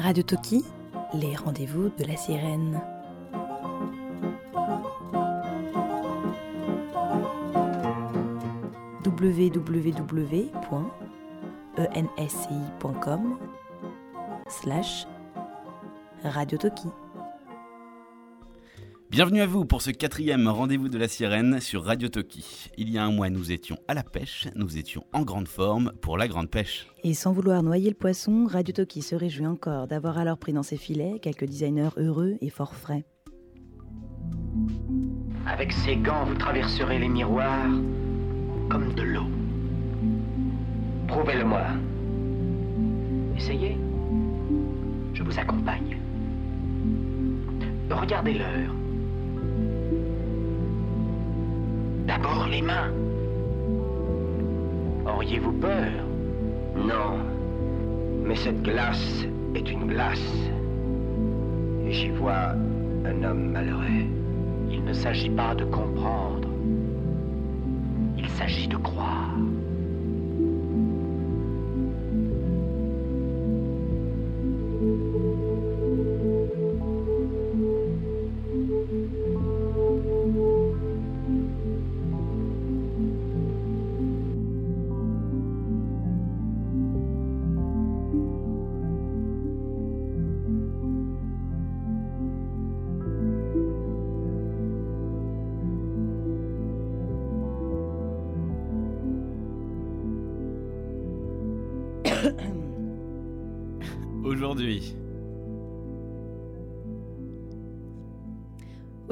Radio Toki, les rendez-vous de la sirène. www.ensci.com slash Radio Toki. Bienvenue à vous pour ce quatrième rendez-vous de la sirène sur Radio Toki. Il y a un mois, nous étions à la pêche, nous étions en grande forme pour la grande pêche. Et sans vouloir noyer le poisson, Radio Toki se réjouit encore d'avoir alors pris dans ses filets quelques designers heureux et fort frais. Avec ces gants, vous traverserez les miroirs comme de l'eau. Prouvez-le-moi. Essayez. Je vous accompagne. Regardez l'heure. D'abord les mains. Auriez-vous peur? Non. Mais cette glace est une glace. Et j'y vois un homme malheureux. Il ne s'agit pas de comprendre. Il s'agit de croire.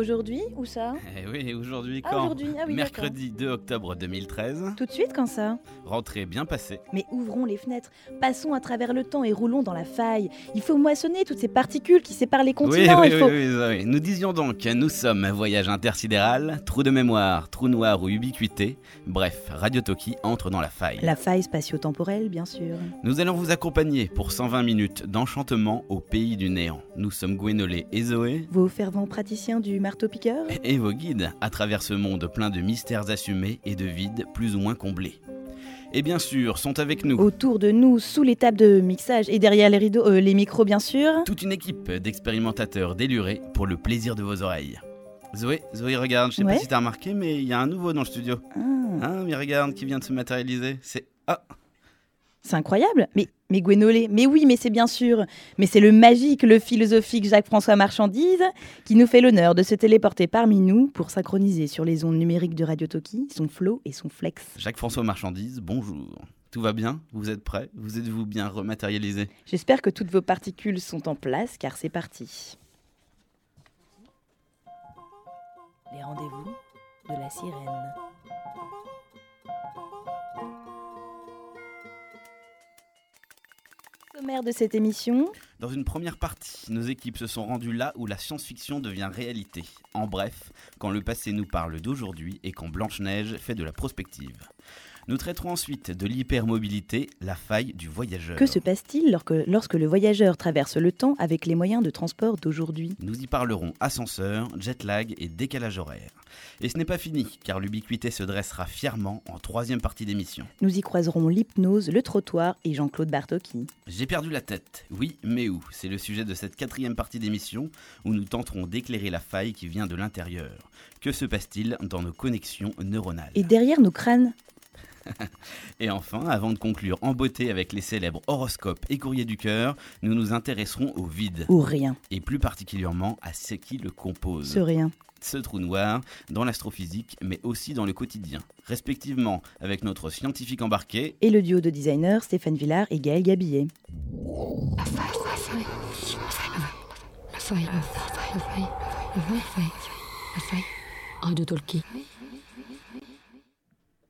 Aujourd'hui, où ça eh oui, aujourd'hui Ah, quand aujourd'hui, ah oui, Mercredi 2 octobre 2013, Tout de suite, quand ça rentrée bien passée. Mais ouvrons les fenêtres, passons à travers le temps et roulons dans la faille. Il faut moissonner toutes ces particules qui séparent les Oui, continents. oui, il oui, faut... oui, oui. Nous disions donc, nous sommes un voyage intersidéral, trou de mémoire, trou noir ou ubiquité. Bref, Radio Toki entre dans la faille. La faille spatio-temporelle, bien sûr. Nous allons vous accompagner pour 120 minutes d'enchantement au pays du néant. Nous sommes Gwenolé et Zoé, Vos fervents praticiens du et vos guides à travers ce monde plein de mystères assumés et de vides plus ou moins comblés. Et bien sûr, sont avec nous Autour de nous, sous les tables de mixage et derrière les rideaux, euh, les micros, bien sûr. toute une équipe d'expérimentateurs délurés pour le plaisir de vos oreilles. Zoé, Zoé, regarde, je sais Ouais. pas si t'as remarqué, mais il y a un nouveau dans le studio. Ah, Hein, mais regarde qui vient de se matérialiser. C'est. Ah c'est incroyable. Mais, mais Gwenolé, mais oui, mais c'est bien sûr. Mais c'est le magique, le philosophique Jacques-François Marchandise qui nous fait l'honneur de se téléporter parmi nous pour synchroniser sur les ondes numériques de Radio Toki son flow et son flex. Jacques-François Marchandise, bonjour. Tout va bien? Vous êtes prêts? Vous êtes-vous bien rematerialisé J'espère que toutes vos particules sont en place car c'est parti. Les rendez-vous de la sirène. Dans une première partie, nos équipes se sont rendues là où la science-fiction devient réalité. En bref, quand le passé nous parle d'aujourd'hui et quand Blanche-Neige fait de la prospective. Nous traiterons ensuite de l'hypermobilité, la faille du voyageur. que se passe-t-il lorsque, lorsque le voyageur traverse le temps avec les moyens de transport d'aujourd'hui? Nous y parlerons ascenseur, jet lag et décalage horaire. Et ce n'est pas fini, car l'ubiquité se dressera fièrement en troisième partie d'émission. Nous y croiserons l'hypnose, le trottoir et Jean-Claude Bartocchi. J'ai perdu la tête, oui, mais où? C'est le sujet de cette quatrième partie d'émission où nous tenterons d'éclairer la faille qui vient de l'intérieur. Que se passe-t-il dans nos connexions neuronales? Et derrière nos crânes, Et enfin, avant de conclure en beauté avec les célèbres horoscopes et courriers du cœur, nous nous intéresserons au vide, ou rien, et plus particulièrement à ce qui le compose. ce rien. ce trou noir dans l'astrophysique, mais aussi dans le quotidien, respectivement avec notre scientifique embarqué. Et le duo de designers Stéphane Villard et Gaël Gabillet.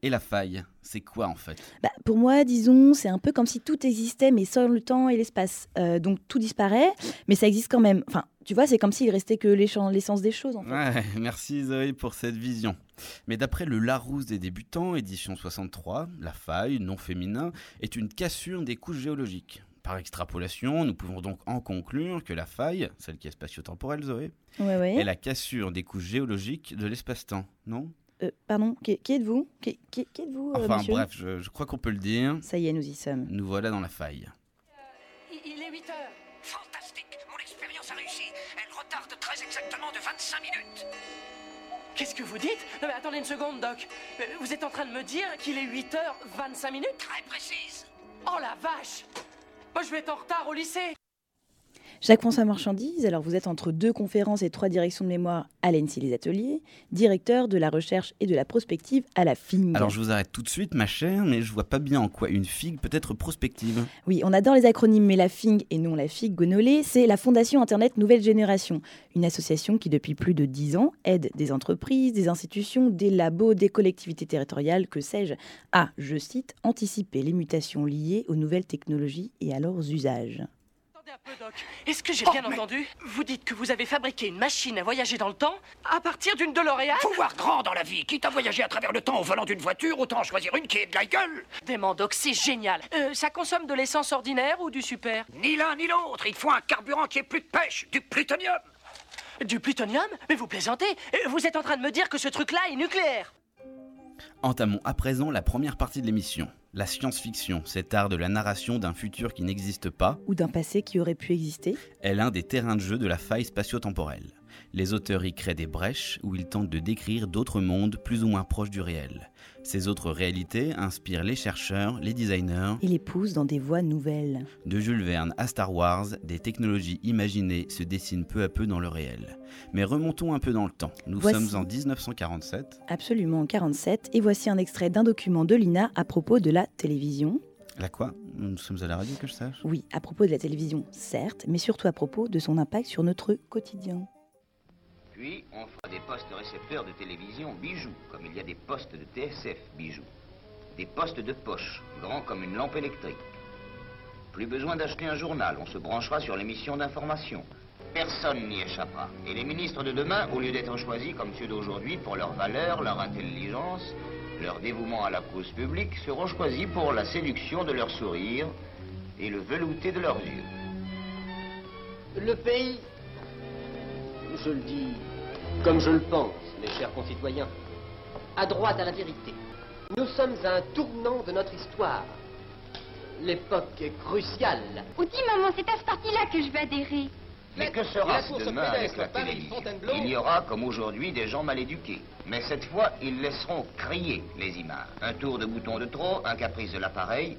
Et la faille, c'est quoi en fait? Bah, pour moi, disons, c'est un peu comme si tout existait, mais sans le temps et l'espace. Euh, donc tout disparaît, mais ça existe quand même. Enfin, tu vois, c'est comme s'il restait que l'essence des choses, en fait. Ouais, merci Zoé pour cette vision. Mais d'après le Larousse des débutants, édition 63, la faille, non féminin, est une cassure des couches géologiques. Par extrapolation, nous pouvons donc en conclure que la faille, celle qui est spatio-temporelle, Zoé, Ouais, ouais. est la cassure des couches géologiques de l'espace-temps, non? Euh, pardon, qui, qui êtes-vous Qui, qui- qui êtes-vous, euh, Enfin monsieur bref, je, je crois qu'on peut le dire. Ça y est, nous y sommes. Nous voilà dans la faille. Il est 8 heures. retard de très exactement de 25 minutes. Qu'est-ce que vous dites? Non mais attendez une seconde, Doc. Euh, Vous êtes en train de me dire qu'il est 8h25 minutes? Très précise. Oh la vache Moi je vais être en retard au lycée Jacques-François Marchandise, alors vous êtes entre deux conférences et trois directions de mémoire à l'ENSI Les Ateliers, directeur de la recherche et de la prospective à la FING. Alors je vous arrête tout de suite, ma chère, mais je vois pas bien en quoi une figue peut être prospective. Oui, on adore les acronymes, mais la FING et non la FIG Gonolé, c'est la Fondation Internet Nouvelle Génération, une association qui depuis plus de dix ans aide des entreprises, des institutions, des labos, des collectivités territoriales, que sais-je, à, je cite, anticiper les mutations liées aux nouvelles technologies et à leurs usages. Attendez un peu, Doc. Est-ce que j'ai Oh, bien mais- entendu? Vous dites que vous avez fabriqué une machine à voyager dans le temps à partir d'une DeLorean Pouvoir grand dans la vie, quitte à voyager à travers le temps au volant d'une voiture, autant en choisir une qui est de la gueule. Dément, Doc, c'est génial. Euh, ça consomme de l'essence ordinaire ou du super? Ni l'un ni l'autre, il faut un carburant qui ait plus de pêche, du plutonium. Du plutonium? Mais vous plaisantez Euh, Vous êtes en train de me dire que ce truc-là est nucléaire Entamons à présent la première partie de l'émission. La science-fiction, cet art de la narration d'un futur qui n'existe pas, Ou d'un passé qui aurait pu exister. est l'un des terrains de jeu de la faille spatio-temporelle. Les auteurs y créent des brèches où ils tentent de décrire d'autres mondes plus ou moins proches du réel. Ces autres réalités inspirent les chercheurs, les designers, et les pousse dans des voies nouvelles. De Jules Verne à Star Wars, des technologies imaginées se dessinent peu à peu dans le réel. Mais remontons un peu dans le temps. Nous Voici. sommes en 1947. Absolument en 47, et voici un extrait d'un document de l'INA à propos de la télévision. La quoi? Nous sommes à la radio que je sache? Oui, à propos de la télévision, certes, mais surtout à propos de son impact sur notre quotidien. Puis, on fera des postes récepteurs de télévision bijoux, comme il y a des postes de TSF bijoux. Des postes de poche, grands comme une lampe électrique. Plus besoin d'acheter un journal, on se branchera sur l'émission d'information. Personne n'y échappera. Et les ministres de demain, au lieu d'être choisis comme ceux d'aujourd'hui pour leur valeur, leur intelligence, leur dévouement à la cause publique, seront choisis pour la séduction de leur sourire et le velouté de leurs yeux. Le pays, je le dis comme je le pense, mes chers concitoyens, a droit à la vérité. Nous sommes à un tournant de notre histoire. L'époque est cruciale. Ou dis maman, c'est à ce parti-là que je vais adhérer. Mais que Et sera la ce course demain avec la télévision Fontainebleau Il y aura, comme aujourd'hui, des gens mal éduqués. Mais cette fois, ils laisseront crier les images. Un tour de bouton de trop, un caprice de l'appareil,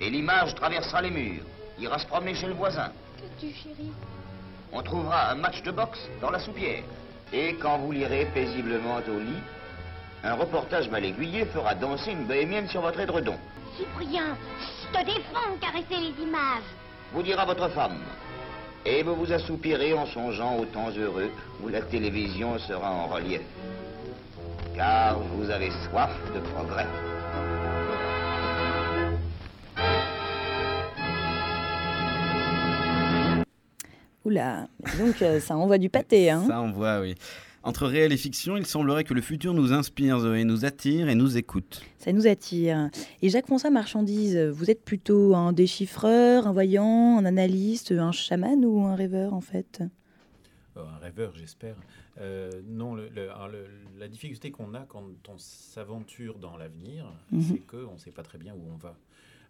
et l'image traversera les murs, ira se promener chez le voisin. Que tu chérie On trouvera un match de boxe dans la soupière. Et quand vous lirez paisiblement au lit, un reportage mal aiguillé fera danser une bohémienne sur votre édredon. Cyprien, je te défends de caresser les images. Vous dira votre femme. Et vous vous assoupirez en songeant aux temps heureux où la télévision sera en relief. Car vous avez soif de progrès. Oula, donc euh, ça envoie du pâté, hein Ça, on voit, oui. Entre réel et fiction, il semblerait que le futur nous inspire, Zoé, nous attire et nous écoute. Ça nous attire. Et Jacques-François Marchandise, vous êtes plutôt un déchiffreur, un voyant, un analyste, un chaman ou un rêveur en fait? Euh, un rêveur, j'espère. Euh, non, le- le- alors, le- la difficulté qu'on a quand on s'aventure dans l'avenir, Mhm. c'est qu'on ne sait pas très bien où on va.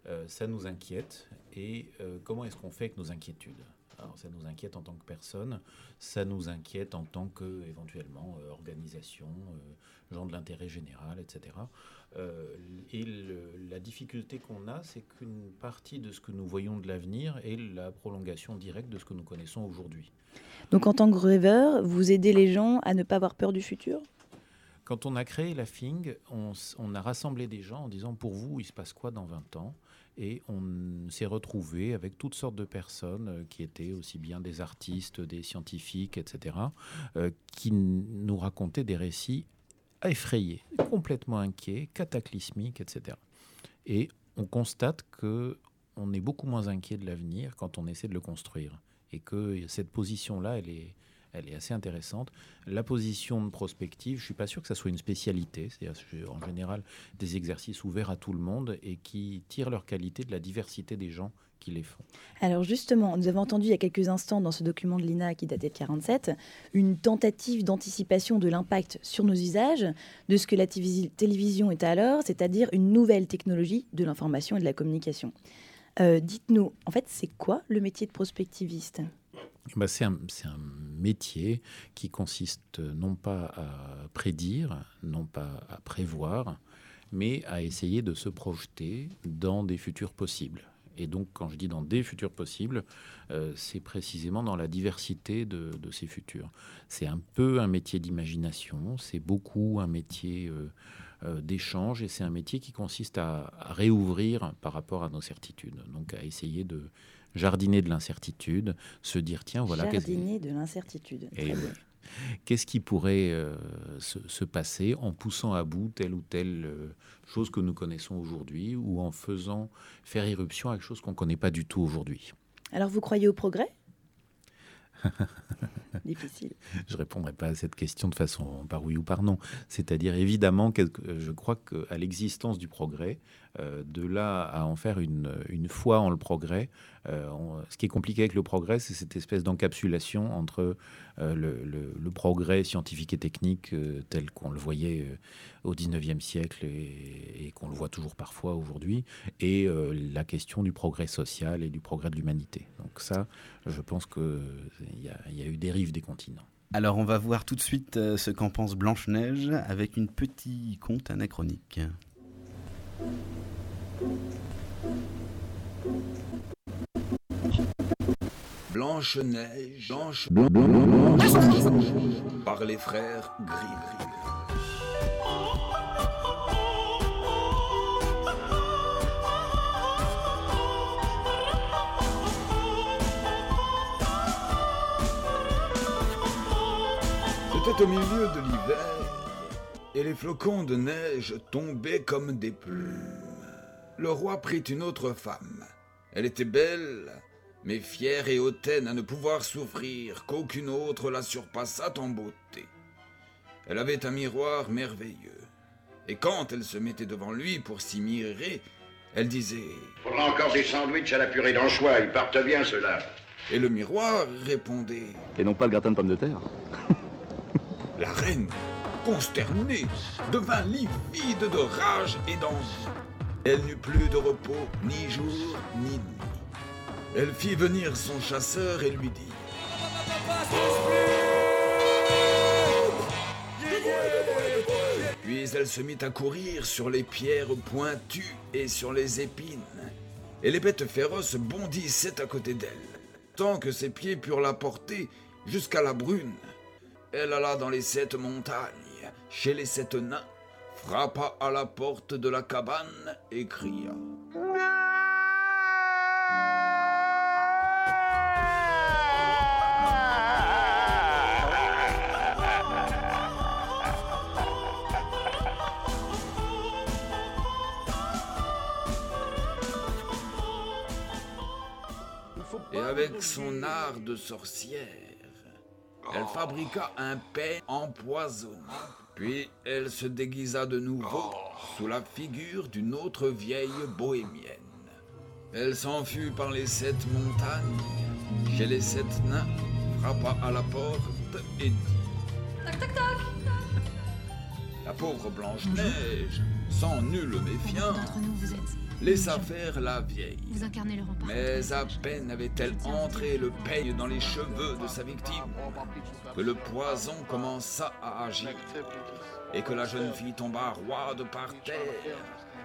Euh, ça nous inquiète. Et euh, comment est-ce qu'on fait avec nos inquiétudes? Alors, ça nous inquiète en tant que personne, ça nous inquiète en tant que, éventuellement, euh, organisation, euh, gens de l'intérêt général, etc. Euh, et le- la difficulté qu'on a, c'est qu'une partie de ce que nous voyons de l'avenir est la prolongation directe de ce que nous connaissons aujourd'hui. Donc en tant que rêveur, vous aidez les gens à ne pas avoir peur du futur? Quand on a créé la FING, on a rassemblé des gens en disant pour vous, il se passe quoi dans 20 ans? Et on s'est retrouvé avec toutes sortes de personnes euh, qui étaient aussi bien des artistes, des scientifiques, etc., euh, qui nous racontaient des récits effrayés, complètement inquiets, cataclysmiques, etc. Et on constate que on est beaucoup moins inquiet de l'avenir quand on essaie de le construire. Et que cette position-là, elle est, elle est assez intéressante. La position de prospective, je suis pas sûr que ça soit une spécialité. C'est en général des exercices ouverts à tout le monde et qui tirent leur qualité de la diversité des gens qui les font. Alors justement, nous avons entendu il y a quelques instants dans ce document de l'INA qui datait de 47, une tentative d'anticipation de l'impact sur nos usages de ce que la télévis- télévision est alors, c'est-à-dire une nouvelle technologie de l'information et de la communication. Euh, Dites-nous, en fait, c'est quoi le métier de prospectiviste? Bah, c'est un, métier qui consiste non pas à prédire, non pas à prévoir, mais à essayer de se projeter dans des futurs possibles. Et donc, quand je dis dans des futurs possibles, euh, c'est précisément dans la diversité de, de ces futurs. C'est un peu un métier d'imagination, c'est beaucoup un métier euh, euh, d'échange, et c'est un métier qui consiste à, à, réouvrir par rapport à nos certitudes. Donc, à essayer de jardiner de l'incertitude, se dire tiens, voilà. Jardiner de l'incertitude. Qu'est-ce qui pourrait euh, se, se, passer en poussant à bout telle ou telle euh, chose que nous connaissons aujourd'hui ou en faisant faire irruption à quelque chose qu'on ne connaît pas du tout aujourd'hui? Alors vous croyez au progrès? Difficile. Je ne répondrai pas à cette question de façon par oui ou par non. C'est-à-dire, évidemment, je crois qu'à l'existence du progrès, euh, de là à en faire une, foi en le progrès, euh, ce qui est compliqué avec le progrès, c'est cette espèce d'encapsulation entre euh, le, progrès scientifique et technique euh, tel qu'on le voyait euh, au 19e siècle et, qu'on le voit toujours parfois aujourd'hui, et euh, la question du progrès social et du progrès de l'humanité. Donc ça, je pense qu'il y, y, a eu des continents. Alors on va voir tout de suite euh, ce qu'en pense Blanche-Neige avec une petite conte anachronique. Blanche-Neige, Blanche, Blanche, Blanche, par les frères Gris-Gris. C'était au milieu de l'hiver, et les flocons de neige tombaient comme des plumes. Le roi prit une autre femme. Elle était belle, mais fière et hautaine à ne pouvoir souffrir qu'aucune autre la surpassât en beauté. Elle avait un miroir merveilleux, et quand elle se mettait devant lui pour s'y mirer, elle disait Faudra encore des sandwichs à la purée d'anchois, ils partent bien ceux-là. Et le miroir répondait Et non pas le gratin de pommes de terre La reine, consternée, devint livide de rage et d'envie. Elle n'eut plus de repos, ni jour, ni nuit. Elle fit venir son chasseur et lui dit Puis elle se mit à courir sur les pierres pointues et sur les épines. Et les bêtes féroces bondissaient à côté d'elle, tant que ses pieds purent la porter jusqu'à la brune. Elle alla dans les sept montagnes, chez les sept nains, frappa à la porte de la cabane et cria. Et avec son art de sorcière, elle fabriqua un pain empoisonné. Puis elle se déguisa de nouveau sous la figure d'une autre vieille bohémienne. Elle s'enfuit par les sept montagnes, chez les sept nains, frappa à la porte et dit Toc toc toc. La pauvre Blanche-Neige, sans nulle méfiance, laissa faire la vieille. Vous incarnez le rempart. Mais à peine avait-elle entré le peigne dans les cheveux de sa victime que le poison commença à agir et que la jeune fille tomba roide par terre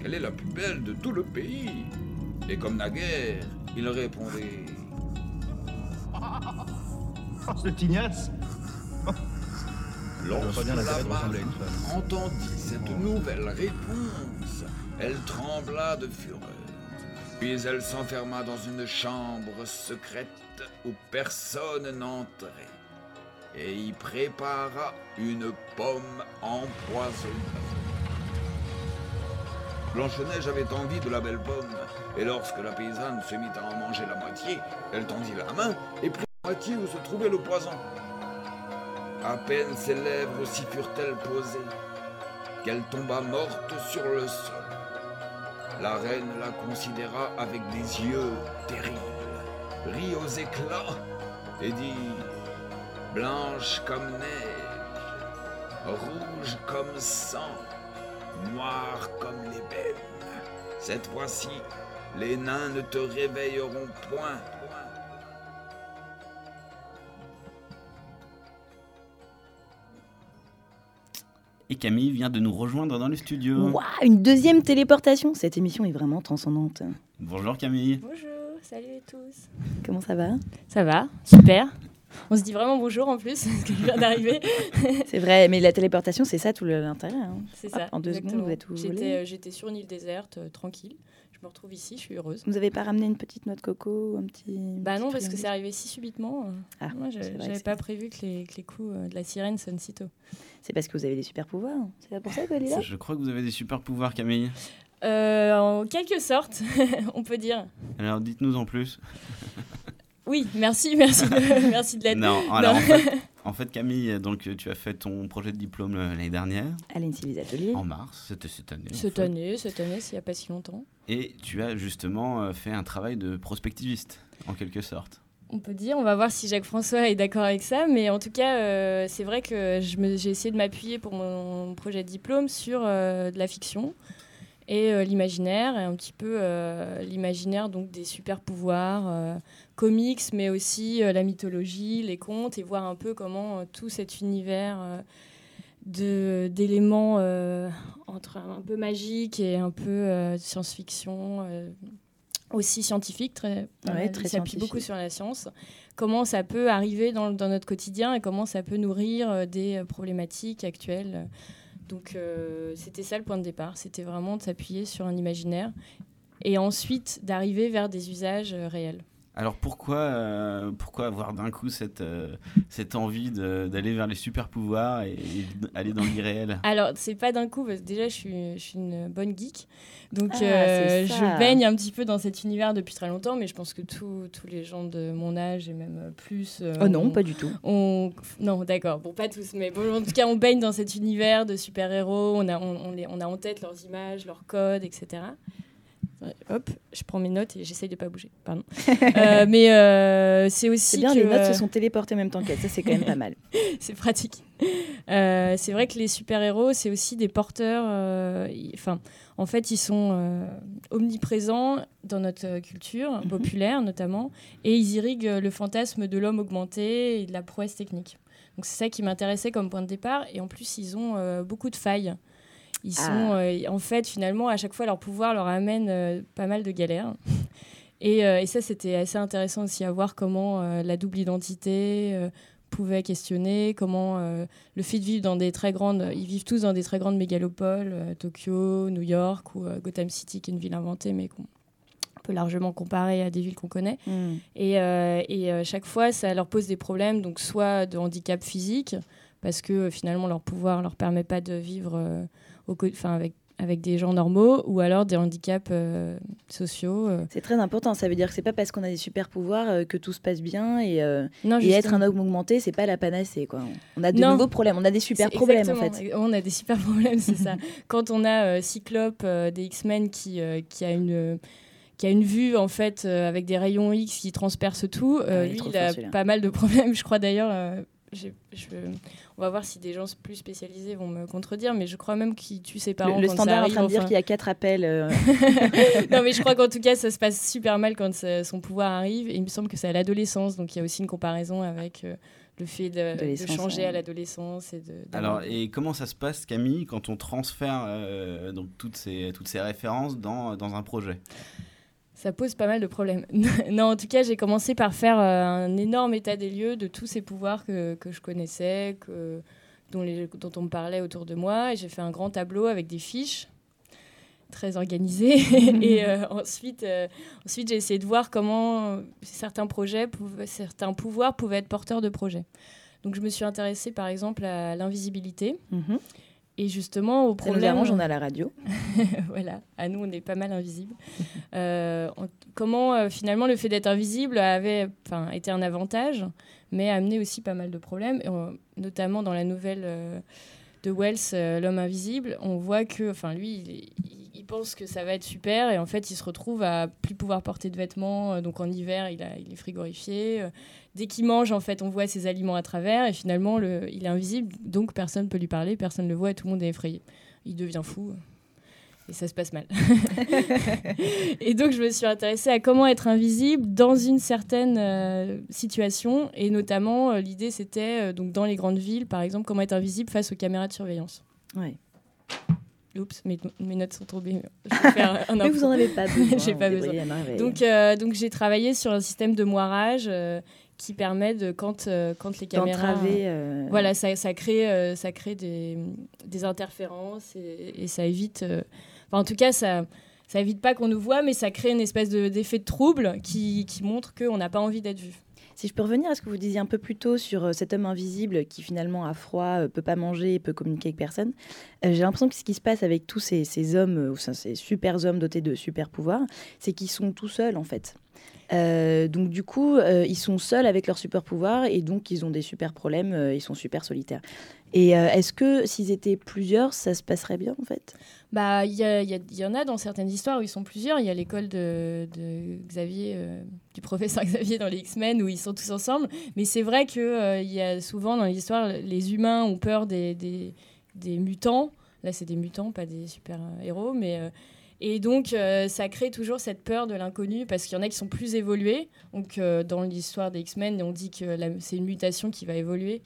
Quelle est la plus belle de tout le pays? Et comme naguère, il répondait C'est Tignasse Lorsque la dame entendit cette nouvelle réponse, elle trembla de fureur. Puis elle s'enferma dans une chambre secrète où personne n'entrait et y prépara une pomme empoisonnée. Blanche-Neige avait envie de la belle pomme, et lorsque la paysanne se mit à en manger la moitié, elle tendit la main et prit moitié où se trouvait le poison. À peine ses lèvres s'y furent-elles posées qu'elle tomba morte sur le sol. La reine la considéra avec des yeux terribles, rit aux éclats et dit Blanche comme neige, rouge comme sang, noire comme l'ébène. Cette fois-ci, les nains ne te réveilleront point. Et Camille vient de nous rejoindre dans le studio. Waouh, une deuxième téléportation. Cette émission est vraiment transcendante. Bonjour Camille. Bonjour, salut tous. Comment ça va? Ça va, super. On se dit vraiment bonjour en plus, parce que je viens d'arriver. c'est vrai, mais la téléportation, c'est ça tout l'intérêt. Hein. C'est ça. En deux exactement. secondes, vous êtes où vous voulez. J'étais, j'étais sur une île déserte, euh, tranquille. Je me retrouve ici, je suis heureuse. Vous n'avez pas ramené une petite noix de coco ou un petit. Bah non, parce que c'est arrivé si subitement. Ah, Moi, je- c'est- pas prévu que les, que les coups euh, de la sirène sonnent si tôt. C'est parce que vous avez des super pouvoirs. C'est pas pour ça qu'elle est là Je crois que vous avez des super pouvoirs Camille. Euh, en quelque sorte, on peut dire. Alors dites-nous en plus. Oui, merci, merci de, merci de l'aide. Non, alors en fait, en fait, Camille, donc tu as fait ton projet de diplôme euh, l'année dernière. À l'INSI Les Ateliers. En mars, c'était cette année. en Cette fait. année, cette année, s'il n'y a pas si longtemps. Et tu as justement euh, fait un travail de prospectiviste, en quelque sorte. On peut dire, on va voir si Jacques-François est d'accord avec ça, mais en tout cas, euh, c'est vrai que j'ai essayé de m'appuyer pour mon projet de diplôme sur euh, de la fiction et euh, l'imaginaire, et un petit peu euh, l'imaginaire donc des super pouvoirs, euh, comics, mais aussi euh, la mythologie, les contes, et voir un peu comment euh, tout cet univers euh, d'éléments entre un peu magique et un peu science-fiction. aussi scientifique, très, Ouais, s'appuie beaucoup sur la science. Comment ça peut arriver dans, dans notre quotidien et comment ça peut nourrir euh, des problématiques actuelles. Donc euh, c'était ça le point de départ, c'était vraiment de s'appuyer sur un imaginaire et ensuite d'arriver vers des usages euh, réels. Alors pourquoi, euh, pourquoi avoir d'un coup cette, euh, cette envie de- d'aller vers les super pouvoirs et, et aller dans l'irréel? Alors, c'est pas d'un coup, parce que déjà, je suis, je suis une bonne geek. Donc, Ah, euh, je baigne un petit peu dans cet univers depuis très longtemps, mais je pense que tous tous les gens de mon âge et même plus. euh, Oh non, pas du tout. Non, d'accord, bon, pas tous, mais bon, en tout cas, on baigne dans cet univers de super-héros, on a, on, on les- on a en tête leurs images, leurs codes, etc. Hop, je prends mes notes et j'essaye de pas bouger, pardon. Euh, mais euh, c'est aussi C'est bien, que, les notes se sont téléportées en même temps qu'elle. Ça, c'est quand même pas mal. c'est pratique. Euh, c'est vrai que les super-héros, c'est aussi des porteurs. Enfin, en fait, ils sont omniprésents dans notre culture populaire, notamment, et ils irriguent le fantasme de l'homme augmenté et de la prouesse technique. Donc, c'est ça qui m'intéressait comme point de départ. Et en plus, ils ont beaucoup de failles. Ils Ah. sont, euh, en fait, finalement, à chaque fois, leur pouvoir leur amène euh, pas mal de galères. Et, euh, et ça, c'était assez intéressant aussi à voir comment la double identité pouvait questionner, comment le fait de vivre dans des très grandes... Ils vivent tous dans des très grandes mégalopoles, Tokyo, New York ou Gotham City, qui est une ville inventée, mais qu'on peut largement comparer à des villes qu'on connaît. Mm. Et, euh, et euh, chaque fois, ça leur pose des problèmes, donc soit de handicap physique, parce que euh, finalement leur pouvoir ne leur permet pas de vivre au avec, avec des gens normaux, ou alors des handicaps euh, sociaux. euh. C'est très important. Ça veut dire que c'est pas parce qu'on a des super pouvoirs euh, que tout se passe bien et, Non, et être un homme augmenté, c'est pas la panacée. Quoi. On a de Non. nouveaux problèmes. On a des super problèmes en fait. On a des super problèmes, c'est ça. Quand on a Cyclope des X-Men qui, qui a une qui a une vue en fait avec des rayons X qui transpercent tout, Ah, lui il a pas mal de problèmes. Je crois d'ailleurs, je- on va voir si des gens plus spécialisés vont me contredire, mais je crois même qu'il tue ses parents. Le, le quand ça standard est en arrive, train de dire qu'il y a quatre appels. euh, non, mais je crois qu'en tout cas, ça se passe super mal quand ça- son pouvoir arrive. Et il me semble que c'est à l'adolescence, donc il y a aussi une comparaison avec euh, le fait de, de Adolescence, changer ouais. à l'adolescence et de. Alors, et comment ça se passe, Camille, quand on transfère euh, donc toutes, ces, toutes ces références dans, dans un projet? Ça pose pas mal de problèmes. non, en tout cas, j'ai commencé par faire euh, un énorme état des lieux de tous ces pouvoirs que, que je connaissais, que, dont, dont on me parlait autour de moi. Et j'ai fait un grand tableau avec des fiches très organisées. et euh, ensuite, euh, ensuite j'ai essayé de voir comment certains projets, pouvaient, certains pouvoirs pouvaient être porteurs de projets. Donc, je me suis intéressée, par exemple, à l'invisibilité. Mhm. Et justement, au Ça problème. nous arrange, on a la radio. voilà, à nous, on est pas mal invisibles. Euh, comment euh, finalement le fait d'être invisible avait été un avantage, mais a amené aussi pas mal de problèmes, Et notamment dans la nouvelle euh, de Wells, L'homme invisible. On voit que, enfin, lui, il, pense que ça va être super, et en fait, il se retrouve à plus pouvoir porter de vêtements. donc en hiver, il, a, il est frigorifié. Dès qu'il mange, en fait, on voit ses aliments à travers, et finalement, le, il est invisible, donc personne ne peut lui parler, personne ne le voit, et tout le monde est effrayé. Il devient fou et ça se passe mal. et donc je me suis intéressée à comment être invisible dans une certaine euh, situation et notamment euh, l'idée c'était euh, donc dans les grandes villes par exemple comment être invisible face aux caméras de surveillance. Ouais. Oups, mes, mes notes sont tombées. Je vais faire un Mais vous en avez pas besoin, J'ai pas besoin. Donc, euh, donc j'ai travaillé sur un système de moirage euh, qui permet de quand euh, quand les caméras euh, voilà ça, ça crée euh, ça crée des, des interférences et, et ça évite euh, enfin, en tout cas ça ça évite pas qu'on nous voit mais ça crée une espèce de- d'effet de trouble qui, qui montre qu'on n'a pas envie d'être vu Si je peux revenir à ce que vous disiez un peu plus tôt sur euh, cet homme invisible qui finalement a froid, euh, peut pas manger, peut communiquer avec personne, euh, j'ai l'impression que ce qui se passe avec tous ces, hommes, ou ces super hommes dotés de super pouvoirs, c'est qu'ils sont tout seuls en fait. Donc du coup, ils sont seuls avec leurs super pouvoirs et donc ils ont des super problèmes, ils sont super solitaires. Et est-ce que s'ils étaient plusieurs, ça se passerait bien en fait? Bah il y, y y en a dans certaines histoires où ils sont plusieurs il y a l'école de, Xavier euh, du professeur Xavier dans les X-Men où ils sont tous ensemble mais c'est vrai que euh, il y a souvent dans les histoires les humains ont peur des, des, mutants là c'est des mutants pas des super héros mais euh, et donc, ça crée toujours cette peur de l'inconnu parce qu'il y en a qui sont plus évolués. Donc, dans l'histoire des X-Men, on dit que c'est une mutation qui va évoluer.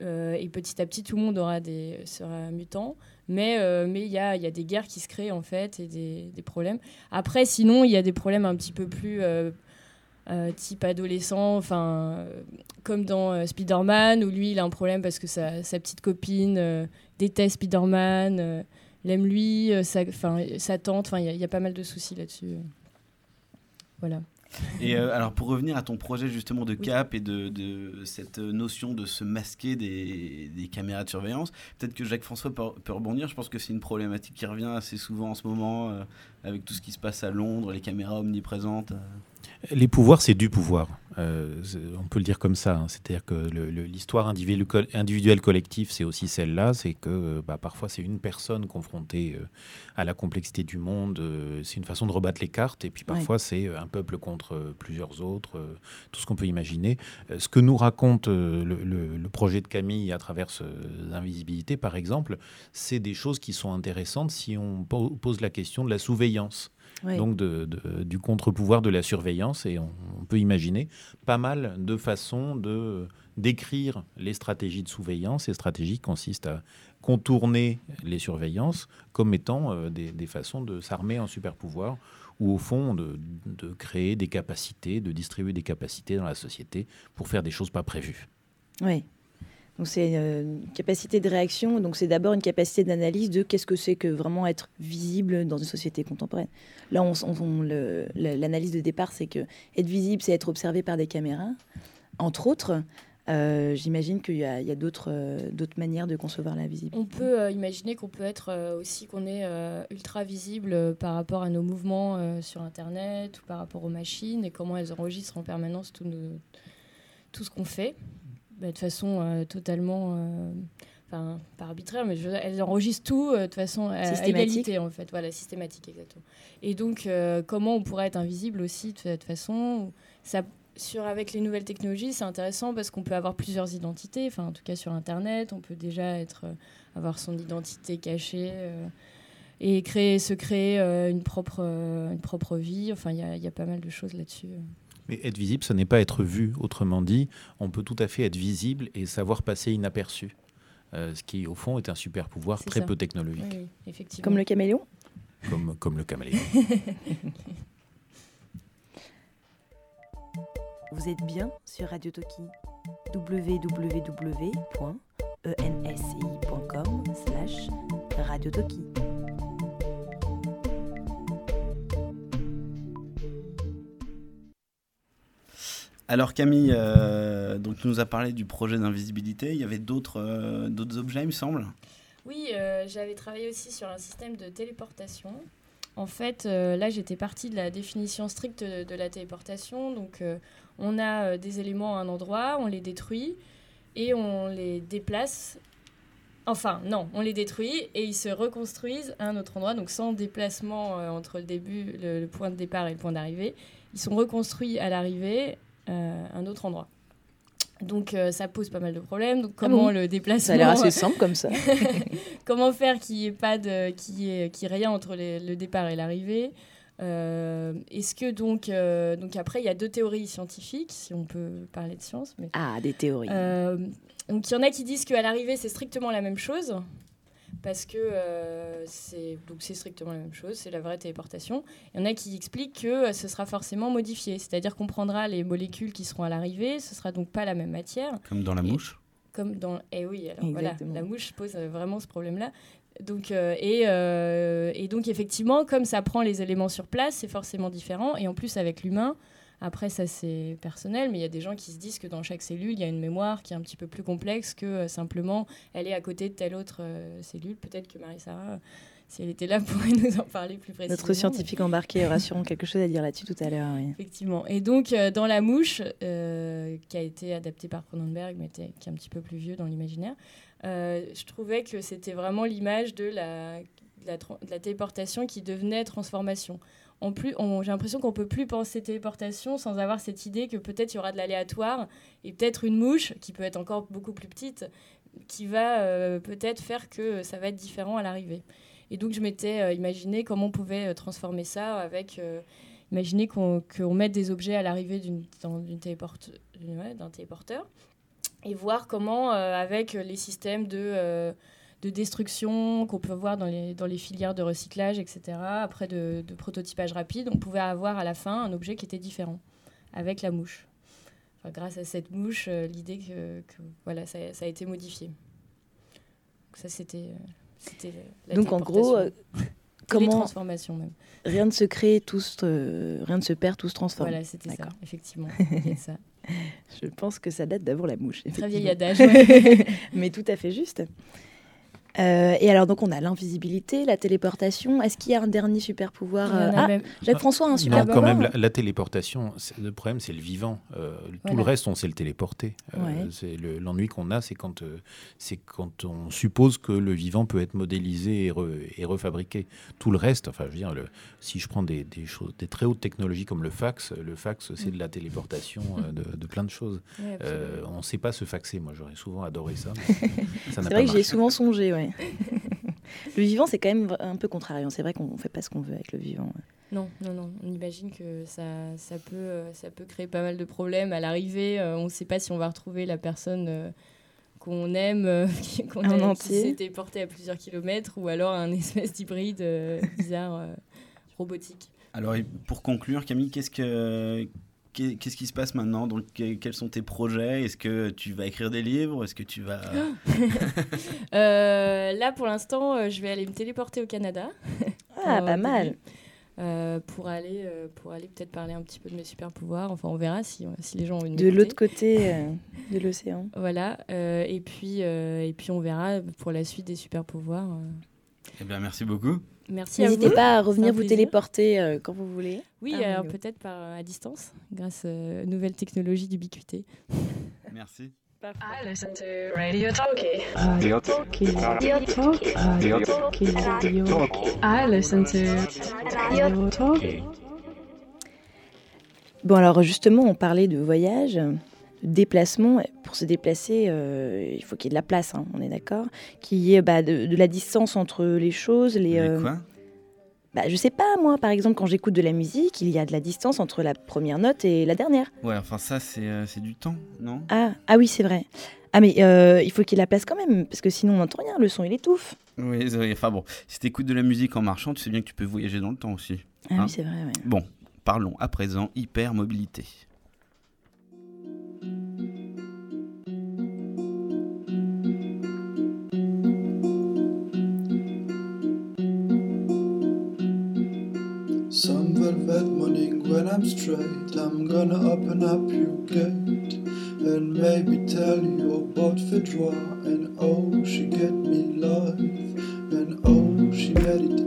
Et petit à petit, tout le monde aura des, sera mutant. Mais euh, mais il y, a, y a des guerres qui se créent, en fait, et des, des problèmes. Après, sinon, il y a des problèmes un petit peu plus euh, euh, type adolescent, enfin, comme dans Spider-Man, où lui, il a un problème parce que sa, sa petite copine déteste Spider-Man, l'aime lui, sa, sa tante, enfin, il y, y a pas mal de soucis là-dessus. Voilà. Et euh, alors pour revenir à ton projet justement de cap et de, de cette notion de se masquer des, des caméras de surveillance, peut-être que Jacques-François peut, peut rebondir. Je pense que c'est une problématique qui revient assez souvent en ce moment euh, avec tout ce qui se passe à Londres, les caméras omniprésentes. Les pouvoirs, c'est du pouvoir. Euh, on peut le dire comme ça. hein. C'est-à-dire que l'histoire individuelle, co- individuelle collective, c'est aussi celle-là. C'est que euh, bah, parfois, c'est une personne confrontée euh, à la complexité du monde. euh, c'est une façon de rebattre les cartes. Et puis parfois, c'est un peuple contre plusieurs autres. tout ce qu'on peut imaginer. Ce que nous raconte le, le- le projet de Camille à travers l'invisibilité, par exemple, c'est des choses qui sont intéressantes si on po- pose la question de la surveillance Oui. donc de- de- du contre-pouvoir de la surveillance. Et on, on peut imaginer pas mal de façons de décrire les stratégies de surveillance. Ces stratégies consistent à contourner les surveillances comme étant euh, des, des façons de s'armer en super-pouvoir ou au fond de, de créer des capacités, de distribuer des capacités dans la société pour faire des choses pas prévues. Oui. Donc c'est euh, une capacité de réaction. Donc c'est d'abord une capacité d'analyse de qu'est-ce que c'est que vraiment être visible dans une société contemporaine. Là, on, l'analyse de départ, c'est que être visible, c'est être observé par des caméras, entre autres. Euh, J'imagine qu'il y a, euh, d'autres manières de concevoir la visibilité. On peut imaginer qu'on peut être aussi qu'on est ultra visible par rapport à nos mouvements sur Internet ou par rapport aux machines et comment elles enregistrent en permanence tout ce qu'on fait Bah, de façon euh, totalement, euh, enfin pas arbitraire, mais je elles enregistrent tout euh, de façon à- à Systématique. égalité en fait, voilà systématique exactement. Et donc euh, comment on pourrait être invisible aussi de cette façon ça sur avec les nouvelles technologies, c'est intéressant parce qu'on peut avoir plusieurs identités. Enfin, en tout cas sur Internet, on peut déjà être, euh, avoir son identité cachée euh, et créer, se créer euh, une propre, euh, une propre vie. Enfin, il y y a pas mal de choses là-dessus. Mais être visible, ce n'est pas être vu. Autrement dit, on peut tout à fait être visible et savoir passer inaperçu. Euh, ce qui, au fond, est un super pouvoir très ça. peu technologique. Oui, oui, effectivement. Comme le caméléon? Comme, comme le caméléon. Vous êtes bien sur Radio Toki www.ensi.com slash Radio Toki. Alors Camille, euh, donc tu nous as parlé du projet d'invisibilité. Il y avait d'autres euh, d'autres objets, il me semble. Oui, euh, j'avais travaillé aussi sur un système de téléportation. En fait, là, j'étais partie de la définition stricte de, la téléportation. Donc, on a des éléments à un endroit, on les détruit et on les déplace. Enfin, non, on les détruit et ils se reconstruisent à un autre endroit, donc sans déplacement entre le début, le, point de départ et le point d'arrivée. Ils sont reconstruits à l'arrivée un autre endroit. Donc euh, ça pose pas mal de problèmes. Donc Ah comment bon le déplacement Ça a l'air assez simple comme ça. comment faire qu'il n'y ait pas de, qu'il y ait rien entre les- le départ et l'arrivée Euh, Est-ce que donc, euh, donc après il y a deux théories scientifiques, si on peut parler de science. Mais, Ah, des théories. Euh, donc il y en a qui disent qu'à l'arrivée c'est strictement la même chose. Parce que euh, c'est donc c'est strictement la même chose, c'est la vraie téléportation. Il y en a qui expliquent que euh, ce sera forcément modifié, c'est-à-dire qu'on prendra les molécules qui seront à l'arrivée, ce sera donc pas la même matière. Comme dans la Et- mouche comme dans eh oui alors voilà Exactement. la mouche pose euh, vraiment ce problème là donc euh, et, euh, et donc effectivement comme ça prend les éléments sur place c'est forcément différent et en plus avec l'humain après ça c'est personnel mais il y a des gens qui se disent que dans chaque cellule il y a une mémoire qui est un petit peu plus complexe que euh, simplement elle est à côté de telle autre euh, cellule peut-être que Marie-Sarah si elle était là pourrait nous en parler plus précisément Notre scientifique embarqué aura sûrement quelque chose à dire là-dessus tout à l'heure. oui. Effectivement. Et donc, euh, dans La Mouche, qui a été adapté par Cronenberg, mais qui est un petit peu plus vieux dans l'imaginaire, je trouvais que c'était vraiment l'image de la, de la, de la téléportation qui devenait transformation. En plus, on- j'ai l'impression qu'on peut plus penser téléportation sans avoir cette idée que peut-être il y aura de l'aléatoire et peut-être une mouche qui peut être encore beaucoup plus petite qui va euh, peut-être faire que ça va être différent à l'arrivée. Et donc je m'étais euh, imaginé comment on pouvait euh, transformer ça avec euh, Imaginez qu'on qu'on mette des objets à l'arrivée d'une téléporte- d'un téléporteur et voir comment, avec les systèmes de, de destruction qu'on peut voir dans les, dans les filières de recyclage, etc., après de, de prototypage rapide, on pouvait avoir à la fin un objet qui était différent avec la mouche. Enfin, grâce à cette mouche, euh, l'idée que, que, voilà, ça, ça a été modifié. Donc ça, c'était euh, Donc en gros, euh, comment même. rien ne se crée, tout se, euh, rien ne se perd, tout se transforme. Voilà, c'était ça, effectivement. Ça. Je pense que ça date d'avant la mouche. Très vieil adage, ouais. Mais tout à fait juste. Euh, et alors, donc, on a l'invisibilité, la téléportation. Est-ce qu'il y a un dernier super pouvoir a Ah, Jacques-François a un Non, super quand pouvoir même, la, la téléportation, le problème, c'est le vivant. Euh, Tout Voilà. le reste, on sait le téléporter. Euh, Ouais. c'est le- L'ennui qu'on a, c'est quand, euh, c'est quand on suppose que le vivant peut être modélisé et, re- et refabriqué. Tout le reste, enfin, je veux dire, le- si je prends des, des choses, des très hautes technologies comme le fax, le fax, c'est de la téléportation euh, de, de plein de choses. Ouais, Euh, on ne sait pas se faxer. Moi, j'aurais souvent adoré ça. C'est pas vrai que j'y ai souvent songé, ouais. le vivant, c'est quand même un peu contrariant. C'est vrai qu'on ne fait pas ce qu'on veut avec le vivant. Non, non, non. On imagine que ça, ça, peut, euh, ça peut créer pas mal de problèmes. À l'arrivée, euh, on ne sait pas si on va retrouver la personne euh, qu'on aime, euh, qui- qu'on En a- qui s'est téléportée à plusieurs kilomètres, ou alors un espèce d'hybride euh, bizarre, euh, robotique. Alors, et pour conclure, Camille, qu'est-ce que qu'est-ce qui se passe maintenant? Donc, que- quels sont tes projets? Est-ce que tu vas écrire des livres? Est-ce que tu vas Euh, là, pour l'instant, euh, je vais aller me téléporter au Canada. Ah, pas mal. Euh, pour aller, euh, pour aller peut-être parler un petit peu de mes super pouvoirs. Enfin, on verra si, si les gens ont envie de De l'autre côté euh, de l'océan. Voilà. euh, et, puis, euh, et puis, on verra pour la suite des super pouvoirs. euh. Eh bien, merci beaucoup. Merci N'hésitez vous. pas à C'est revenir un vous plaisir. téléporter euh, quand vous voulez. Oui, Ah, oui. peut-être par, à distance, grâce euh, aux nouvelles technologies d'ubiquité. Merci. I listen to Radio Talkie. Radio Talkie. Radio Talkie. Radio Talkie. Radio Talkie. I listen to Radio Talkie. Bon, alors justement, on parlait de voyage, déplacement. Pour se déplacer, euh, il faut qu'il y ait de la place, hein, on est d'accord Qu'il y ait bah, de, de la distance entre les choses. Les, euh, quoi? bah, Je sais pas, moi, par exemple, quand j'écoute de la musique, il y a de la distance entre la première note et la dernière. Ouais, enfin, ça, c'est euh, du temps, non? Ah, ah oui, c'est vrai. Ah, mais euh, il faut qu'il y ait de la place quand même, parce que sinon on n'entend rien, le son il étouffe. Oui, enfin bon, si tu écoutes de la musique en marchant, tu sais bien que tu peux voyager dans le temps aussi. Ah hein oui, c'est vrai, ouais. Bon, parlons à présent hypermobilité. And morning when I'm straight, I'm gonna open up your gate and maybe tell you about Fedora. And oh, she get me life, and oh, she made it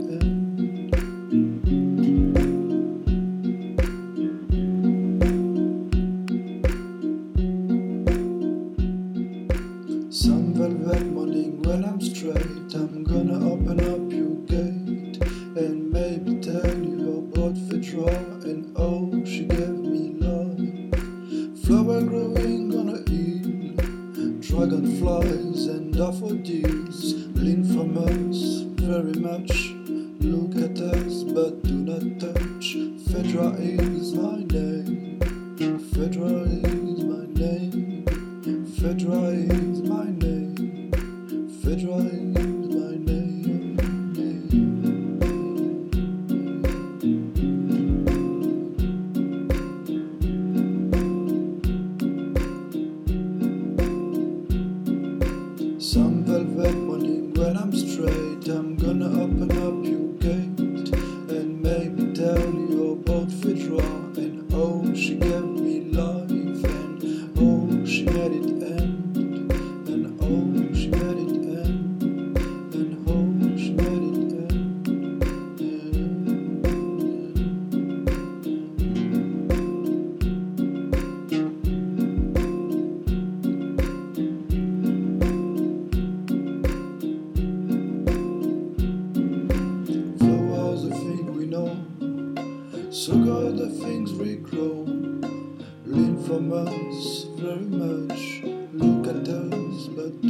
so are the things we grow. Lean from us very much. Look at us, but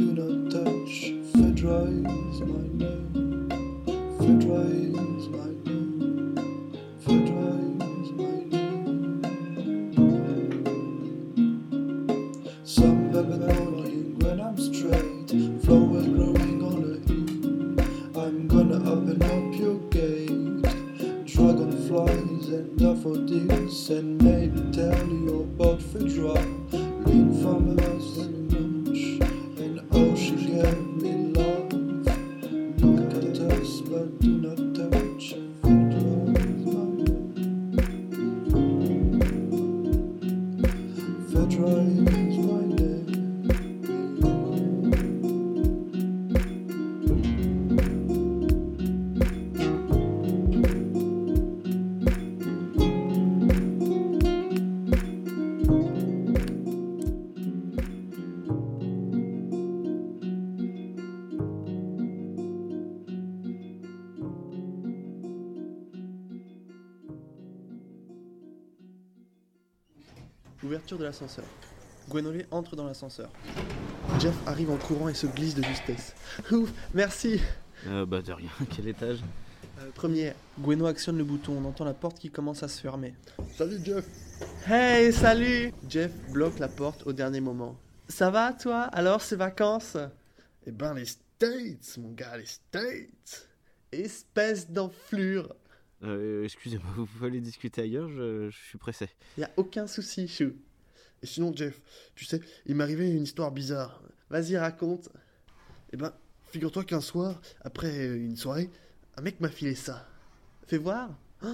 l'ascenseur. Gwenolé entre dans l'ascenseur. Jeff arrive en courant et se glisse de justesse. Ouf, merci Euh, bah de rien, quel étage Euh, Premier, Gweno actionne le bouton, on entend la porte qui commence à se fermer. Salut Jeff Hey, salut Jeff bloque la porte au dernier moment. Ça va toi? Alors ces vacances? Eh ben les States, mon gars, les States Espèce d'enflure Euh, excusez-moi, vous pouvez aller discuter ailleurs, je, je suis pressé. Y a aucun souci, Chou. Et sinon Jeff, tu sais, il m'est arrivé une histoire bizarre. Vas-y, raconte. Eh ben, figure-toi qu'un soir, après une soirée, un mec m'a filé ça. Fais voir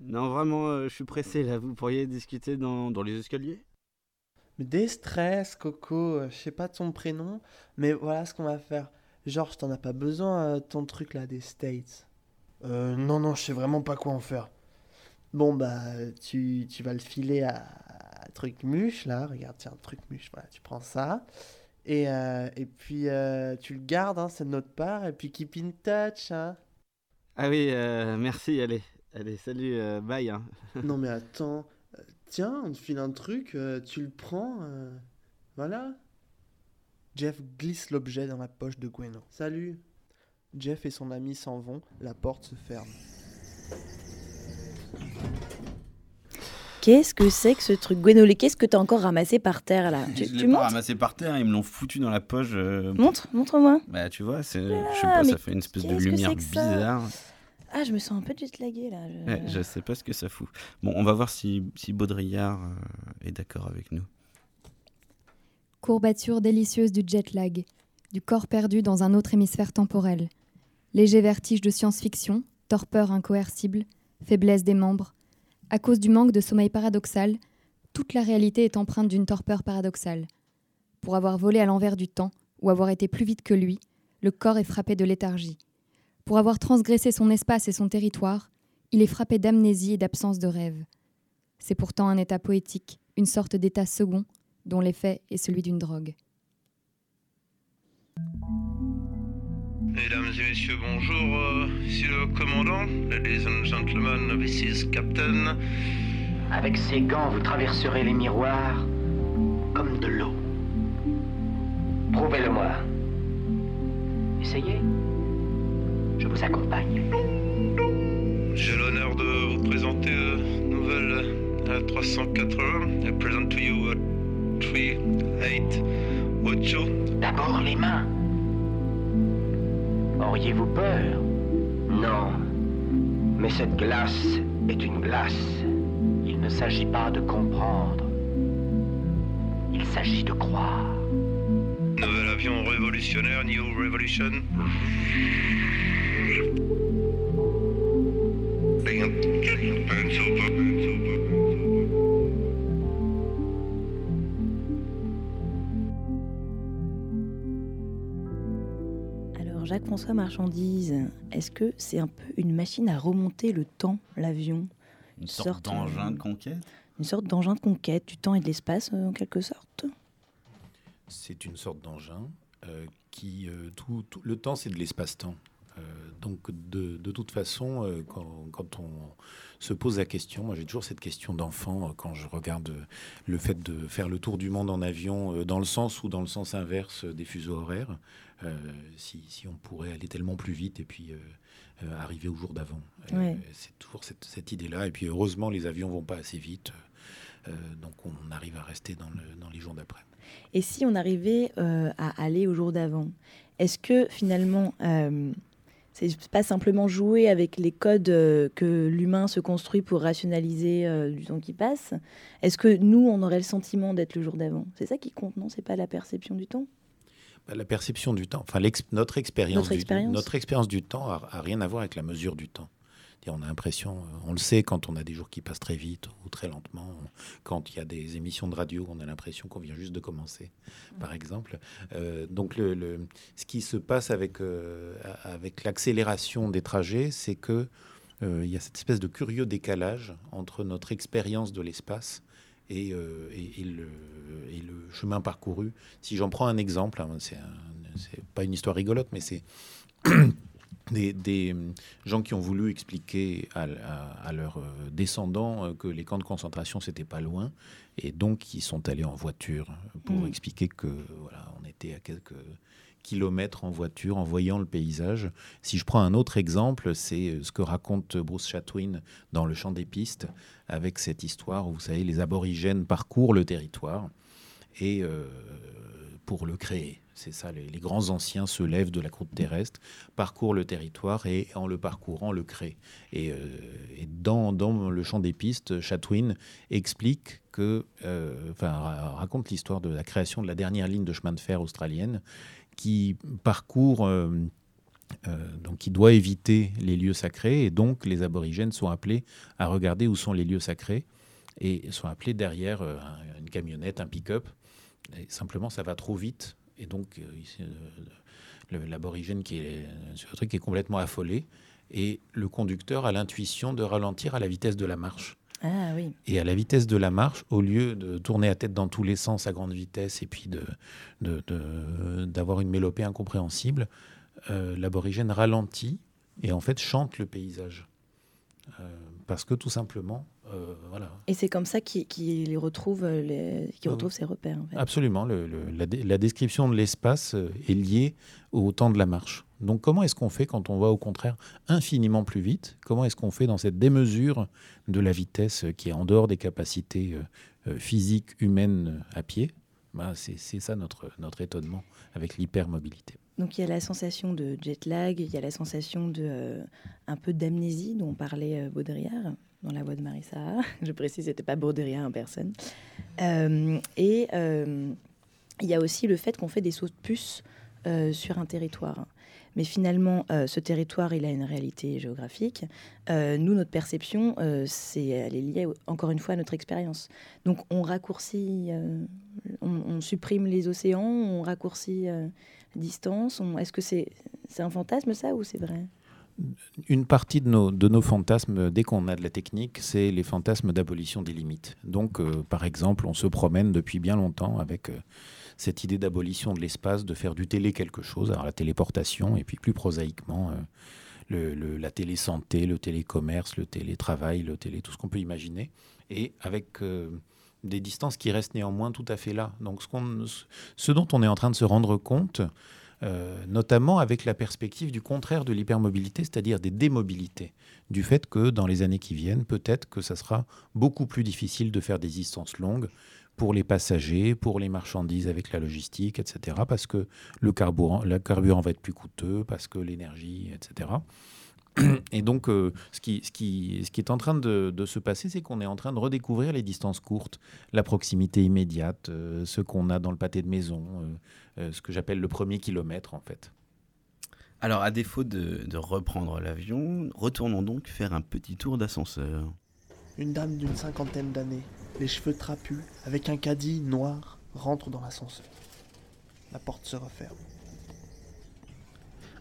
Non, vraiment, euh, je suis pressé là, vous pourriez discuter dans, dans les escaliers? Mais déstress, Coco, euh, je sais pas ton prénom, mais voilà ce qu'on va faire. Georges, t'en as pas besoin, euh, ton truc là des States. Euh, non, non, je sais vraiment pas quoi en faire. Bon, bah, tu, tu vas le filer à, à truc muche, là. Regarde, tiens, truc muche, voilà, tu prends ça. Et, euh, et puis, euh, tu le gardes, hein, c'est de notre part. Et puis, keep in touch, hein. Ah oui, euh, merci, allez. Allez, salut, bye. hein. non, mais attends. Tiens, on te file un truc, tu le prends. voilà. Jeff glisse l'objet dans la poche de Gweno. Salut. Jeff et son ami s'en vont, la porte se ferme. Qu'est-ce que c'est que ce truc Gwenolé Qu'est-ce que t'as encore ramassé par terre là Tu, je tu l'ai pas montres ramassé par terre, ils me l'ont foutu dans la poche. euh, Montre, montre-moi. Bah tu vois, c'est, je sais Ah, pas, mais ça fait une espèce de qu'est-ce que lumière c'est que ça bizarre. Ah, je me sens un peu jetlaguée là. je- Ouais, je sais pas ce que ça fout. Bon, on va voir si, si Baudrillard euh, est d'accord avec nous. Courbature délicieuse du jet lag, du corps perdu dans un autre hémisphère temporel. Léger vertige de science-fiction, torpeur incoercible, faiblesse des membres. À cause du manque de sommeil paradoxal, toute la réalité est empreinte d'une torpeur paradoxale. Pour avoir volé à l'envers du temps, ou avoir été plus vite que lui, le corps est frappé de léthargie. Pour avoir transgressé son espace et son territoire, il est frappé d'amnésie et d'absence de rêve. C'est pourtant un état poétique, une sorte d'état second, dont l'effet est celui d'une drogue. Mesdames et messieurs, bonjour. euh, ici le commandant. Ladies and gentlemen, this is Captain. Avec ces gants, vous traverserez les miroirs comme de l'eau. Prouvez-le-moi. Essayez. Je vous accompagne. J'ai l'honneur de vous présenter euh, nouvelle euh, 380. I present to you uh, 38 D'abord les mains. Auriez-vous peur Non. Mais cette glace est une glace. Il ne s'agit pas de comprendre. Il s'agit de croire. Nouvel avion révolutionnaire, New Revolution. Jacques-François Marchandise, est-ce que c'est un peu une machine à remonter le temps, l'avion? Une sorte d'engin de conquête? Une sorte d'engin de conquête du temps et de l'espace, euh, en quelque sorte? C'est une sorte d'engin euh, qui. euh, tout, tout- le temps, c'est de l'espace-temps. Euh, donc, de, de toute façon, euh, quand, quand on se pose la question, moi j'ai toujours cette question d'enfant euh, quand je regarde euh, le fait de faire le tour du monde en avion euh, dans le sens ou dans le sens inverse euh, des fuseaux horaires, euh, si, si on pourrait aller tellement plus vite et puis euh, euh, arriver au jour d'avant. Euh, Ouais. C'est toujours cette, cette idée-là. Et puis heureusement, les avions vont pas assez vite. euh, donc on arrive à rester dans, le- dans les jours d'après. Et si on arrivait euh, à aller au jour d'avant, est-ce que finalement, euh, c'est pas simplement jouer avec les codes euh, que l'humain se construit pour rationaliser euh, du temps qui passe Est-ce que nous, on aurait le sentiment d'être le jour d'avant? C'est ça qui compte, non? C'est pas la perception du temps? La perception du temps, enfin notre expérience, Notre du, expérience. notre expérience du temps a, a rien à voir avec la mesure du temps. On a l'impression, euh, on le sait quand on a des jours qui passent très vite ou très lentement, quand il y a des émissions de radio, on a l'impression qu'on vient juste de commencer, par exemple. Euh, donc le, le- ce qui se passe avec, euh, avec l'accélération des trajets, c'est que euh, il y a cette espèce de curieux décalage entre notre expérience de l'espace et, euh, et- et le, et le chemin parcouru. Si j'en prends un exemple, hein, c'est un- pas une histoire rigolote, mais c'est des, des, gens qui ont voulu expliquer à, à- à leurs descendants euh, que les camps de concentration c'était pas loin, et donc ils sont allés en voiture pour Mm. expliquer que voilà, on était à quelques kilomètres en voiture en voyant le paysage. Si je prends un autre exemple, c'est euh, ce que raconte Bruce Chatwin dans Le Champ des Pistes, avec cette histoire où, vous savez, les aborigènes parcourent le territoire et euh, pour le créer. C'est ça, les, grands anciens se lèvent de la croûte terrestre, parcourent le territoire et en le parcourant, le créent. Et, euh, dans, le champ des pistes, Chatwin explique que, enfin, ra- raconte l'histoire de la création de la dernière ligne de chemin de fer australienne qui parcourt, euh, euh, donc qui doit éviter les lieux sacrés, et donc les aborigènes sont appelés à regarder où sont les lieux sacrés, et sont appelés derrière euh, un- une camionnette, un pick-up. Et simplement, ça va trop vite, et donc l'aborigène qui est sur le truc est complètement affolé, et le conducteur a l'intuition de ralentir à la vitesse de la marche. Ah oui. Et à la vitesse de la marche, au lieu de tourner la tête dans tous les sens à grande vitesse et puis de, de- de- d'avoir une mélopée incompréhensible, euh, l'aborigène ralentit et en fait chante le paysage. Euh, parce que tout simplement, euh, voilà. Et c'est comme ça qu'il retrouve, les... ses repères. en fait. Absolument. le- le- la, description de l'espace est liée au temps de la marche. Donc comment est-ce qu'on fait quand on va au contraire infiniment plus vite? Comment est-ce qu'on fait dans cette démesure de la vitesse qui est en dehors des capacités euh, euh, physiques humaines euh, à pied? Bah, c'est, ça notre, notre étonnement avec l'hypermobilité. Donc il y a la sensation de jet lag, il y a la sensation de un peu d'amnésie dont parlait Baudrillard dans la voix de Marissa. Je précise, c'était pas Baudrillard en personne. Et il y a aussi le fait qu'on fait des sauts de puce sur un territoire. Mais finalement, euh, ce territoire, il a une réalité géographique. Euh, nous, notre perception, euh, c'est, elle est liée encore une fois à notre expérience. Donc, on raccourcit, on, supprime les océans, on raccourcit distance Est-ce que c'est c'est un fantasme ça ou c'est vrai? Une partie de nos, de nos fantasmes, dès qu'on a de la technique, c'est les fantasmes d'abolition des limites. Donc, par exemple, on se promène depuis bien longtemps avec cette idée d'abolition de l'espace, de faire du télé quelque chose, alors la téléportation, et puis plus prosaïquement, euh, le, le- la télésanté, le télécommerce, le télétravail, le télé, tout ce qu'on peut imaginer, et avec euh, des distances qui restent néanmoins tout à fait là. Donc, ce, dont on est en train de se rendre compte, euh, notamment avec la perspective du contraire de l'hypermobilité, c'est-à-dire des démobilités, du fait que dans les années qui viennent, peut-être que ça sera beaucoup plus difficile de faire des distances longues pour les passagers, pour les marchandises avec la logistique, etc., parce que le carburant, le carburant va être plus coûteux, parce que l'énergie, etc. Et donc, euh, ce, qui, ce, qui, ce qui est en train de, de se passer, c'est qu'on est en train de redécouvrir les distances courtes, la proximité immédiate, euh, ce qu'on a dans le pâté de maison, euh, euh, ce que j'appelle le premier kilomètre, en fait. Alors, à défaut de, de reprendre l'avion, retournons donc faire un petit tour d'ascenseur. Une dame d'une cinquantaine d'années, les cheveux trapus, avec un caddie noir, rentre dans l'ascenseur. La porte se referme.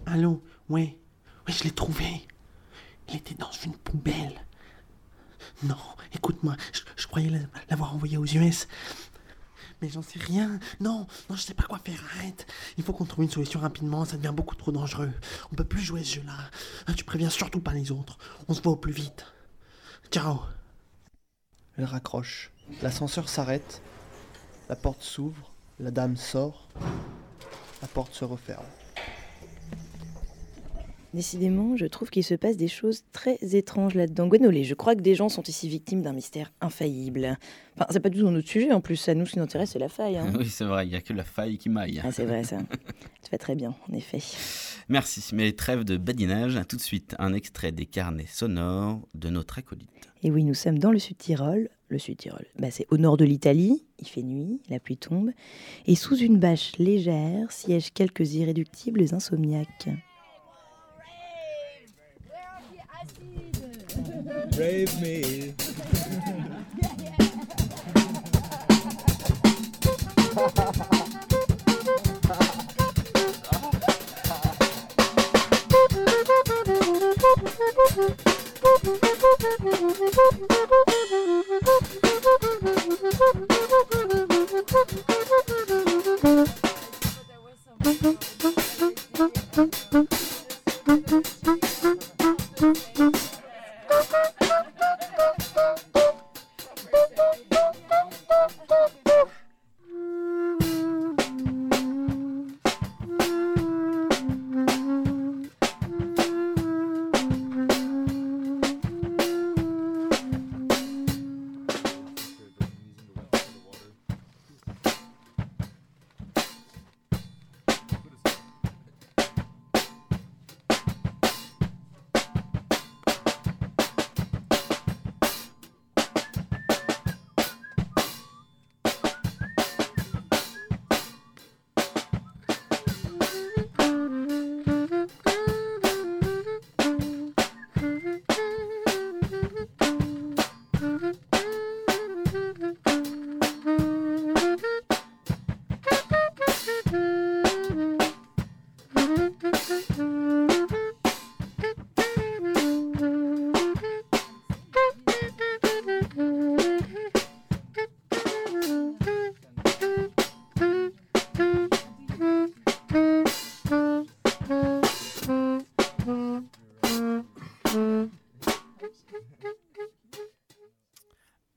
Allô, ouais, oui, je l'ai trouvé. Il était dans une poubelle. Non, écoute-moi, je, croyais la- l'avoir envoyé aux US. Mais j'en sais rien. Non, non, je sais pas quoi faire. Arrête. Il faut qu'on trouve une solution rapidement. Ça devient beaucoup trop dangereux. On peut plus jouer ce jeu-là. Ah, Tu préviens surtout pas les autres. On se voit au plus vite. Ciao. Elle raccroche. L'ascenseur s'arrête. La porte s'ouvre. La dame sort. La porte se referme. Décidément, je trouve qu'il se passe des choses très étranges là-dedans. Gwenolé, je crois que des gens sont ici victimes d'un mystère infaillible. Enfin, c'est pas du tout notre sujet en plus. À nous, ce qui nous intéresse, c'est la faille. hein. Oui, c'est vrai, il n'y a que la faille qui maille. Ah, c'est vrai ça. tu fais très bien, en effet. Merci, mais trêve de badinage. Tout de suite, un extrait des carnets sonores de notre acolyte. Et oui, nous sommes dans le Sud-Tyrol. Le Sud-Tyrol, bah, c'est au nord de l'Italie. Il fait nuit, la pluie tombe. Et sous une bâche légère siègent quelques irréductibles insomniaques. Brave me.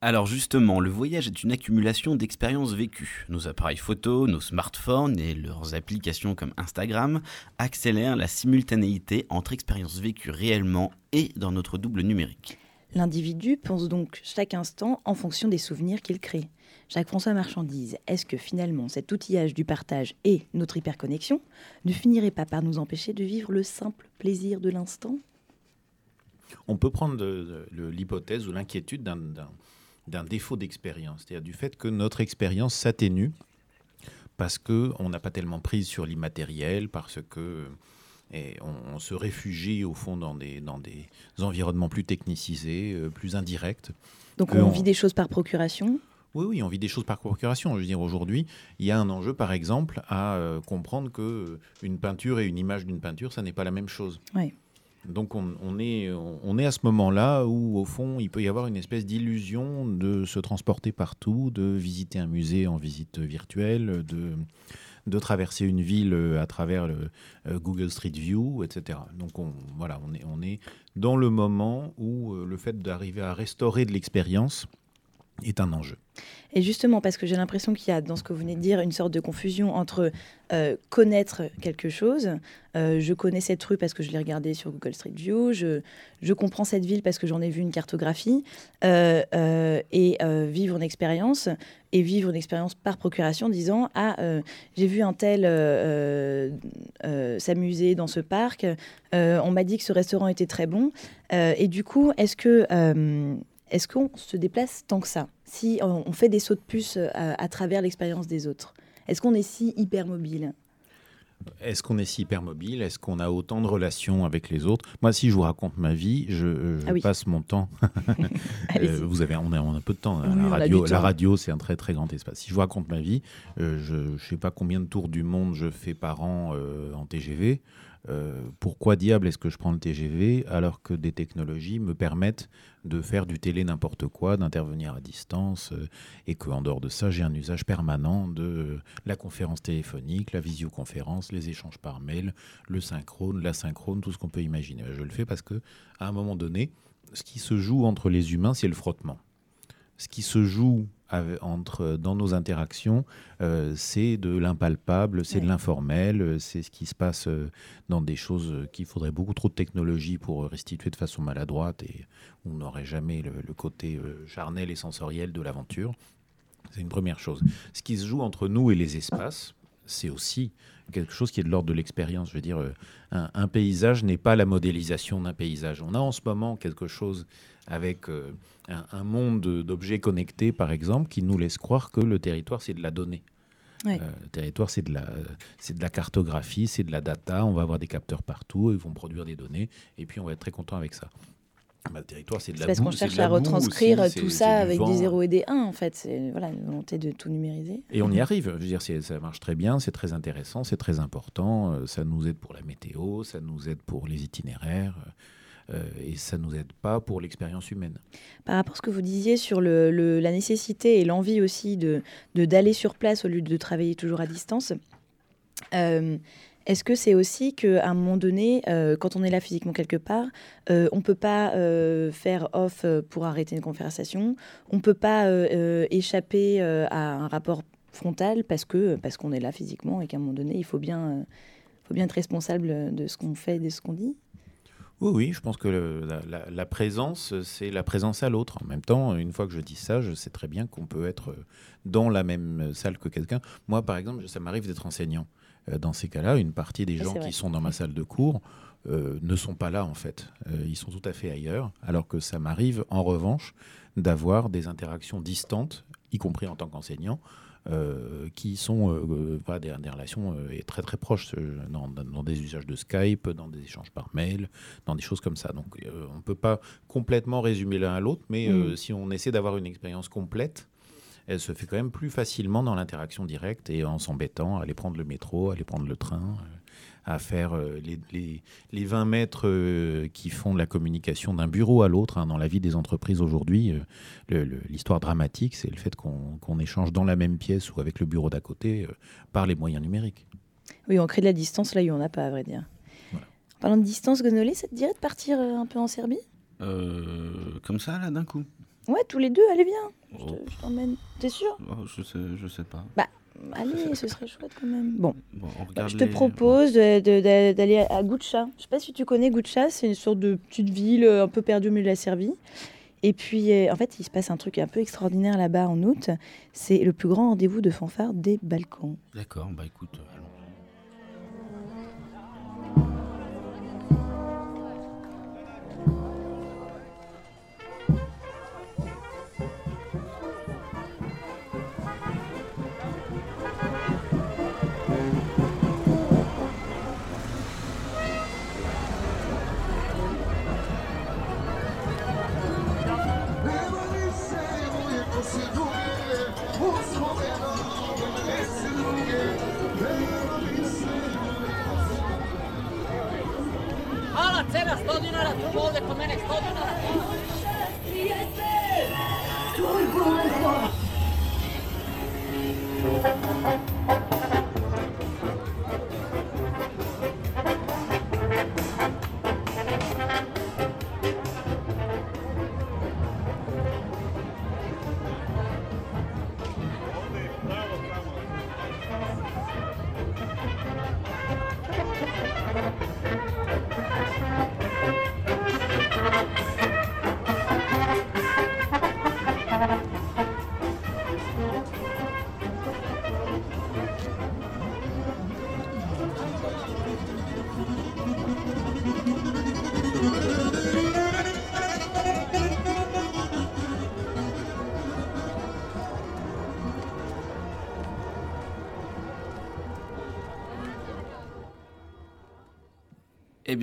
Alors justement, le voyage est une accumulation d'expériences vécues. Nos appareils photo, nos smartphones et leurs applications comme Instagram accélèrent la simultanéité entre expériences vécues réellement et dans notre double numérique. L'individu pense donc chaque instant en fonction des souvenirs qu'il crée. Jacques-François Marchandise, est-ce que finalement cet outillage du partage et notre hyperconnexion ne finirait pas par nous empêcher de vivre le simple plaisir de l'instant? On peut prendre l'hypothèse ou l'inquiétude d'un- d'un défaut d'expérience, c'est-à-dire du fait que notre expérience s'atténue parce qu'on n'a pas tellement prise sur l'immatériel, parce que et on, on se réfugie au fond dans des, dans des environnements plus technicisés, euh, plus indirects. Donc on vit des choses par procuration? Oui, oui, on vit des choses par procuration. Je veux dire, aujourd'hui, il y a un enjeu, par exemple, à euh, comprendre que une peinture et une image d'une peinture, ça n'est pas la même chose. Oui. Donc on, est, on, est à ce moment-là où, au fond, il peut y avoir une espèce d'illusion de se transporter partout, de visiter un musée en visite virtuelle, de, de traverser une ville euh, à travers euh, Google Street View, etc. Donc on, voilà, on est, on est dans le moment où euh, le fait d'arriver à restaurer de l'expérience est un enjeu. Et justement, parce que j'ai l'impression qu'il y a dans ce que vous venez de dire une sorte de confusion entre euh, connaître quelque chose, euh, je connais cette rue parce que je l'ai regardée sur Google Street View, je, comprends cette ville parce que j'en ai vu une cartographie, euh, et vivre une expérience, et vivre une expérience par procuration, disant Ah, j'ai vu un tel s'amuser dans ce parc, on m'a dit que ce restaurant était très bon, et du coup, est-ce que est-ce qu'on se déplace tant que ça Si on fait des sauts de puce euh, à, à travers l'expérience des autres, est-ce qu'on est si hyper mobile Est-ce qu'on est si hyper mobile Est-ce qu'on a autant de relations avec les autres? Moi, si je vous raconte ma vie, je, euh, je Ah oui. passe mon temps. Euh, vous avez, on a, on a peu de temps. hein. Oui, la radio, la radio, c'est un très très grand espace. Si je vous raconte ma vie, euh, je ne sais pas combien de tours du monde je fais par an euh, en TGV. Euh, pourquoi diable est-ce que je prends le TGV alors que des technologies me permettent de faire du télé n'importe quoi, d'intervenir à distance euh, et qu'en dehors de ça, j'ai un usage permanent de euh, la conférence téléphonique, la visioconférence, les échanges par mail, le synchrone, l'asynchrone, tout ce qu'on peut imaginer. Je le fais parce que à un moment donné, ce qui se joue entre les humains, c'est le frottement. Ce qui se joue entre, dans nos interactions, euh, c'est de l'impalpable, c'est de l'informel, euh, c'est ce qui se passe euh, dans des choses euh, qu'il faudrait beaucoup trop de technologie pour euh, restituer de façon maladroite et où on n'aurait jamais le, le côté euh, charnel et sensoriel de l'aventure. C'est une première chose. Ce qui se joue entre nous et les espaces, c'est aussi quelque chose qui est de l'ordre de l'expérience. Je veux dire, euh, un, un paysage n'est pas la modélisation d'un paysage. On a en ce moment quelque chose avec euh, un, un monde d'objets connectés, par exemple, qui nous laisse croire que le territoire, c'est de la donnée. Ouais. Euh, le territoire, c'est de, la, c'est de la cartographie, c'est de la data. On va avoir des capteurs partout, ils vont produire des données, et puis on va être très content avec ça. Bah, le territoire, c'est de la parce boue, qu'on cherche à retranscrire aussi, tout ça avec vent. des 0 et des 1, en fait. C'est voilà, une volonté de tout numériser. Et on y arrive. Je veux dire, c'est- ça marche très bien, c'est très intéressant, c'est très important. euh, Ça nous aide pour la météo, ça nous aide pour les itinéraires, euh, et ça nous aide pas pour l'expérience humaine. Par rapport à ce que vous disiez sur la nécessité et l'envie aussi de de- d'aller sur place au lieu de travailler toujours à distance, euh, est-ce que c'est aussi qu'à un moment donné, euh, quand on est là physiquement quelque part, euh, on ne peut pas euh, faire off euh, pour arrêter une conversation, on ne peut pas euh, euh, échapper euh, à un rapport frontal parce que parce qu'on est là physiquement et qu'à un moment donné, il faut bien, euh, faut bien être responsable de ce qu'on fait et de ce qu'on dit? Oui, oui, je pense que le- la, présence, c'est la présence à l'autre. En même temps, une fois que je dis ça, je sais très bien qu'on peut être dans la même salle que quelqu'un. Moi, par exemple, ça m'arrive d'être enseignant. Euh, Dans ces cas-là, une partie des gens qui sont dans ma salle de cours euh, ne sont pas là, en fait. Euh, ils sont tout à fait ailleurs. Alors que ça m'arrive, en revanche, d'avoir des interactions distantes, y compris en tant qu'enseignant, euh, qui sont euh, euh, voilà, des, des relations euh, très très proches dans, des usages de Skype, dans des échanges par mail, dans des choses comme ça. Donc on ne peut pas complètement résumer l'un à l'autre, mais Mm. si on essaie d'avoir une expérience complète, elle se fait quand même plus facilement dans l'interaction directe et en s'embêtant à aller prendre le métro, à aller prendre le train, à faire euh, les, les- les 20 mètres euh, qui font de la communication d'un bureau à l'autre. hein, dans la vie des entreprises aujourd'hui, euh, l'histoire dramatique, c'est le fait qu'on qu'on échange dans la même pièce ou avec le bureau d'à côté euh, par les moyens numériques. Oui, on crée de la distance là où on n'a pas, à vrai dire. En parlant de distance, Gonolé, ça te dirait de partir un peu en Serbie? Euh, comme ça, là, d'un coup Ouais, tous les deux, allez bien. Je Oh. te- je t'emmène. T'es sûr? Oh, je, sais, je sais pas. Bah, allez, ce serait chouette quand même. Bon. Bon, on Bah, je te les- propose d'aller à Goucha. Je sais pas si tu connais Goucha, c'est une sorte de petite ville euh, un peu perdue au milieu de la Serbie. Et puis, euh, en fait, il se passe un truc un peu extraordinaire là-bas en août. C'est le plus grand rendez-vous de fanfare des Balkans. D'accord, bah écoute,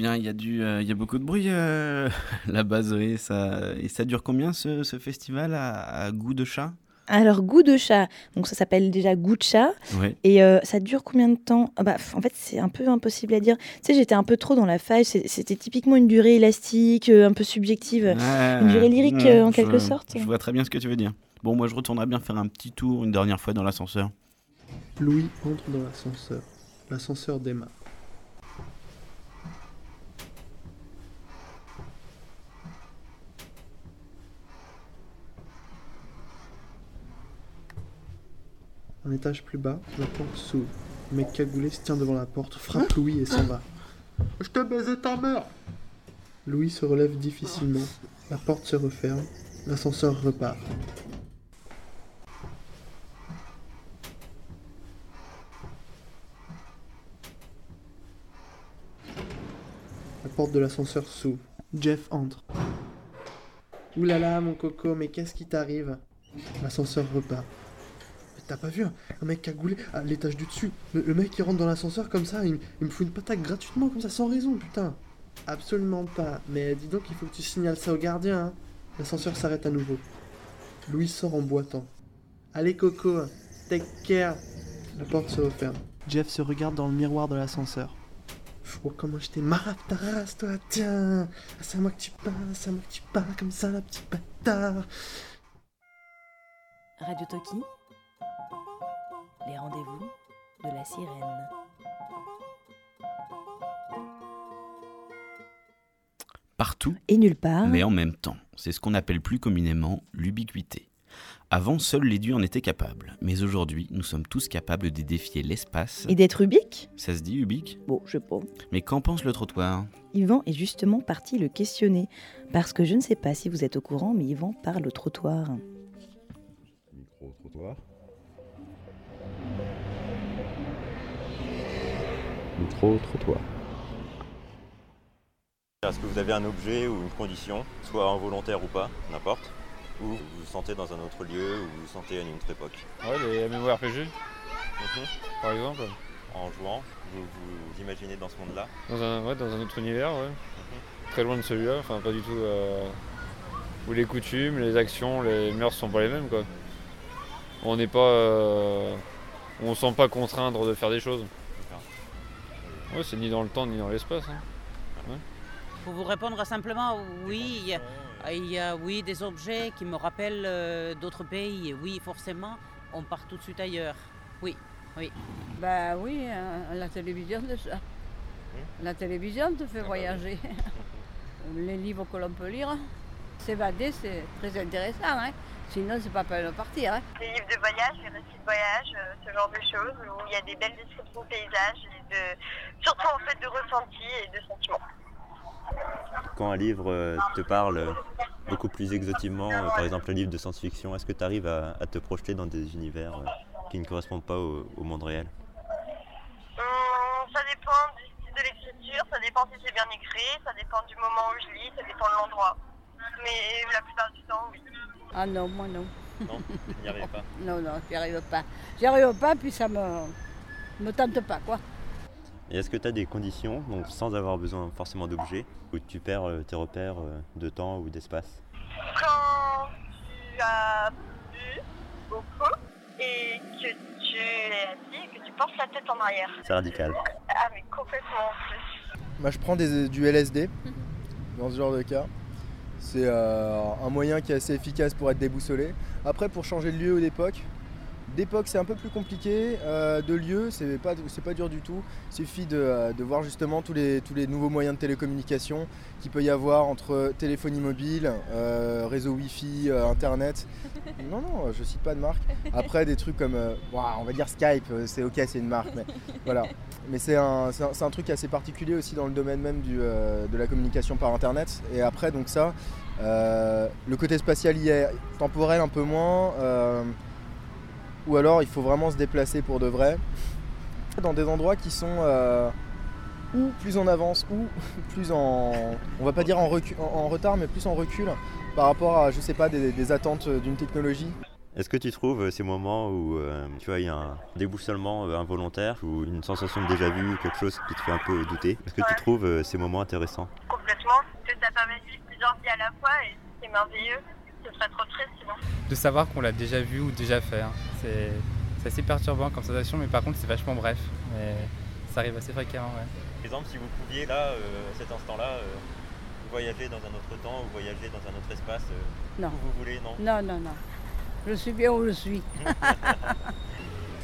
bien, il y, a du, euh, il y a beaucoup de bruit euh, là-bas, Zoé. Ça, et ça dure combien ce, ce festival à, à goût de chat? Alors, goût de chat, donc ça s'appelle déjà goût de chat. Et euh, ça dure combien de temps? Ah bah, En fait, c'est un peu impossible à dire. Tu sais, j'étais un peu trop dans la faille. C'était typiquement une durée élastique, euh, un peu subjective. une durée lyrique, Ouais, euh, en je- quelque sorte. Je vois très bien ce que tu veux dire. Bon, moi, je retournerai bien faire un petit tour une dernière fois dans l'ascenseur. Louis entre dans l'ascenseur. L'ascenseur démarre. Un étage plus bas, la porte s'ouvre. Le mec cagoulé se tient devant la porte, frappe Louis et s'en va. Je te baisais ta mère Louis se relève difficilement. La porte se referme. L'ascenseur repart. La porte de l'ascenseur s'ouvre. Jeff entre. Là là, mon coco, mais qu'est-ce qui t'arrive? L'ascenseur repart. T'as pas vu un, un mec cagoulé à l'étage du dessus le, le mec qui rentre dans l'ascenseur comme ça, il, il me fout une patate gratuitement comme ça, sans raison, putain. Absolument pas. Mais dis donc, il faut que tu signales ça au gardien. Hein. L'ascenseur s'arrête à nouveau. Louis sort en boitant. Allez Coco, take care. La porte se referme. Jeff se regarde dans le miroir de l'ascenseur. Oh, comment je t'ai marre ta race, toi, tiens Ah, C'est à moi que tu parles, c'est à moi que tu parles comme ça, la petite bâtard Radio Toki, les rendez-vous de la sirène. Partout Et nulle part. mais en même temps. C'est ce qu'on appelle plus communément l'ubiquité. Avant, seuls les dieux en étaient capables. Mais aujourd'hui, nous sommes tous capables de défier l'espace. Et d'être ubique Ça se dit, ubique? Bon, je sais pas. Mais qu'en pense le trottoir? Yvan est justement parti le questionner. Parce que je ne sais pas si vous êtes au courant, mais Yvan parle au trottoir. Micro-trottoir. Micro-trottoir. Est-ce que vous avez un objet ou une condition, soit involontaire ou pas, n'importe, ou vous vous sentez dans un autre lieu, ou vous vous sentez à une autre époque? Ouais, les MMORPG, Mhm. par exemple. En jouant, vous vous imaginez dans ce monde-là? Dans un, ouais, dans un autre univers, ouais. Très loin de celui-là, enfin pas du tout. euh, où les coutumes, les actions, les mœurs sont pas les mêmes, quoi. On n'est pas. euh, on se sent pas contraindre de faire des choses. Ouais, c'est ni dans le temps ni dans l'espace. hein. Ouais. Pour vous répondre simplement, oui, il y a, il y a, oui, des objets qui me rappellent euh, d'autres pays. Oui, forcément, on part tout de suite ailleurs. Oui, oui. Bah oui, hein, la télévision déjà. La télévision te fait voyager. Les livres que l'on peut lire, s'évader, c'est très intéressant. Hein. Sinon, c'est pas peine de partir. Hein. Des livres de voyage, des récits de voyage, euh, ce genre de choses, où il y a des belles descriptions de paysages, de, surtout en fait de ressentis et de sentiments. Quand un livre euh, te parle beaucoup plus exotiquement, euh, par exemple un livre de science-fiction, est-ce que tu arrives à, à te projeter dans des univers euh, qui ne correspondent pas au, au monde réel? Hum, ça dépend du style de l'écriture, ça dépend si c'est bien écrit, ça dépend du moment où je lis, ça dépend de l'endroit. Mais la plupart du temps, oui. Ah non, moi non. Non, tu n'y arrives pas Non, non, j'y arrive pas. J'y arrive pas, puis ça me, me tente pas, quoi. Et est-ce que tu as des conditions, donc sans avoir besoin forcément d'objets, où tu perds euh, tes repères euh, de temps ou d'espace? Quand tu as bu beaucoup et et que tu es assis et que tu portes la tête en arrière. C'est radical. Ah, mais complètement en plus. Moi, je prends des- du LSD dans ce genre de cas. C'est euh, un moyen qui est assez efficace pour être déboussolé. Après, pour changer de lieu ou d'époque, d'époque c'est un peu plus compliqué. euh, de lieu, c'est pas, pas dur du tout. Il suffit de, de voir justement tous les, tous les nouveaux moyens de télécommunication qu'il peut y avoir entre téléphonie mobile, euh, réseau Wi-Fi, euh, Internet. Non, non, je cite pas de marque. Après, des trucs comme, on va dire Skype, c'est ok, c'est une marque, mais voilà. Mais c'est un, un- truc assez particulier aussi dans le domaine même du, de la communication par Internet. Et après, donc ça, le côté spatial y est, temporel un peu moins. Ou alors, il faut vraiment se déplacer pour de vrai. Dans des endroits qui sont euh, ou plus en avance ou plus en, on va pas dire en, recu- en- en retard, mais plus en recul par rapport à, je sais pas, des, des attentes d'une technologie. Est-ce que tu trouves euh, ces moments où euh, tu vois, il y a un déboussolement euh, involontaire ou une sensation de déjà vu, quelque chose qui te fait un peu douter? Est-ce que tu trouves euh, ces moments intéressants? Complètement. Que ça permet de vivre plusieurs vies à la fois et c'est merveilleux. Ce serait trop de savoir qu'on l'a déjà vu ou déjà fait. hein. C'est assez perturbant comme sensation, mais par contre c'est vachement bref. Mais ça arrive assez fréquemment. Ouais. Par exemple, si vous pouviez là, euh, à cet instant-là, euh, voyager dans un autre temps ou voyager dans un autre espace, euh, Non. où vous voulez, non? Non, non, non. Je suis bien où je suis.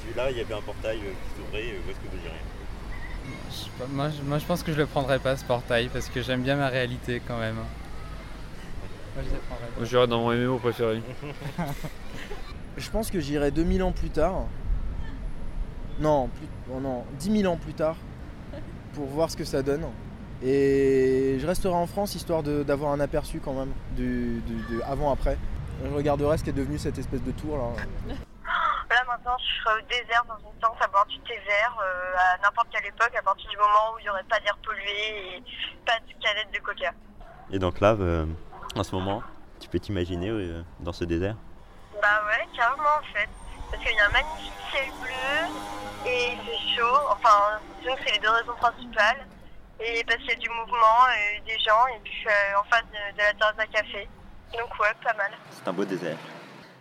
Si là, il y avait un portail qui s'ouvrait, où est-ce que vous iriez? Moi, je, moi je pense que je le prendrais pas ce portail parce que j'aime bien ma réalité quand même. Moi, je. J'irai dans mon MMO préféré. Je pense que j'irai 2000 ans plus tard. Non, plus, oh non, 10 000 ans plus tard pour voir ce que ça donne. Et je resterai en France histoire d'avoir un aperçu quand même du, du- du avant-après. Je regarderai ce qui est devenu cette espèce de tour là. Là maintenant, je serais au désert dans une tente à boire du thé vert euh, à n'importe quelle époque, à partir du moment où il n'y aurait pas d'air pollué et pas de canette de coca. Et donc là, euh, en ce moment, tu peux t'imaginer euh, dans ce désert? Bah ouais, carrément en fait. Parce qu'il y a un magnifique ciel bleu et il fait chaud. Enfin, disons que c'est les deux raisons principales. Et parce qu'il y a du mouvement, et des gens, et puis euh, en face de, de la terrasse à café. Donc ouais, pas mal. C'est un beau désert.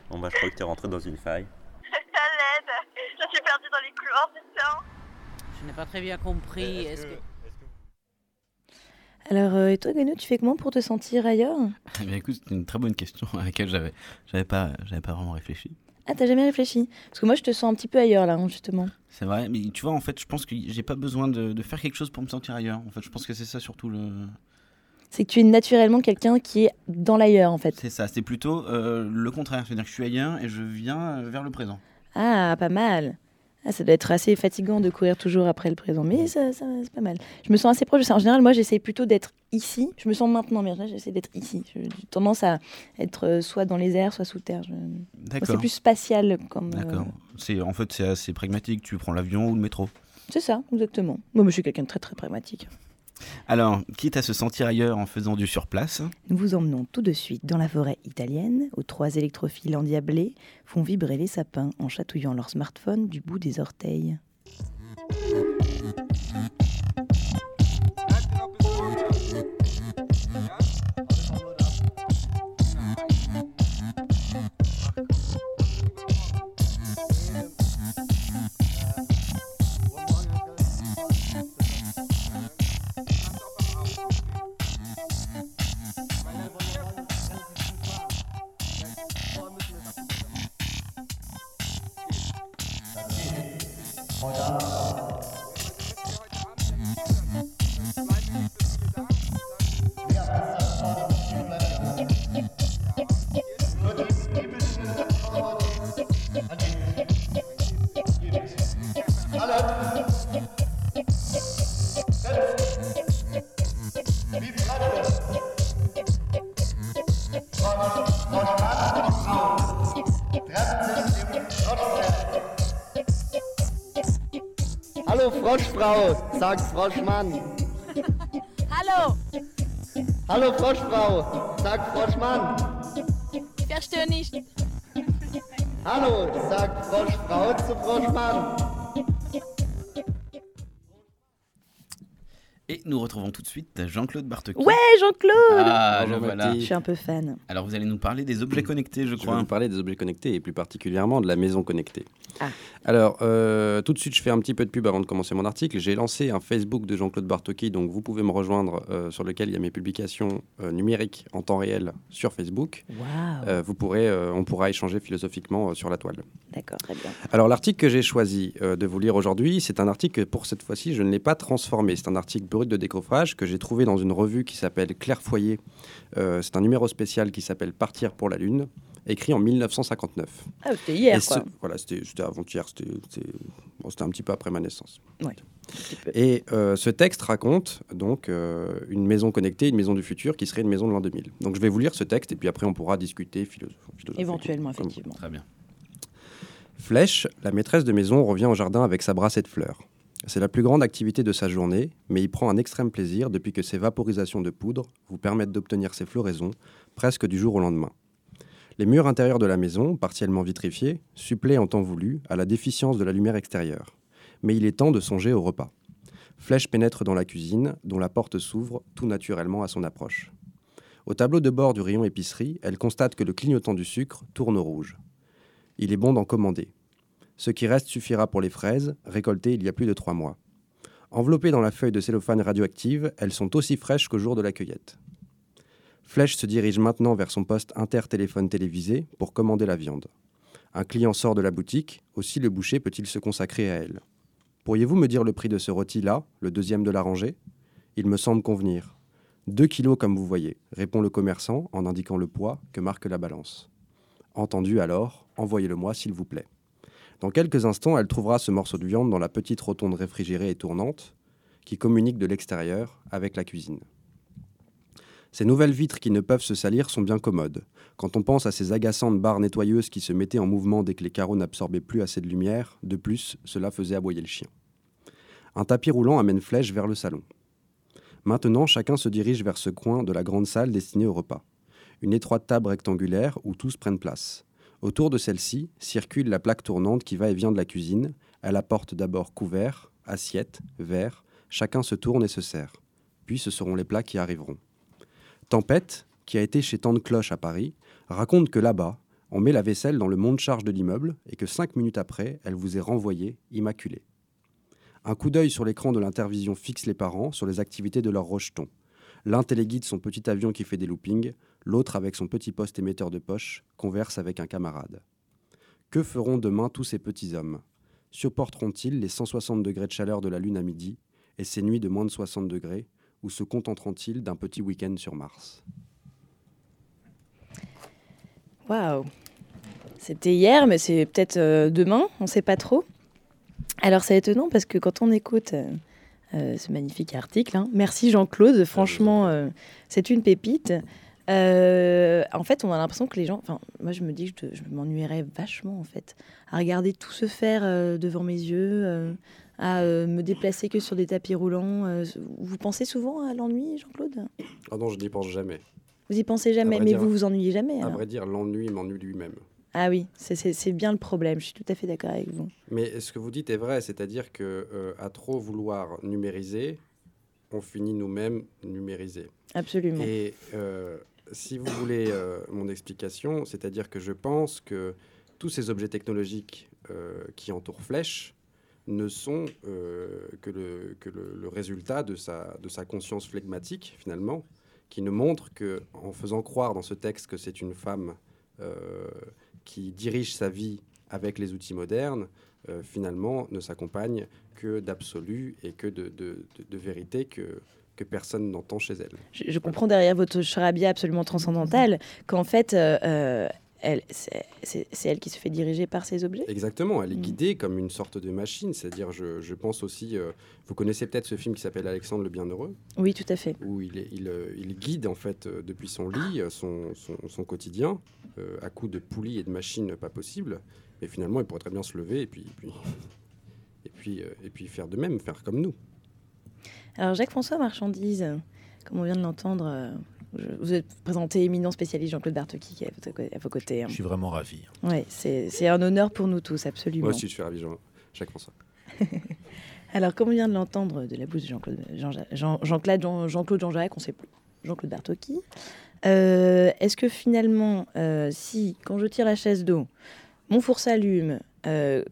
Bon bah je crois que tu es rentré dans une faille. à l'aide Je suis perdue dans les couloirs du temps. Je n'ai pas très bien compris. Est-ce Est-ce que- que... Alors, euh, et toi, Gueno, tu fais comment pour te sentir ailleurs? Eh bien, écoute, c'est une très bonne question à laquelle j'avais, j'avais pas, j'avais pas vraiment réfléchi. Ah, t'as jamais réfléchi? Parce que moi, je te sens un petit peu ailleurs là, hein, justement. C'est vrai, mais tu vois, en fait, je pense que j'ai pas besoin de, de faire quelque chose pour me sentir ailleurs. En fait, je pense que c'est ça surtout le. C'est que tu es naturellement quelqu'un qui est dans l'ailleurs, en fait. C'est ça, c'est plutôt euh, le contraire. C'est-à-dire que je suis ailleurs et je viens euh, vers le présent. Ah, pas mal. Ah, ça doit être assez fatigant de courir toujours après le présent, mais ça, ça- c'est pas mal. Je me sens assez proche de ça. En général, moi, j'essaie plutôt d'être ici. Je me sens maintenant, mais en général, j'essaie d'être ici. J'ai tendance à être euh, soit dans les airs, soit sous terre. Je- D'accord. C'est plus spatial comme. euh, D'accord. C'est en fait c'est assez pragmatique. Tu prends l'avion ou le métro? C'est ça, exactement. Moi, je suis quelqu'un de très très pragmatique. Alors, quitte à se sentir ailleurs en faisant du surplace, Nous vous emmenons tout de suite dans la forêt italienne, où trois électrophiles endiablés font vibrer les sapins en chatouillant leur smartphone du bout des orteils. Hallo Froschfrau, sagt Froschmann. Hallo, Hallo Froschfrau, sagt Froschmann. ich verstehe nicht. Hallo, sagt Froschfrau zu Froschmann. Et nous retrouvons tout de suite Jean-Claude Bartoki. Ouais, Jean-Claude Ah, voilà. Mathilde. Je suis un peu fan. Alors, vous allez nous parler des objets connectés, je Je vais crois. vous parler des objets connectés et plus particulièrement de la maison connectée. Ah. Alors, euh, tout de suite, je fais un petit peu de pub avant de commencer mon article. J'ai lancé un Facebook de Jean-Claude Bartoki, donc vous pouvez me rejoindre euh, sur lequel il y a mes publications euh, numériques en temps réel sur Facebook. Waouh. Euh, vous pourrez, euh, on pourra échanger philosophiquement euh, sur la toile. D'accord, très bien. Alors l'article que j'ai choisi euh, de vous lire aujourd'hui, c'est un article que pour cette fois-ci, je ne l'ai pas transformé. C'est un article de décoffrage que j'ai trouvé dans une revue qui s'appelle Claire Foyer. Euh, c'est un numéro spécial qui s'appelle Partir pour la Lune, écrit en 1959. Ah, c'était hier, Et ce- quoi. voilà, c'était c'était avant-hier, c'était c'était- bon, c'était un petit peu après ma naissance. Ouais. Et euh, ce texte raconte donc euh, une maison connectée, une maison du futur qui serait une maison de l'an 2000. Donc je vais vous lire ce texte et puis après on pourra discuter philosophe. philosopher, Éventuellement, comme- effectivement. Très bien. Flèche, la maîtresse de maison, revient au jardin avec sa brassée de fleurs. C'est la plus grande activité de sa journée, mais il prend un extrême plaisir depuis que ses vaporisations de poudre vous permettent d'obtenir ces floraisons presque du jour au lendemain. Les murs intérieurs de la maison, partiellement vitrifiés, suppléent en temps voulu à la déficience de la lumière extérieure. Mais il est temps de songer au repas. Flèche pénètre dans la cuisine, dont la porte s'ouvre tout naturellement à son approche. Au tableau de bord du rayon épicerie, elle constate que le clignotant du sucre tourne rouge. Il est bon d'en commander. Ce qui reste suffira pour les fraises, récoltées il y a plus de trois mois. Enveloppées dans la feuille de cellophane radioactive, elles sont aussi fraîches qu'au jour de la cueillette. Flèche se dirige maintenant vers son poste inter-téléphone télévisé pour commander la viande. Un client sort de la boutique, aussi le boucher peut-il se consacrer à elle. Pourriez-vous me dire le prix de ce rôti-là, le deuxième de la rangée? Il me semble convenir. Deux kilos comme vous voyez, répond le commerçant en indiquant le poids que marque la balance. Entendu alors, envoyez-le-moi s'il vous plaît. Dans quelques instants, elle trouvera ce morceau de viande dans la petite rotonde réfrigérée et tournante qui communique de l'extérieur avec la cuisine. Ces nouvelles vitres qui ne peuvent se salir sont bien commodes. Quand on pense à ces agaçantes barres nettoyeuses qui se mettaient en mouvement dès que les carreaux n'absorbaient plus assez de lumière, de plus, cela faisait aboyer le chien. Un tapis roulant amène Flèche vers le salon. Maintenant, chacun se dirige vers ce coin de la grande salle destinée au repas. Une étroite table rectangulaire où tous prennent place. Autour de celle-ci circule la plaque tournante qui va et vient de la cuisine. Elle apporte d'abord couverts, assiettes, verres. Chacun se tourne et se sert. Puis ce seront les plats qui arriveront. Tempête, qui a été chez Tante Cloche à Paris, raconte que là-bas, on met la vaisselle dans le monte-charge de l'immeuble et que cinq minutes après, elle vous est renvoyée immaculée. Un coup d'œil sur l'écran de l'intervision fixe les parents sur les activités de leur rejeton. L'un téléguide son petit avion qui fait des loopings, l'autre avec son petit poste émetteur de poche converse avec un camarade. Que feront demain tous ces petits hommes? Supporteront-ils les 160 degrés de chaleur de la Lune à midi et ces nuits de moins de 60 degrés ou se contenteront-ils d'un petit week-end sur Mars? Waouh. C'était hier, mais c'est peut-être euh, demain, on ne sait pas trop. Alors c'est étonnant parce que quand on écoute euh, euh, ce magnifique article, hein, merci Jean-Claude, franchement, euh, c'est une pépite. Euh, en fait, on a l'impression que les gens, enfin, moi je me dis que je, je m'ennuierais vachement en fait à regarder tout se faire euh, devant mes yeux, euh, à me déplacer que sur des tapis roulants. vous pensez souvent à l'ennui, Jean-Claude? Ah non, je n'y pense jamais. Vous y pensez jamais, mais dire- vous vous ennuyez jamais. À vrai dire, l'ennui m'ennuie lui-même. Ah oui, c'est- bien le problème. Je suis tout à fait d'accord avec vous. Mais ce que vous dites est vrai, c'est-à-dire que à trop vouloir numériser, on finit nous-mêmes numérisés. Absolument. Et euh, si vous voulez euh, mon explication, c'est-à-dire que je pense que tous ces objets technologiques euh, qui entourent Flèche ne sont euh, que, le, résultat de sa, conscience flegmatique, finalement, qui ne montre que, en faisant croire dans ce texte que c'est une femme qui dirige sa vie avec les outils modernes, finalement, ne s'accompagne que d'absolu et que de- de vérité que, que personne n'entend chez elle. Je, je comprends derrière votre charabia absolument transcendantal qu'en fait, euh, euh, elle, c'est elle qui se fait diriger par ces objets. Exactement, elle est Mm. guidée comme une sorte de machine. C'est-à-dire, je, je pense aussi, euh, vous connaissez peut-être ce film qui s'appelle Alexandre le Bienheureux, Oui, tout à fait. où il, est- il, il guide en fait depuis son lit son, son, son quotidien euh, à coups de poulies et de machines pas possibles. Mais finalement, il pourrait très bien se lever et puis, et puis, et puis, et puis faire de même, faire comme nous. Alors Jacques-François Marchandise, comme on vient de l'entendre, euh, je- vous êtes présenté éminent spécialiste Jean-Claude Bartoki qui est à vos côtés. hein. Je suis vraiment ravi. Ouais, c'est un honneur pour nous tous, absolument. Moi aussi, je suis ravi, Jean- Jacques François. Alors, comme on vient de l'entendre de la bouche de Jean-Claude Jean, Jean, Jean-Claude Jean, Jean-Claude Jean Jacques, on ne sait plus. Jean-Claude Bartocchi. Euh, est-ce que finalement, euh, si quand je tire la chaise d'eau, mon four s'allume, euh,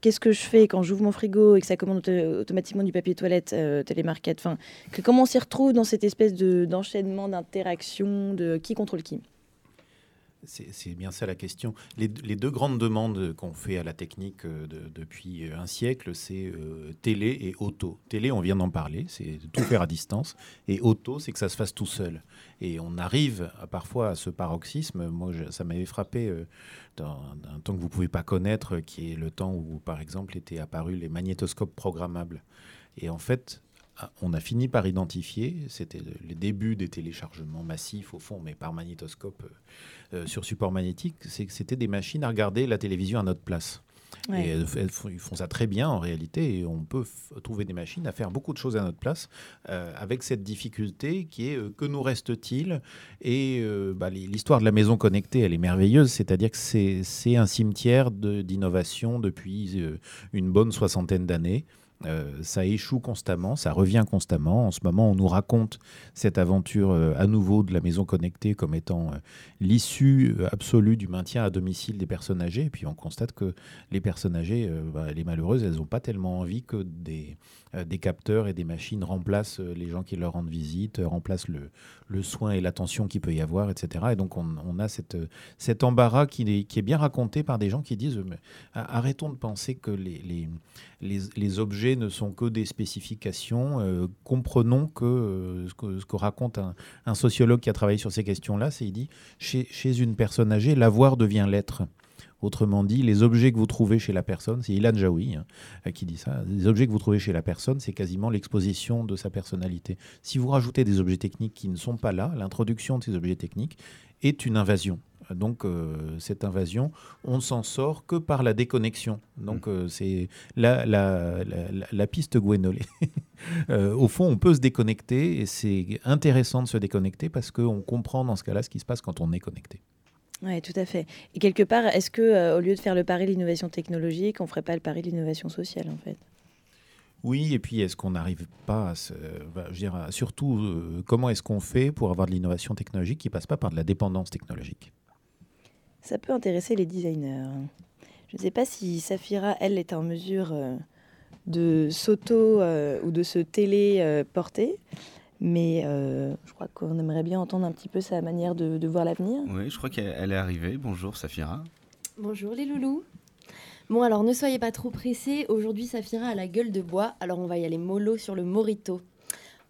qu'est-ce que je fais quand j'ouvre mon frigo et que ça commande auto- automatiquement du papier toilette euh, télémarket Enfin, que comment on s'y retrouve dans cette espèce de, d'enchaînement, d'interaction, de qui contrôle qui? C'est bien ça la question. Les, deux grandes demandes qu'on fait à la technique euh, de- depuis euh, un siècle, c'est euh, télé et auto. Télé, on vient d'en parler, c'est tout faire à distance. Et auto, c'est que ça se fasse tout seul. Et on arrive parfois à ce paroxysme. Moi, ça m'avait frappé euh, dans un temps que vous ne pouvez pas connaître, qui est le temps où, par exemple, étaient apparus les magnétoscopes programmables. Et en fait, on a fini par identifier, c'était le- les débuts des téléchargements massifs au fond, mais par magnétoscope euh, euh, sur support magnétique, c'est que c'était des machines à regarder la télévision à notre place. Ouais. Et elles, elles font- ils font ça très bien en réalité, et on peut trouver des machines à faire beaucoup de choses à notre place, euh, avec cette difficulté qui est euh, que nous reste-t-il? Et euh, bah, l'histoire de la maison connectée, elle est merveilleuse, c'est-à-dire que c'est un cimetière de- d'innovation depuis une bonne soixantaine d'années. Euh, ça échoue constamment, ça revient constamment. En ce moment, on nous raconte cette aventure euh, à nouveau de la maison connectée comme étant euh, l'issue absolue du maintien à domicile des personnes âgées. Et puis on constate que les personnes âgées, bah, les malheureuses, elles n'ont pas tellement envie que des, capteurs et des machines remplacent les gens qui leur rendent visite, remplacent le, soin et l'attention qu'il peut y avoir, etc. Et donc on, a cet embarras qui est, bien raconté par des gens qui disent arrêtons de penser que les objets ne sont que des spécifications. euh, comprenons que euh, ce que, ce que raconte un, sociologue qui a travaillé sur ces questions-là, c'est il dit chez, chez une personne âgée, l'avoir devient l'être. Autrement dit, les objets que vous trouvez chez la personne, c'est Ilan Jaoui hein, euh, qui dit ça, les objets que vous trouvez chez la personne, c'est quasiment l'exposition de sa personnalité. Si vous rajoutez des objets techniques qui ne sont pas là, l'introduction de ces objets techniques est une invasion. Donc euh, cette invasion, on ne s'en sort que par la déconnexion. Donc euh, c'est la, la, la, la- la piste Gwenolé. Euh, au fond, on peut se déconnecter et c'est intéressant de se déconnecter parce qu'on comprend dans ce cas-là ce qui se passe quand on est connecté. Oui, tout à fait. Et quelque part, est-ce que euh, au lieu de faire le pari de l'innovation technologique, on ferait pas le pari de l'innovation sociale en fait? Oui, et puis est-ce qu'on n'arrive pas à se, bah, je veux dire, à- surtout euh, comment est-ce qu'on fait pour avoir de l'innovation technologique qui passe pas par de la dépendance technologique? Ça peut intéresser les designers. Je ne sais pas si Safira, elle, est en mesure euh, de s'auto euh, ou de se téléporter, mais euh, je crois qu'on aimerait bien entendre un petit peu sa manière de, de voir l'avenir. Oui, je crois qu'elle elle est arrivée. Bonjour, Safira. Bonjour les loulous. Bon alors ne soyez pas trop pressés, aujourd'hui Safira a la gueule de bois, alors on va y aller mollo sur le morito.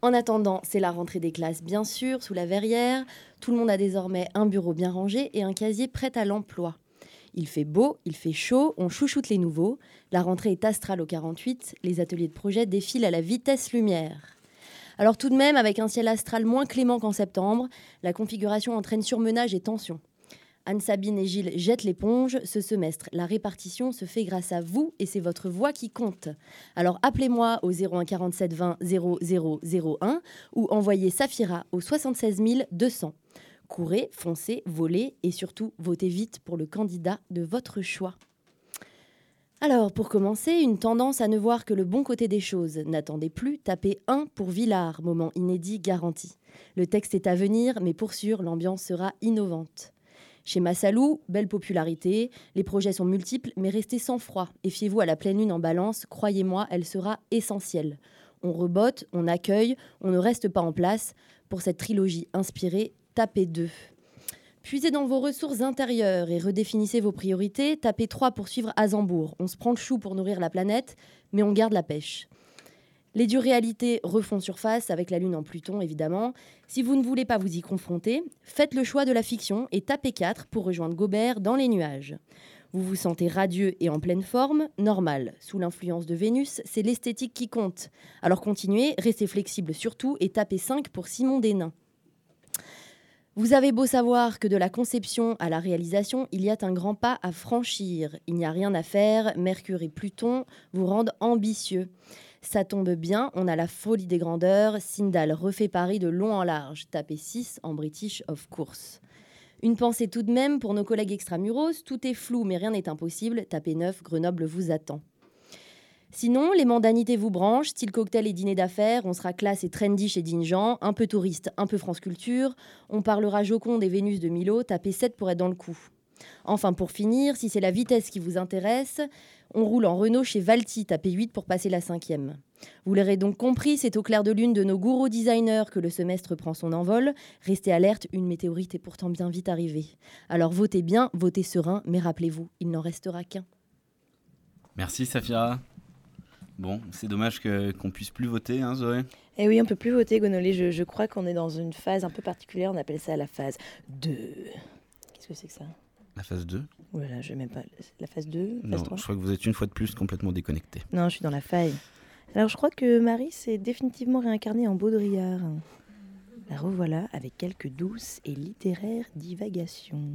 En attendant, c'est la rentrée des classes bien sûr, sous la verrière, tout le monde a désormais un bureau bien rangé et un casier prêt à l'emploi. Il fait beau, il fait chaud, on chouchoute les nouveaux, la rentrée est astrale au 48, les ateliers de projet défilent à la vitesse lumière. Alors tout de même, avec un ciel astral moins clément qu'en septembre, la configuration entraîne surmenage et tension. Anne-Sabine et Gilles jettent l'éponge. Ce semestre, la répartition se fait grâce à vous et c'est votre voix qui compte. Alors appelez-moi au 01 47 20 0001 ou envoyez Safira au 76 200. Courez, foncez, volez et surtout votez vite pour le candidat de votre choix. Alors, pour commencer, une tendance à ne voir que le bon côté des choses. N'attendez plus, tapez 1 pour Villard, moment inédit garanti. Le texte est à venir, mais pour sûr, l'ambiance sera innovante. Chez Massalou, belle popularité, les projets sont multiples, mais restez sans froid et fiez-vous à la pleine lune en balance, croyez-moi, elle sera essentielle. On rebotte, on accueille, on ne reste pas en place. Pour cette trilogie inspirée, tapez 2. Puisez dans vos ressources intérieures et redéfinissez vos priorités. Tapez 3 pour suivre Azambourg. On se prend le chou pour nourrir la planète, mais on garde la pêche. Les dures réalités refont surface avec la Lune en Pluton, évidemment. Si vous ne voulez pas vous y confronter, faites le choix de la fiction et tapez 4 pour rejoindre Gobert dans les nuages. Vous vous sentez radieux et en pleine forme Normal. Sous l'influence de Vénus, c'est l'esthétique qui compte. Alors continuez, restez flexible surtout et tapez 5 pour Simon Desnains. Vous avez beau savoir que de la conception à la réalisation, il y a un grand pas à franchir. Il n'y a rien à faire, Mercure et Pluton vous rendent ambitieux. Ça tombe bien, on a la folie des grandeurs, Sindal refait Paris de long en large, tapez 6 en British of course. Une pensée tout de même pour nos collègues extramuros, tout est flou mais rien n'est impossible, tapez 9, Grenoble vous attend. Sinon, les mondanités vous branchent, style cocktail et dîner d'affaires, on sera classe et trendy chez Dinjan, un peu touriste, un peu France Culture, on parlera Joconde et Vénus de Milo, tapez 7 pour être dans le coup. Enfin, pour finir, si c'est la vitesse qui vous intéresse, on roule en Renault chez Valti, tapez 8 pour passer la cinquième. Vous l'aurez donc compris, c'est au clair de lune de nos gourous designers que le semestre prend son envol. Restez alerte, une météorite est pourtant bien vite arrivée. Alors votez bien, votez serein, mais rappelez-vous, il n'en restera qu'un. Merci Safira. Bon, c'est dommage qu'on puisse plus voter, hein, Zoé? Eh oui, on peut plus voter, Gonolé. Je, je crois qu'on est dans une phase un peu particulière. On appelle ça la phase 2. Qu'est-ce que c'est que ça? La phase 2 Voilà, je sais même pas. La phase 2 Non, phase 3 je crois que vous êtes une fois de plus complètement déconnecté. Non, je suis dans la faille. Alors, je crois que Marie s'est définitivement réincarnée en Baudrillard. La revoilà avec quelques douces et littéraires divagations.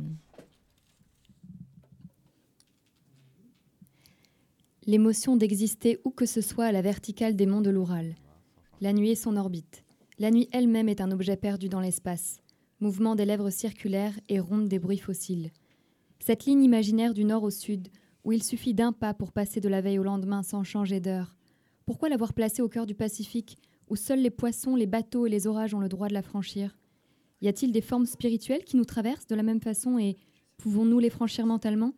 L'émotion d'exister où que ce soit à la verticale des monts de l'Oural. La nuit est son orbite. La nuit elle-même est un objet perdu dans l'espace. Mouvement des lèvres circulaires et ronde des bruits fossiles. Cette ligne imaginaire du nord au sud, où il suffit d'un pas pour passer de la veille au lendemain sans changer d'heure. Pourquoi l'avoir placée au cœur du Pacifique, où seuls les poissons, les bateaux et les orages ont le droit de la franchir? Y a-t-il des formes spirituelles qui nous traversent de la même façon et pouvons-nous les franchir mentalement?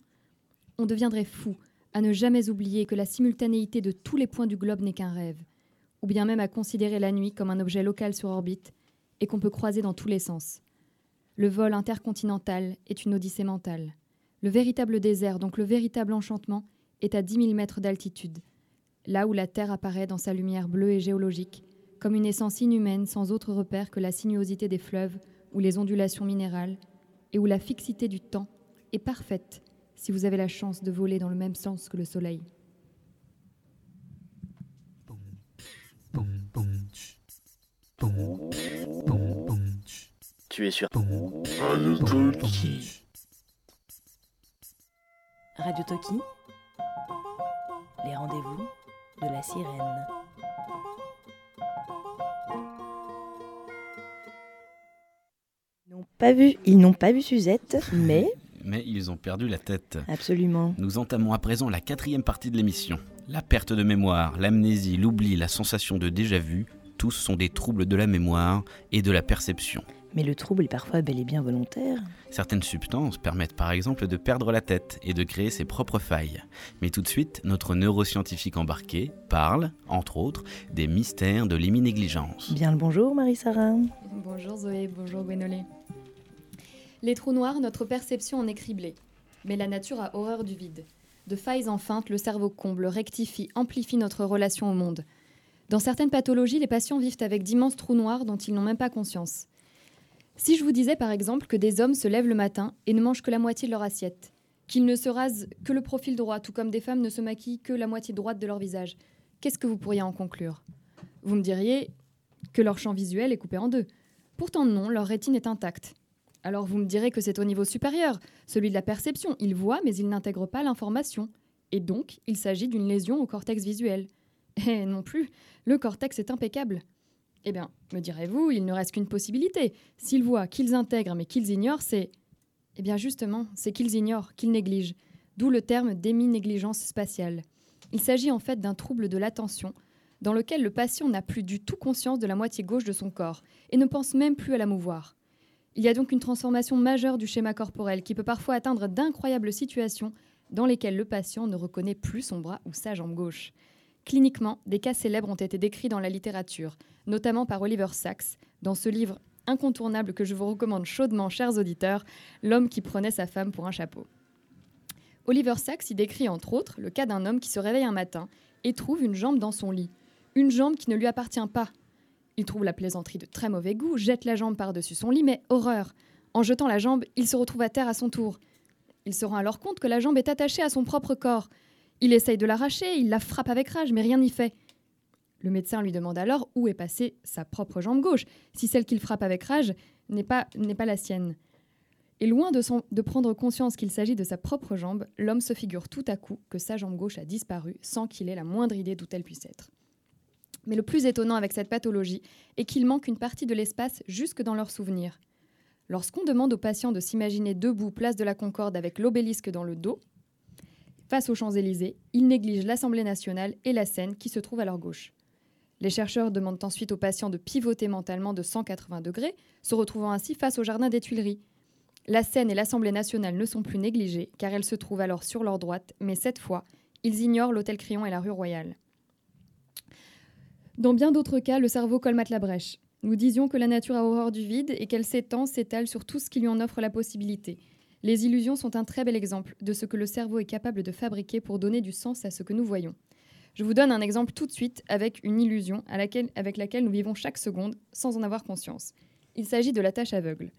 On deviendrait fou à ne jamais oublier que la simultanéité de tous les points du globe n'est qu'un rêve, ou bien même à considérer la nuit comme un objet local sur orbite et qu'on peut croiser dans tous les sens. Le vol intercontinental est une odyssée mentale. Le véritable désert, donc le véritable enchantement, est à 10 000 mètres d'altitude, là où la Terre apparaît dans sa lumière bleue et géologique, comme une essence inhumaine sans autre repère que la sinuosité des fleuves ou les ondulations minérales, et où la fixité du temps est parfaite si vous avez la chance de voler dans le même sens que le soleil. Tu es sur Radio Toki, les rendez-vous de la sirène. Ils n'ont pas vu, ils n'ont pas vu Suzette, mais Mais ils ont perdu la tête. absolument. Nous entamons à présent la quatrième partie de l'émission. La perte de mémoire, l'amnésie, l'oubli, la sensation de déjà-vu, tous sont des troubles de la mémoire et de la perception. Mais le trouble est parfois bel et bien volontaire. Certaines substances permettent par exemple de perdre la tête et de créer ses propres failles. Mais tout de suite, notre neuroscientifique embarqué parle, entre autres, des mystères de l'héminégligence. Bien le bonjour, Marie-Sara. Bonjour Zoé, bonjour Gwenolé. Les trous noirs, notre perception en est criblée. Mais la nature a horreur du vide. De failles en feintes, le cerveau comble, rectifie, amplifie notre relation au monde. Dans certaines pathologies, les patients vivent avec d'immenses trous noirs dont ils n'ont même pas conscience. Si je vous disais par exemple que des hommes se lèvent le matin et ne mangent que la moitié de leur assiette, qu'ils ne se rasent que le profil droit, tout comme des femmes ne se maquillent que la moitié droite de leur visage, qu'est-ce que vous pourriez en conclure? Vous me diriez que leur champ visuel est coupé en deux. Pourtant non, leur rétine est intacte. Alors vous me direz que c'est au niveau supérieur, celui de la perception. Ils voient mais ils n'intègrent pas l'information. Et donc, il s'agit d'une lésion au cortex visuel. Et non plus, le cortex est impeccable. Eh bien, me direz-vous, il ne reste qu'une possibilité. S'ils voient, qu'ils intègrent mais qu'ils ignorent, c'est... Eh bien justement, c'est qu'ils ignorent, qu'ils négligent. D'où le terme d'émi-négligence spatiale. Il s'agit en fait d'un trouble de l'attention dans lequel le patient n'a plus du tout conscience de la moitié gauche de son corps et ne pense même plus à la mouvoir. Il y a donc une transformation majeure du schéma corporel qui peut parfois atteindre d'incroyables situations dans lesquelles le patient ne reconnaît plus son bras ou sa jambe gauche. Cliniquement, des cas célèbres ont été décrits dans la littérature, notamment par Oliver Sacks, dans ce livre incontournable que je vous recommande chaudement, chers auditeurs, L'homme qui prenait sa femme pour un chapeau. Oliver Sacks y décrit entre autres le cas d'un homme qui se réveille un matin et trouve une jambe dans son lit, une jambe qui ne lui appartient pas. Il trouve la plaisanterie de très mauvais goût, jette la jambe par-dessus son lit, mais horreur En jetant la jambe, il se retrouve à terre à son tour. Il se rend alors compte que la jambe est attachée à son propre corps. Il essaye de l'arracher, il la frappe avec rage, mais rien n'y fait. Le médecin lui demande alors où est passée sa propre jambe gauche, si celle qu'il frappe avec rage n'est pas, la sienne. Et loin de prendre conscience qu'il s'agit de sa propre jambe, l'homme se figure tout à coup que sa jambe gauche a disparu sans qu'il ait la moindre idée d'où elle puisse être. Mais le plus étonnant avec cette pathologie est qu'il manque une partie de l'espace jusque dans leurs souvenirs. Lorsqu'on demande aux patients de s'imaginer debout place de la Concorde avec l'obélisque dans le dos, Face aux Champs-Élysées, ils négligent l'Assemblée nationale et la Seine qui se trouve à leur gauche. Les chercheurs demandent ensuite aux patients de pivoter mentalement de 180 degrés, se retrouvant ainsi face au jardin des Tuileries. La Seine et l'Assemblée nationale ne sont plus négligées, car elles se trouvent alors sur leur droite, mais cette fois, ils ignorent l'hôtel Crillon et la rue Royale. Dans bien d'autres cas, le cerveau colmate la brèche. Nous disions que la nature a horreur du vide et qu'elle s'étend, s'étale sur tout ce qui lui en offre la possibilité. Les illusions sont un très bel exemple de ce que le cerveau est capable de fabriquer pour donner du sens à ce que nous voyons. Je vous donne un exemple tout de suite avec une illusion avec laquelle nous vivons chaque seconde sans en avoir conscience. Il s'agit de la tâche aveugle.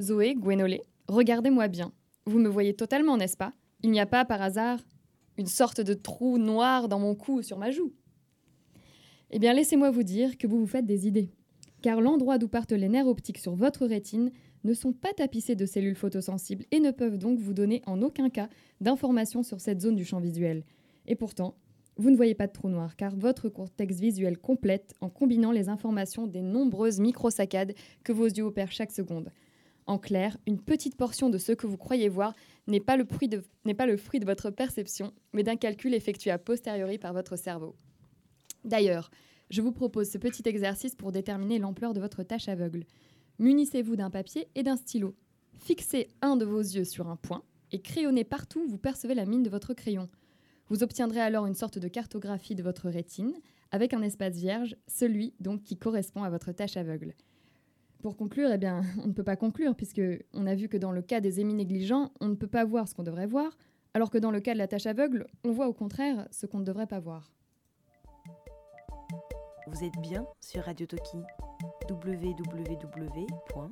Zoé, Gwenolé, regardez-moi bien. Vous me voyez totalement, n'est-ce pas? Il n'y a pas par hasard une sorte de trou noir dans mon cou ou sur ma joue. Eh bien, laissez-moi vous dire que vous vous faites des idées. Car l'endroit d'où partent les nerfs optiques sur votre rétine ne sont pas tapissés de cellules photosensibles et ne peuvent donc vous donner en aucun cas d'informations sur cette zone du champ visuel. Et pourtant, vous ne voyez pas de trou noir car votre contexte visuel complète en combinant les informations des nombreuses microsaccades que vos yeux opèrent chaque seconde. En clair, une petite portion de ce que vous croyez voir n'est pas, le fruit de- n'est pas le fruit de votre perception, mais d'un calcul effectué a posteriori par votre cerveau. D'ailleurs, je vous propose ce petit exercice pour déterminer l'ampleur de votre tâche aveugle. Munissez-vous d'un papier et d'un stylo. Fixez un de vos yeux sur un point et crayonnez partout où vous percevez la mine de votre crayon. Vous obtiendrez alors une sorte de cartographie de votre rétine avec un espace vierge, celui donc qui correspond à votre tâche aveugle. Pour conclure, eh bien, on ne peut pas conclure puisque on a vu que dans le cas des émis négligents, on ne peut pas voir ce qu'on devrait voir, alors que dans le cas de la tâche aveugle, on voit au contraire ce qu'on ne devrait pas voir. Vous êtes bien sur Radio Toki www.ensi.com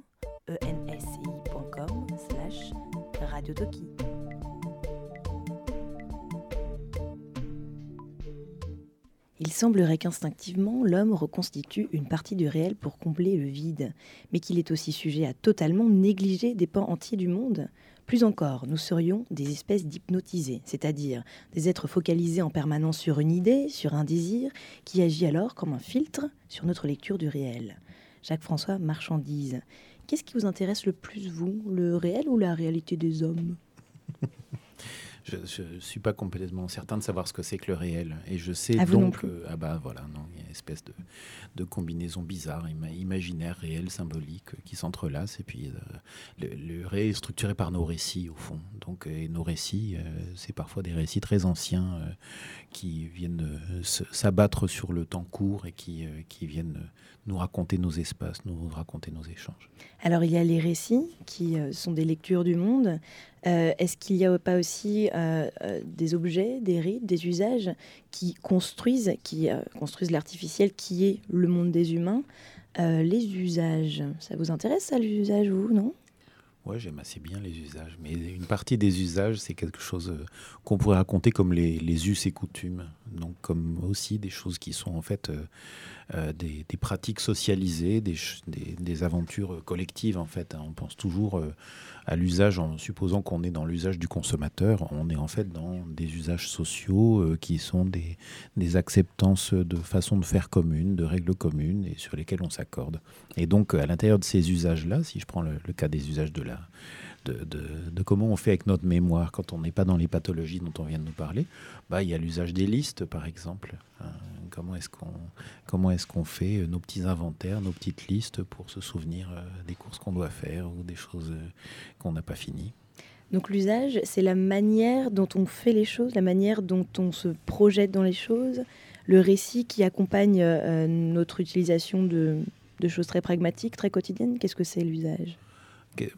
slash Radio Toki. Il semblerait qu'instinctivement, l'homme reconstitue une partie du réel pour combler le vide, mais qu'il est aussi sujet à totalement négliger des pans entiers du monde. Plus encore, nous serions des espèces d'hypnotisés, c'est-à-dire des êtres focalisés en permanence sur une idée, sur un désir, qui agit alors comme un filtre sur notre lecture du réel. Jacques-François Marchandise, qu'est-ce qui vous intéresse le plus, vous, le réel ou la réalité des hommes? Je ne suis pas complètement certain de savoir ce que c'est que le réel. Et je sais Ah, donc. euh, ah bah voilà, non, il y a une espèce de, de combinaison bizarre, ima- imaginaire, réel, symbolique, euh, qui s'entrelacent. Et puis euh, le, le réel est structuré par nos récits, au fond. Donc, et nos récits, euh, c'est parfois des récits très anciens euh, qui viennent euh, s'abattre sur le temps court et qui, euh, qui viennent euh, nous raconter nos espaces, nous raconter nos échanges. Alors il y a les récits qui euh, sont des lectures du monde. Euh, Est-ce qu'il n'y a pas aussi euh, des objets, des rites, des usages qui construisent, qui construisent l'artificiel qui est le monde des humains Les usages, ça vous intéresse ça l'usage vous non? Ouais, j'aime assez bien les usages. Mais une partie des usages, c'est quelque chose qu'on pourrait raconter comme les, les us et coutumes. Donc, comme aussi des choses qui sont en fait euh, des, pratiques socialisées, des, aventures euh, collectives en fait. hein. On pense toujours euh, à l'usage en supposant qu'on est dans l'usage du consommateur. On est en fait dans des usages sociaux qui sont des, acceptances de façon de faire commune, de règles communes et sur lesquelles on s'accorde. Et donc, à l'intérieur de ces usages-là, si je prends le cas des usages de la, de, comment on fait avec notre mémoire quand on n'est pas dans les pathologies dont on vient de nous parler, bah, il y a l'usage des listes, par exemple. Hein, comment est-ce qu'on comment est-ce qu'on fait euh, nos petits inventaires, nos petites listes pour se souvenir euh, des courses qu'on doit faire ou des choses euh, qu'on n'a pas finies. Donc l'usage, c'est la manière dont on fait les choses, la manière dont on se projette dans les choses, le récit qui accompagne euh, notre utilisation de, de choses très pragmatiques, très quotidiennes. Qu'est-ce que c'est l'usage?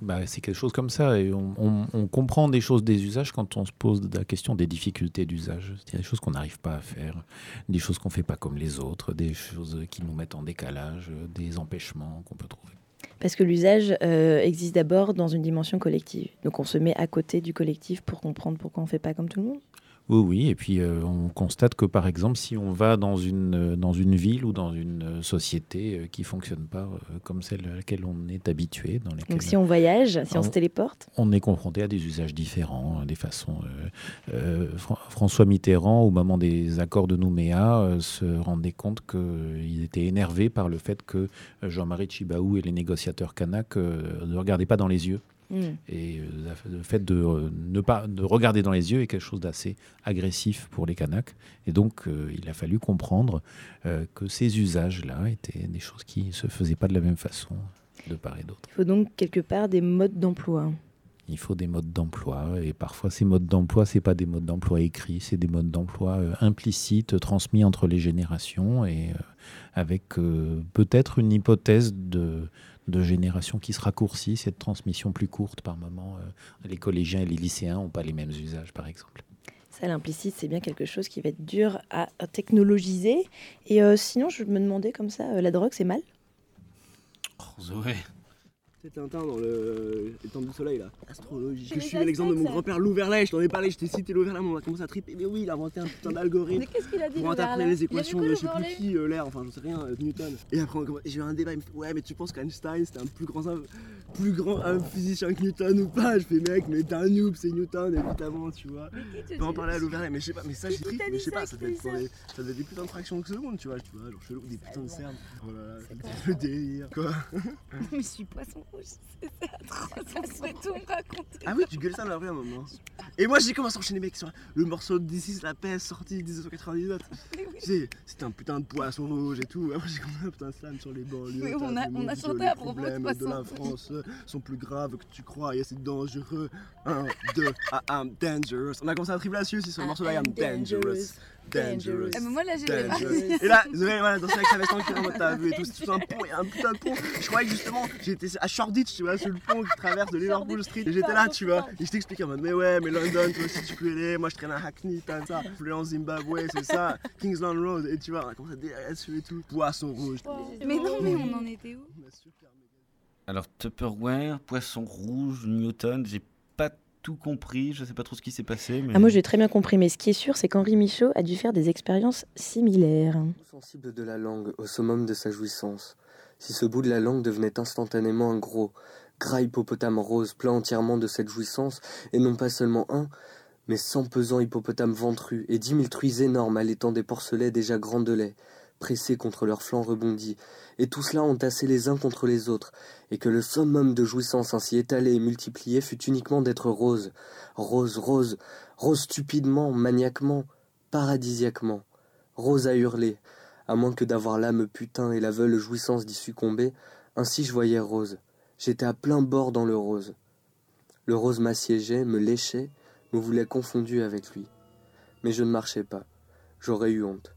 Bah, c'est quelque chose comme ça. Et on, comprend des choses des usages quand on se pose la question des difficultés d'usage. C'est des choses qu'on n'arrive pas à faire, des choses qu'on fait pas comme les autres, des choses qui nous mettent en décalage, des empêchements qu'on peut trouver. Parce que l'usage euh, existe d'abord dans une dimension collective. Donc on se met à côté du collectif pour comprendre pourquoi on ne fait pas comme tout le monde? Oui, oui. Et puis euh, on constate que par exemple, si on va dans une, euh, dans une ville ou dans une euh, société qui fonctionne pas comme celle à laquelle on est habitué, dans Donc si on voyage, si on se téléporte, on est confronté à des usages différents, des façons. euh, euh, Fran- François Mitterrand, au moment des accords de Nouméa, se rendait compte qu'il était énervé par le fait que Jean-Marie Tchibaou et les négociateurs kanaks euh, ne regardaient pas dans les yeux. Mm. Et euh, le fait de euh, ne pas de regarder dans les yeux est quelque chose d'assez agressif pour les Kanaks. Et donc, euh, il a fallu comprendre euh, que ces usages-là étaient des choses qui ne se faisaient pas de la même façon de part et d'autre. Il faut donc quelque part des modes d'emploi. Il faut des modes d'emploi et parfois ces modes d'emploi, c'est pas des modes d'emploi écrits, c'est des modes d'emploi euh, implicites transmis entre les générations et avec peut-être une hypothèse de, de génération qui se raccourcit, cette transmission plus courte par moment. euh, les collégiens et les lycéens n'ont pas les mêmes usages, par exemple. Ça, l'implicite, c'est bien quelque chose qui va être dur à à technologiser. Et euh, sinon, je me demandais comme ça, euh, la drogue, c'est mal? Oh, Zoé. Temps dans le étang du soleil là, astrologie. Que je suivais l'exemple de mon grand-père Louverlet, je t'en ai parlé, je t'ai cité Louverlet, mais on a commencé à triper. Mais oui, il a inventé un putain d'algorithme. Mais qu'est-ce qu'il a dit, Pour interpréter les équations de je sais plus qui, euh, l'air, enfin j'en sais rien, euh, Newton. Et après j'ai eu un débat, il me fait ouais mais tu penses qu'Einstein c'était un plus grand, plus grand un physicien que Newton ou pas? Je fais mec mais t'es un noob, c'est Newton évidemment tu vois. On peut en parler à Louverlet, mais je sais pas, mais ça j'ai qui trip, t'a mais je sais pas, ça devait être dans ça devait être des putains de fractions de seconde, tu vois, tu vois, genre chelou, des putains de cernes. Oh là là, le délire quoi. Mais je suis poisson c'est atroce, on se tout me raconter. Ah oui, tu gueules ça dans la rue à un moment. Et moi j'ai commencé à enchaîner mec sur le morceau de D6 La Paix sorti 1999. Tu sais, C'était un putain de poisson rouge et tout. Après j'ai commencé un putain de slam sur les banlieues. Mais on a- on a chanté les à propos de problèmes de poisson la. France euh, sont plus graves que tu crois et c'est dangereux. 1, 2, I'm dangerous. On a commencé à tripler là-dessus sur le morceau là, I'm dangerous. Dangerous. Ah, mais moi, là, j'ai Et là, Zoé, voilà, danser avec sa veste en cuir t'as vu et tout, c'est tout un pont, un putain de pont. Je croyais que justement, j'étais à Shoreditch, tu vois, sur le pont qui traverse de Liverpool Street. Et j'étais là, tu vois, et je t'expliquais en mode, mais ouais, mais London, toi aussi tu aller, moi je traîne à Hackney, t'as ça, influence Zimbabwe, c'est ça, Kingsland Road, et tu vois, on a commencé à et tout. Poisson rouge. Mais non, mais on en était où? Alors, Tupperware, Poisson Rouge, Newton, j'ai pas tout compris, je sais pas trop ce qui s'est passé. Mais... Ah, moi, j'ai très bien compris, mais ce qui est sûr, c'est qu'Henri Michaud a dû faire des expériences similaires. sensible de la langue, au summum de sa jouissance. Si ce bout de la langue devenait instantanément un gros, gras hippopotame rose, plein entièrement de cette jouissance, et non pas seulement un, mais cent pesants hippopotames ventrus, et dix mille truies énormes allaitant des porcelets déjà grands de lait, pressés contre leurs flancs rebondis, et tout cela entassés les uns contre les autres, et que le summum de jouissance ainsi étalé et multiplié fut uniquement d'être rose, rose, rose, rose stupidement, maniaquement, paradisiaquement, rose à hurler, à moins que d'avoir l'âme putain et la veule jouissance d'y succomber, ainsi je voyais Rose. J'étais à plein bord dans le rose. Le rose m'assiégeait, me léchait, me voulait confondu avec lui. Mais je ne marchais pas. J'aurais eu honte.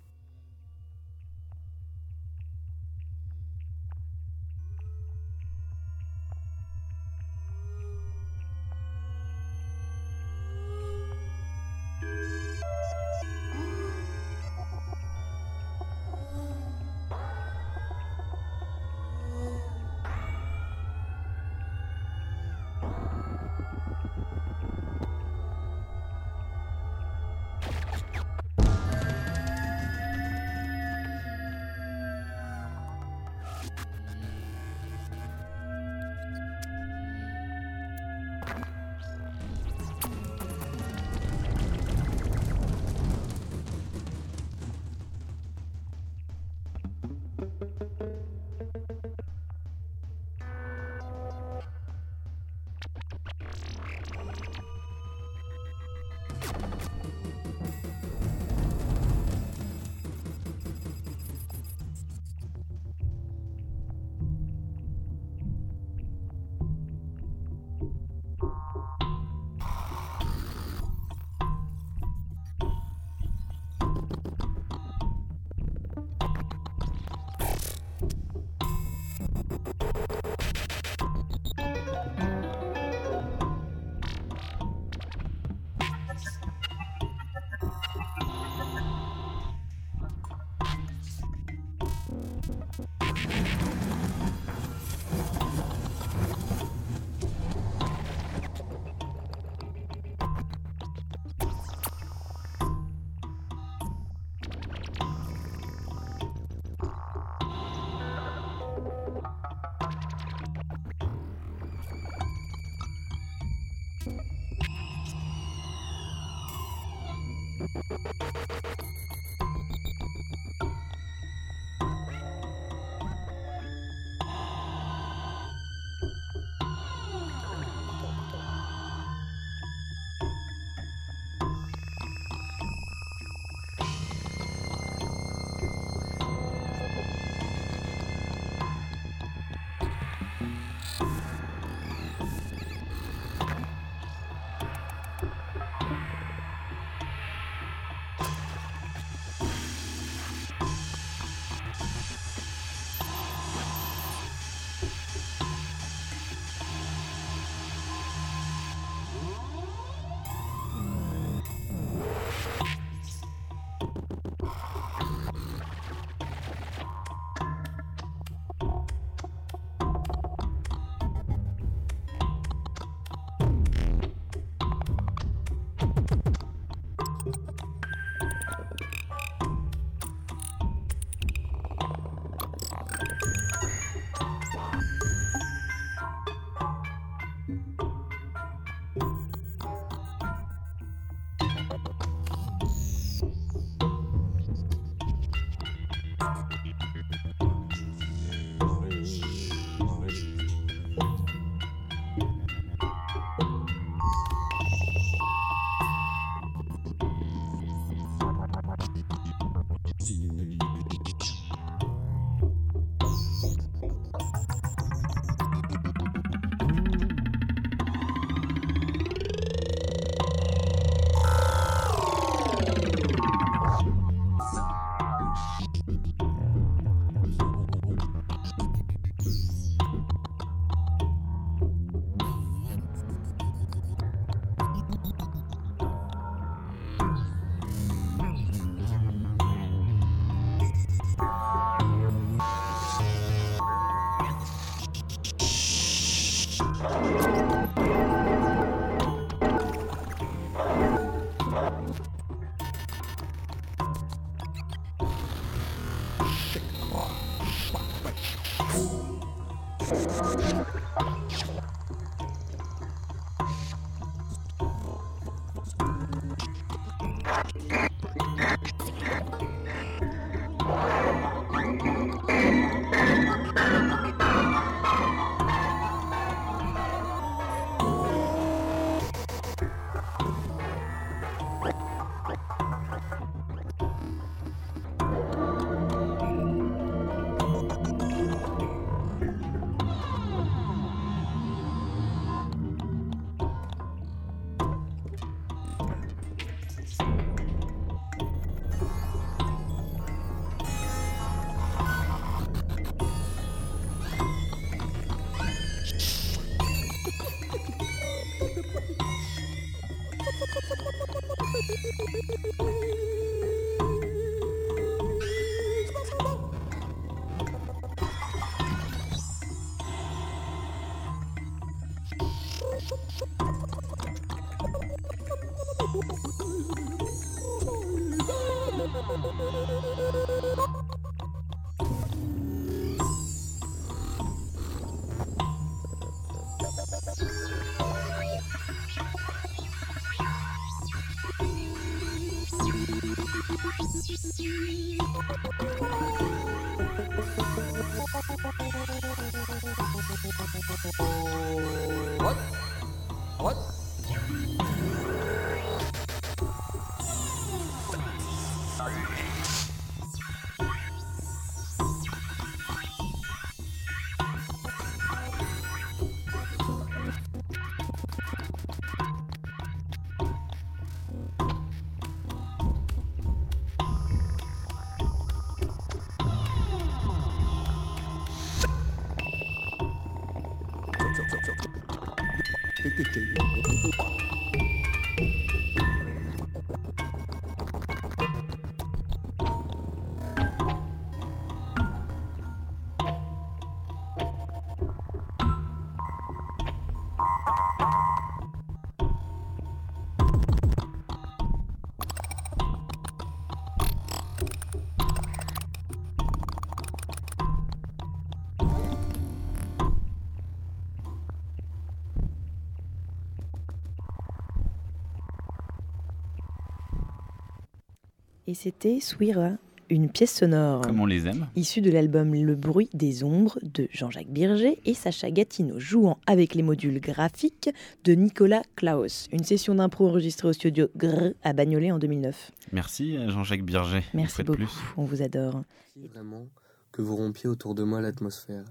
Et c'était Swira, une pièce sonore. Comme on les aime. Issue de l'album Le bruit des ombres de Jean-Jacques Birger et Sacha Gatineau, jouant avec les modules graphiques de Nicolas Klaus. Une session d'impro enregistrée au studio Grrr à Bagnolet en 2009. Merci à Jean-Jacques Birger. Merci beaucoup, plus. on vous adore. Vraiment, que vous rompiez autour de moi l'atmosphère,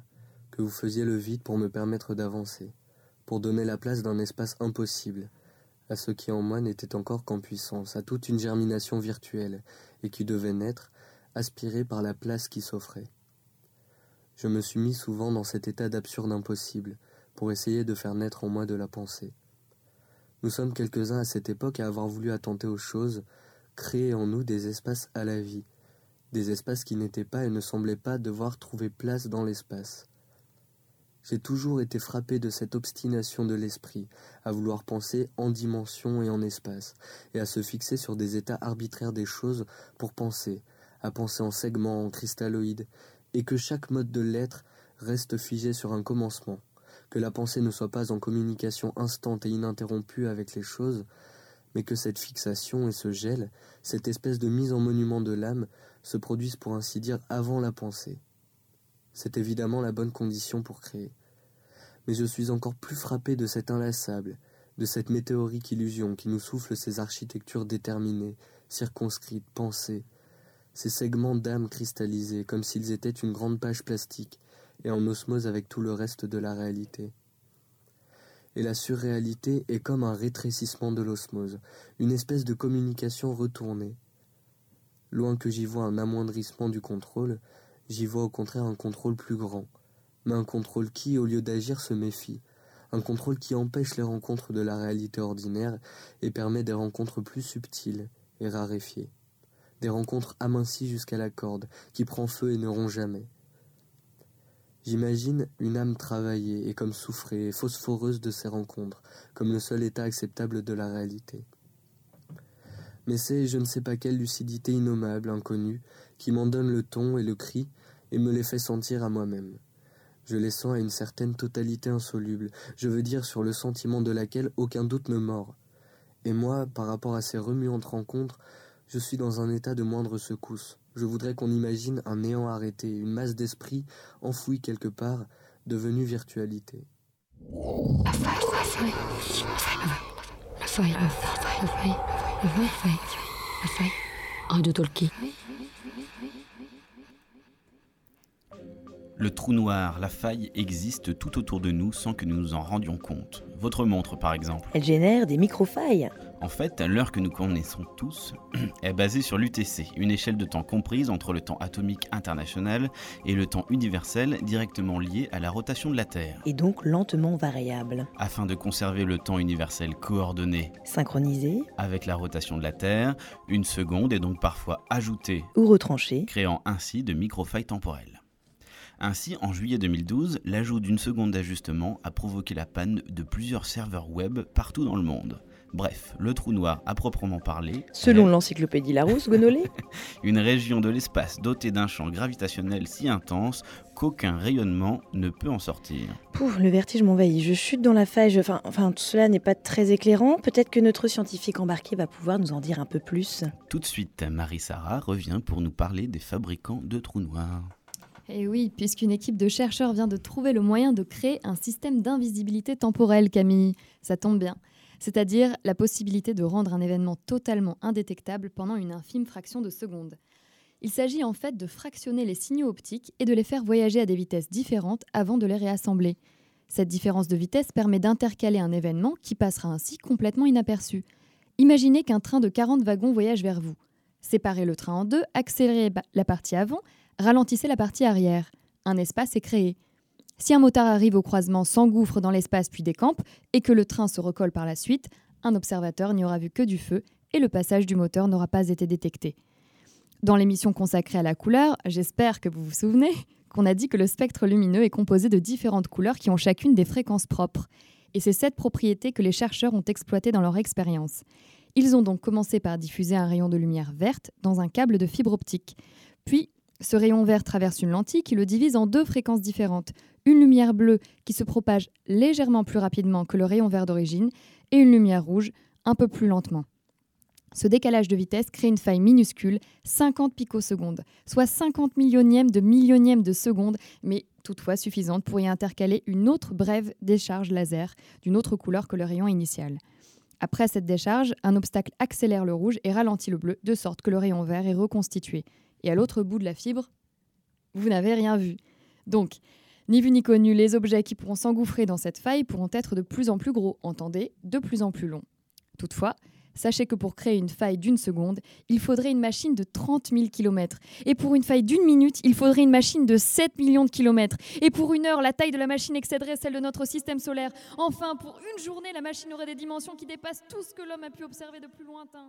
que vous faisiez le vide pour me permettre d'avancer, pour donner la place d'un espace impossible, à ce qui en moi n'était encore qu'en puissance, à toute une germination virtuelle, et qui devait naître, aspirée par la place qui s'offrait. Je me suis mis souvent dans cet état d'absurde impossible, pour essayer de faire naître en moi de la pensée. Nous sommes quelques-uns à cette époque à avoir voulu attenter aux choses, créer en nous des espaces à la vie, des espaces qui n'étaient pas et ne semblaient pas devoir trouver place dans l'espace. J'ai toujours été frappé de cette obstination de l'esprit, à vouloir penser en dimension et en espace, et à se fixer sur des états arbitraires des choses pour penser, à penser en segments, en cristalloïdes, et que chaque mode de l'être reste figé sur un commencement, que la pensée ne soit pas en communication instante et ininterrompue avec les choses, mais que cette fixation et ce gel, cette espèce de mise en monument de l'âme, se produisent pour ainsi dire avant la pensée. C'est évidemment la bonne condition pour créer. Mais je suis encore plus frappé de cet inlassable, de cette météorique illusion qui nous souffle ces architectures déterminées, circonscrites, pensées, ces segments d'âme cristallisés comme s'ils étaient une grande page plastique et en osmose avec tout le reste de la réalité. Et la surréalité est comme un rétrécissement de l'osmose, une espèce de communication retournée. Loin que j'y vois un amoindrissement du contrôle, j'y vois au contraire un contrôle plus grand, mais un contrôle qui, au lieu d'agir, se méfie, un contrôle qui empêche les rencontres de la réalité ordinaire et permet des rencontres plus subtiles et raréfiées, des rencontres amincies jusqu'à la corde, qui prend feu et ne rompt jamais. J'imagine une âme travaillée et comme souffrée et phosphoreuse de ces rencontres, comme le seul état acceptable de la réalité. Mais c'est je ne sais pas quelle lucidité innommable, inconnue, qui m'en donne le ton et le cri et me les fait sentir à moi-même. Je les sens à une certaine totalité insoluble, je veux dire sur le sentiment de laquelle aucun doute ne mord. Et moi, par rapport à ces remuantes rencontres, je suis dans un état de moindre secousse. Je voudrais qu'on imagine un néant arrêté, une masse d'esprit enfouie quelque part, devenue virtualité. Le trou noir, la faille existe tout autour de nous sans que nous nous en rendions compte. Votre montre, par exemple. Elle génère des microfailles. En fait, l'heure que nous connaissons tous est basée sur l'UTC, une échelle de temps comprise entre le temps atomique international et le temps universel directement lié à la rotation de la Terre. Et donc lentement variable. Afin de conserver le temps universel coordonné Synchronisé avec la rotation de la Terre, une seconde est donc parfois ajoutée ou retranchée, créant ainsi de microfailles temporelles. Ainsi, en juillet 2012, l'ajout d'une seconde d'ajustement a provoqué la panne de plusieurs serveurs web partout dans le monde. Bref, le trou noir à proprement parler. Selon l'encyclopédie Larousse, Gonolé Une région de l'espace dotée d'un champ gravitationnel si intense qu'aucun rayonnement ne peut en sortir. Pouf, le vertige m'envahit. Je chute dans la faille. Je... Enfin, enfin, tout cela n'est pas très éclairant. Peut-être que notre scientifique embarqué va pouvoir nous en dire un peu plus. Tout de suite, Marie-Sara revient pour nous parler des fabricants de trous noirs. Et oui, puisqu'une équipe de chercheurs vient de trouver le moyen de créer un système d'invisibilité temporelle, Camille. Ça tombe bien. C'est-à-dire la possibilité de rendre un événement totalement indétectable pendant une infime fraction de seconde. Il s'agit en fait de fractionner les signaux optiques et de les faire voyager à des vitesses différentes avant de les réassembler. Cette différence de vitesse permet d'intercaler un événement qui passera ainsi complètement inaperçu. Imaginez qu'un train de 40 wagons voyage vers vous. Séparez le train en deux, accélérez la partie avant, ralentissez la partie arrière. Un espace est créé. Si un motard arrive au croisement, s'engouffre dans l'espace puis décampe, et que le train se recolle par la suite, un observateur n'y aura vu que du feu et le passage du moteur n'aura pas été détecté. Dans l'émission consacrée à la couleur, j'espère que vous vous souvenez qu'on a dit que le spectre lumineux est composé de différentes couleurs qui ont chacune des fréquences propres. Et c'est cette propriété que les chercheurs ont exploitée dans leur expérience. Ils ont donc commencé par diffuser un rayon de lumière verte dans un câble de fibre optique. Puis, ce rayon vert traverse une lentille qui le divise en deux fréquences différentes. Une lumière bleue qui se propage légèrement plus rapidement que le rayon vert d'origine et une lumière rouge un peu plus lentement. Ce décalage de vitesse crée une faille minuscule, 50 picosecondes, soit 50 millionièmes de millionième de seconde, mais toutefois suffisante pour y intercaler une autre brève décharge laser d'une autre couleur que le rayon initial. Après cette décharge, un obstacle accélère le rouge et ralentit le bleu, de sorte que le rayon vert est reconstitué. Et à l'autre bout de la fibre, vous n'avez rien vu. Donc, ni vu ni connu, les objets qui pourront s'engouffrer dans cette faille pourront être de plus en plus gros, entendez, de plus en plus longs. Toutefois, sachez que pour créer une faille d'une seconde, il faudrait une machine de 30 000 km. Et pour une faille d'une minute, il faudrait une machine de 7 millions de kilomètres. Et pour une heure, la taille de la machine excéderait celle de notre système solaire. Enfin, pour une journée, la machine aurait des dimensions qui dépassent tout ce que l'homme a pu observer de plus lointain.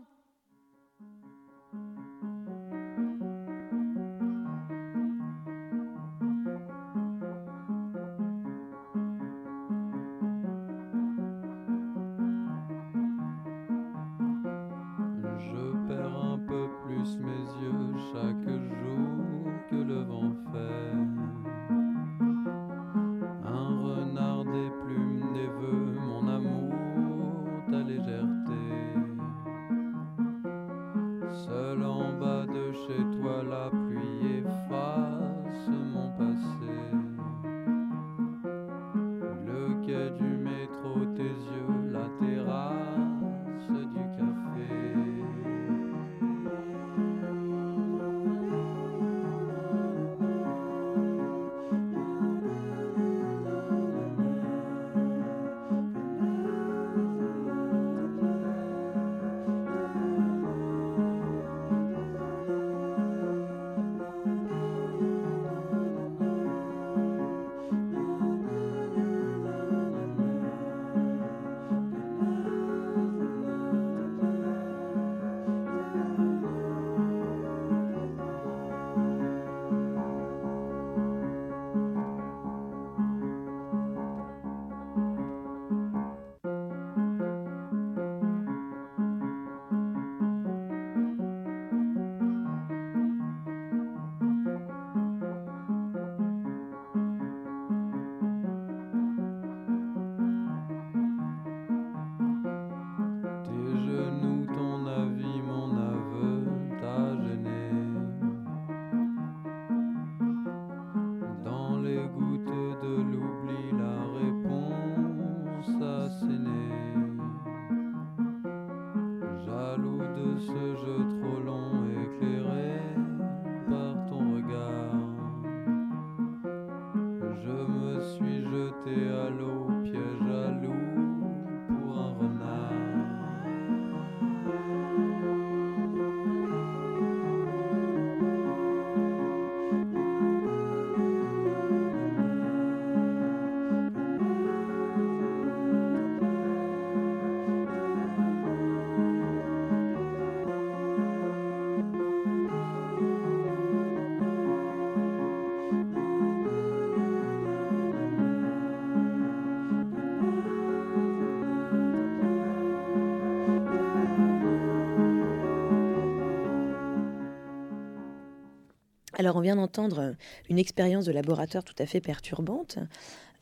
Alors, on vient d'entendre une expérience de laboratoire tout à fait perturbante.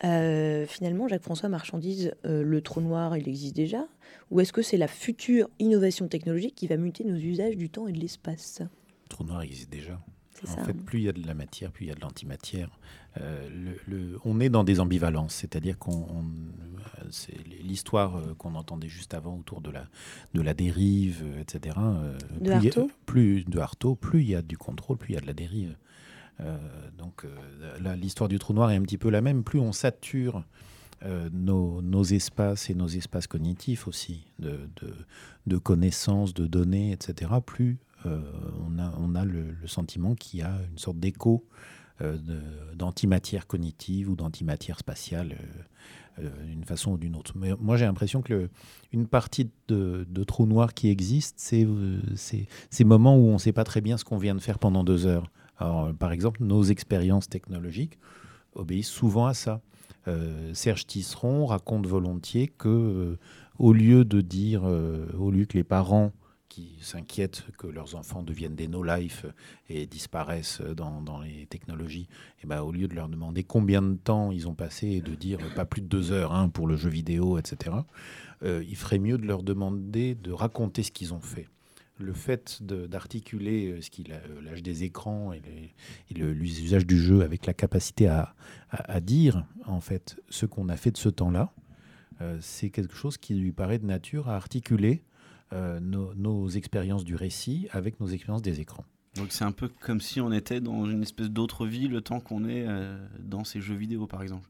Euh, finalement, Jacques-François Marchandise, euh, le trou noir, il existe déjà Ou est-ce que c'est la future innovation technologique qui va muter nos usages du temps et de l'espace? Le trou noir existe déjà. En ça, fait, hein. plus il y a de la matière, plus il y a de l'antimatière. Euh, le- le- on est dans des ambivalences, c'est-à-dire qu'on, on- euh, c'est l'histoire euh, qu'on entendait juste avant autour de la, de la dérive, euh, etc. euh, De plus y a- plus de Artaud, plus il y a du contrôle, plus il y a de la dérive. Donc là, l'histoire du trou noir est un petit peu la même. Plus on sature euh, nos, nos espaces et nos espaces cognitifs aussi de, de, de connaissances, de données, etc., plus euh, on a, on a le, le sentiment qu'il y a une sorte d'écho d'antimatière cognitive ou d'antimatière spatiale euh, euh, d'une façon ou d'une autre. Mais moi, j'ai l'impression que une partie de, de trou noir qui existe, c'est euh, ces moments où on ne sait pas très bien ce qu'on vient de faire pendant deux heures. Euh, par exemple, nos expériences technologiques obéissent souvent à ça. Euh, Serge Tisseron raconte volontiers que, euh, au lieu de dire, euh, au lieu que les parents qui s'inquiètent que leurs enfants deviennent des no-life et disparaissent dans, les technologies, et ben, au lieu de leur demander combien de temps ils ont passé et de dire pas plus de deux heures hein, pour le jeu vidéo, etc., euh, il ferait mieux de leur demander de raconter ce qu'ils ont fait le fait d'articuler euh, ce euh, l'âge des écrans et, l'usage du jeu avec la capacité à, dire en fait ce qu'on a fait de ce temps-là, c'est quelque chose qui lui paraît de nature à articuler euh, nos, nos expériences du récit avec nos expériences des écrans. Donc c'est un peu comme si on était dans une espèce d'autre vie le temps qu'on est euh, dans ces jeux vidéo par exemple.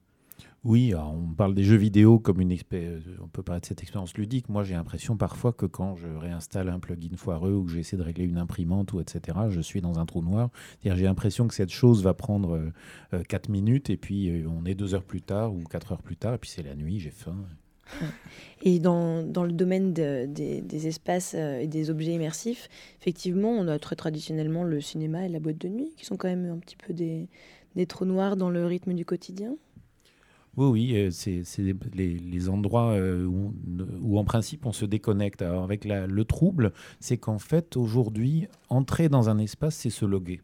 Oui, on parle des jeux vidéo comme une expérience, on peut parler de cette expérience ludique. Moi, j'ai l'impression parfois que quand je réinstalle un plugin foireux ou que j'essaie de régler une imprimante ou etc., je suis dans un trou noir. C'est-à-dire, j'ai l'impression que cette chose va prendre 4 minutes et puis euh, on est deux heures plus tard ou 4 heures plus tard et puis c'est la nuit, j'ai faim. Et dans, dans le domaine de- des, des espaces euh, et des objets immersifs, effectivement, on a très traditionnellement le cinéma et la boîte de nuit, qui sont quand même un petit peu des, des trous noirs dans le rythme du quotidien. Oui, oui, euh, c'est les, les- endroits euh, où, où, en principe, on se déconnecte. Alors, avec le trouble, c'est qu'en fait, aujourd'hui, entrer dans un espace, c'est se loguer.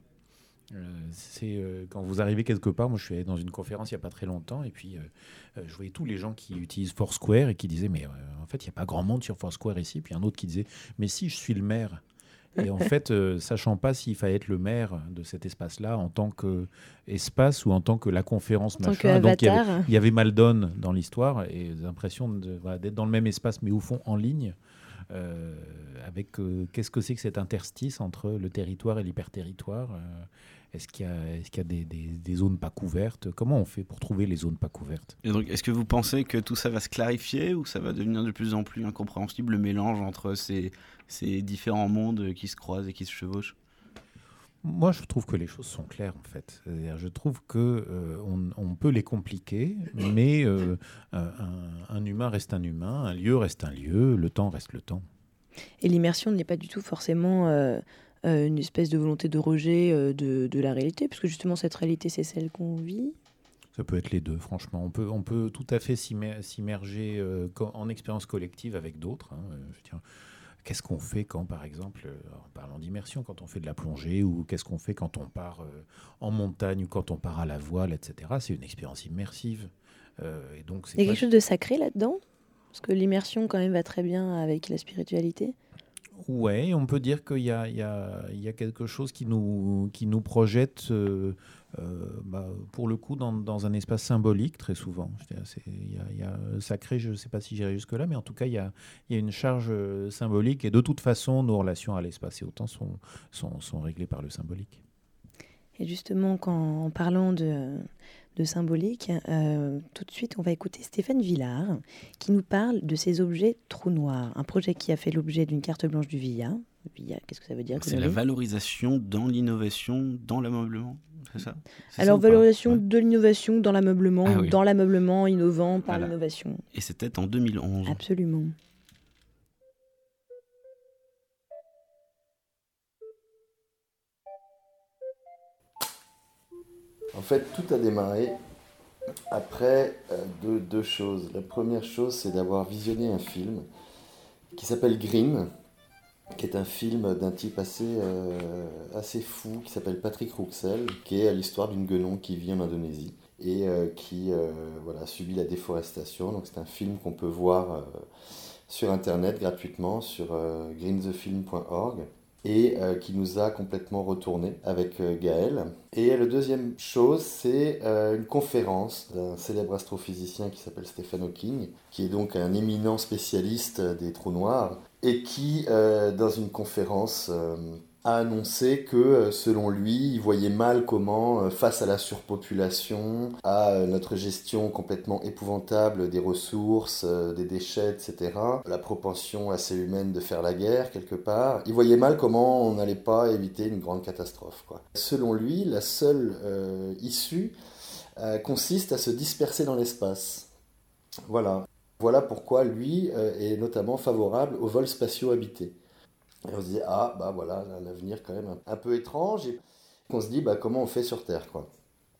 Euh, c'est euh, quand vous arrivez quelque part, moi je suis allé dans une conférence il n'y a pas très longtemps et puis euh, je voyais tous les gens qui utilisent Foursquare et qui disaient mais en fait il n'y a pas grand monde sur Foursquare ici, puis un autre qui disait mais si je suis le maire. Et en fait, euh, sachant pas s'il fallait être le maire de cet espace-là en tant qu'espace ou en tant que la conférence machin. Donc il y, avait, avait Maldon dans l'histoire et l'impression voilà, d'être dans le même espace mais au fond en ligne. Euh, avec euh, qu'est-ce que c'est que cet interstice entre le territoire et l'hyperterritoire euh, Est-ce qu'il y a, est-ce qu'il y a des, zones pas couvertes? Comment on fait pour trouver les zones pas couvertes? Est-ce que vous pensez que tout ça va se clarifier ou ça va devenir de plus en plus incompréhensible le mélange entre ces différents mondes qui se croisent et qui se chevauchent? Moi, je trouve que les choses sont claires, en fait. Je trouve que euh, on, peut les compliquer, mais euh, un, humain reste un humain, un lieu reste un lieu, le temps reste le temps. Et l'immersion n'est pas du tout forcément euh, une espèce de volonté de rejet de, de la réalité, puisque justement cette réalité, c'est celle qu'on vit. Ça peut être les deux, franchement. On peut, on peut tout à fait s'immer- s'immerger en expérience collective avec d'autres. hein. Qu'est-ce qu'on fait quand, par exemple, euh, en parlant d'immersion, quand on fait de la plongée, ou qu'est-ce qu'on fait quand on part euh, en montagne, ou quand on part à la voile, etc. C'est une expérience immersive. Euh, et donc, Il y a quelque chose de sacré là-dedans? Parce que l'immersion, quand même, va très bien avec la spiritualité? Ouais, on peut dire qu'il y a, y, y quelque chose qui nous, qui nous projette, euh, euh, bah, pour le coup, dans, dans un espace symbolique, très souvent. Il y y a sacré, je ne sais pas si j'irai jusque-là, mais en tout cas, il y a, il y a une charge euh, symbolique. Et de toute façon, nos relations à l'espace et au temps sont, sont, sont réglées par le symbolique. Et justement, quand, en parlant de, de symbolique, euh, tout de suite, on va écouter Stéphane Villard qui nous parle de ces objets trous noirs. Un projet qui a fait l'objet d'une carte blanche du VIA. VIA, qu'est-ce que ça veut dire C'est la valorisation dans l'innovation, dans l'ameublement, c'est ça C'est ça Alors, valorisation de l'innovation dans l'ameublement, Ah oui. dans l'ameublement innovant par Voilà. l'innovation. Et c'était en 2011. Absolument. En fait, tout a démarré après euh, deux, deux choses. La première chose, c'est d'avoir visionné un film qui s'appelle Green, qui est un film d'un type assez, euh, assez fou qui s'appelle Patrick Rouxel, qui est l'histoire d'une guenon qui vit en Indonésie et euh, qui euh, subit la déforestation. C'est un film qu'on peut voir sur internet gratuitement sur greenthefilm.org et euh, qui nous a complètement retourné avec euh, Gaël. Et la deuxième chose, c'est euh, une conférence d'un célèbre astrophysicien qui s'appelle Stephen Hawking, qui est donc un éminent spécialiste des trous noirs, et qui, dans une conférence, a annoncé que, euh, selon lui, il voyait mal comment, euh, face à la surpopulation, à euh, notre gestion complètement épouvantable des ressources, des déchets, etc., la propension assez humaine de faire la guerre, quelque part, il voyait mal comment on n'allait pas éviter une grande catastrophe. Selon lui, la seule issue consiste à se disperser dans l'espace. Voilà. Voilà pourquoi lui est notamment favorable aux vols spatiaux habités. Et on se dit, ah, bah voilà, l'avenir quand même un, un peu étrange. Et on se dit, bah comment on fait sur Terre, quoi.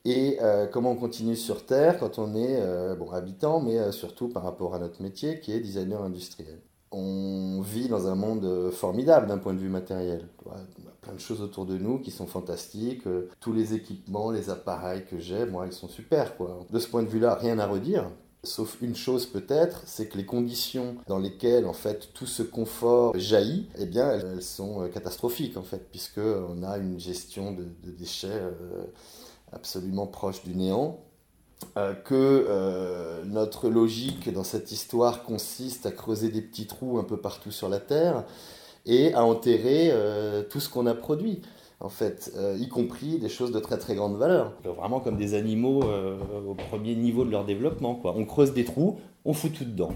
Et euh, comment on continue sur Terre quand on est euh, bon, habitant, mais euh, surtout par rapport à notre métier qui est designer industriel. On vit dans un monde formidable d'un point de vue matériel. On a plein de choses autour de nous qui sont fantastiques. Tous les équipements, les appareils que j'ai, moi, ils sont super. Quoi. De ce point de vue-là, rien à redire. Sauf une chose peut-être, c'est que les conditions dans lesquelles en fait tout ce confort jaillit, eh bien elles, sont euh, catastrophiques en fait, puisque on a une gestion de, déchets euh, absolument proche du néant. Euh, que euh, notre logique dans cette histoire consiste à creuser des petits trous un peu partout sur la Terre et à enterrer euh, tout ce qu'on a produit, en fait, euh, y compris des choses de très très grande valeur. Vraiment comme des animaux euh, au premier niveau de leur développement. On creuse des trous, on fout tout dedans.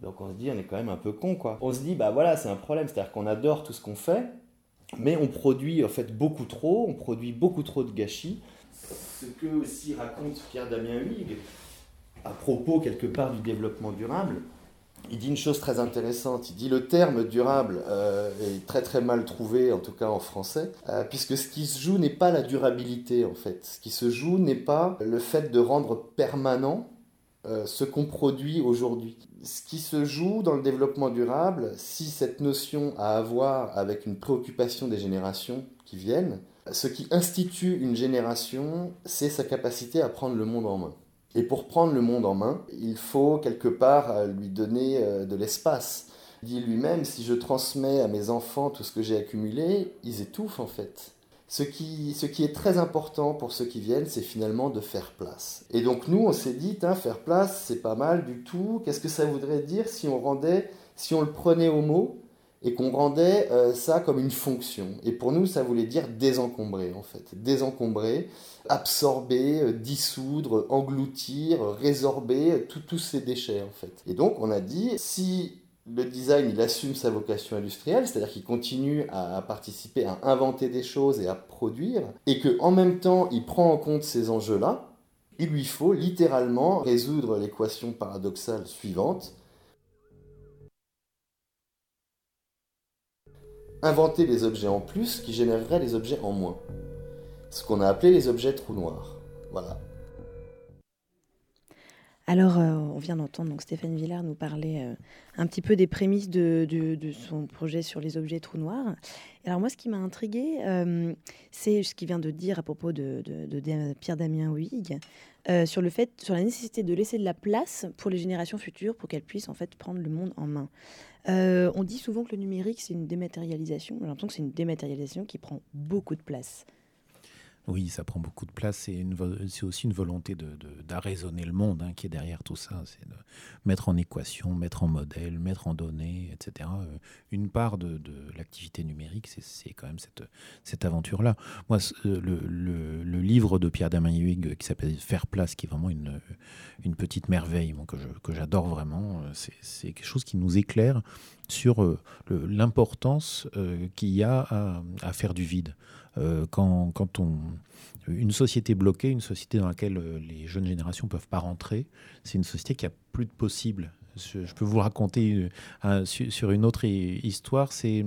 Donc on se dit, on est quand même un peu con. On se dit, bah voilà, c'est un problème, c'est-à-dire qu'on adore tout ce qu'on fait, mais on produit en fait beaucoup trop, on produit beaucoup trop de gâchis. Ce que aussi raconte Pierre Damien Huyghe à propos quelque part du développement durable, il dit une chose très intéressante. Il dit le terme durable euh, est très très mal trouvé, en tout cas en français, euh, puisque ce qui se joue n'est pas la durabilité en fait. Ce qui se joue n'est pas le fait de rendre permanent euh, ce qu'on produit aujourd'hui. Ce qui se joue dans le développement durable, si cette notion a à voir avec une préoccupation des générations qui viennent, ce qui institue une génération, c'est sa capacité à prendre le monde en main. Et pour prendre le monde en main, il faut quelque part euh, lui donner euh, de l'espace. Il dit lui-même, si je transmets à mes enfants tout ce que j'ai accumulé, ils étouffent en fait. Ce qui, est très important pour ceux qui viennent, c'est finalement de faire place. Et donc nous, on s'est dit, faire place, c'est pas mal du tout. Qu'est-ce que ça voudrait dire si on rendait, si on le prenait au mot et qu'on rendait euh, ça comme une fonction? Et pour nous, ça voulait dire désencombrer, en fait. Désencombrer, absorber, euh, dissoudre, engloutir, résorber euh, tous ces déchets, en fait. Et donc, on a dit, si le design, il assume sa vocation industrielle, c'est-à-dire qu'il continue à, à, participer, à inventer des choses et à produire, et qu'en même temps, il prend en compte ces enjeux-là, il lui faut littéralement résoudre l'équation paradoxale suivante, inventer des objets en plus qui généreraient des objets en moins. Ce qu'on a appelé les objets trous noirs. Voilà. Alors, euh, on vient d'entendre Stéphane Villard nous parler euh, un petit peu des prémices de, son projet sur les objets trous noirs. Alors moi, ce qui m'a intrigué, euh, c'est ce qu'il vient de dire à propos de, Pierre Damien Huyghe sur sur la nécessité de laisser de la place pour les générations futures pour qu'elles puissent en fait prendre le monde en main. on dit souvent que le numérique c'est une dématérialisation. J'ai l'impression que c'est une dématérialisation qui prend beaucoup de place. Oui, ça prend beaucoup de place. C'est aussi une volonté d'arraisonner de, de, le monde hein, qui est derrière tout ça. C'est de mettre en équation, mettre en modèle, mettre en données, etc. Une part de, de l'activité numérique, c'est quand même cette, cette aventure-là. Moi, le, le, le, livre de Pierre Damien Huyghe qui s'appelle Faire place, qui est vraiment une, une petite merveille que j'adore vraiment, c'est quelque chose qui nous éclaire sur euh, l'importance euh, qu'il y a à, à, faire du vide. Euh, quand, quand, on une société bloquée, une société dans laquelle les jeunes générations peuvent pas rentrer, c'est une société qui a plus de possibles. Je, je peux vous raconter un, sur une autre histoire. C'est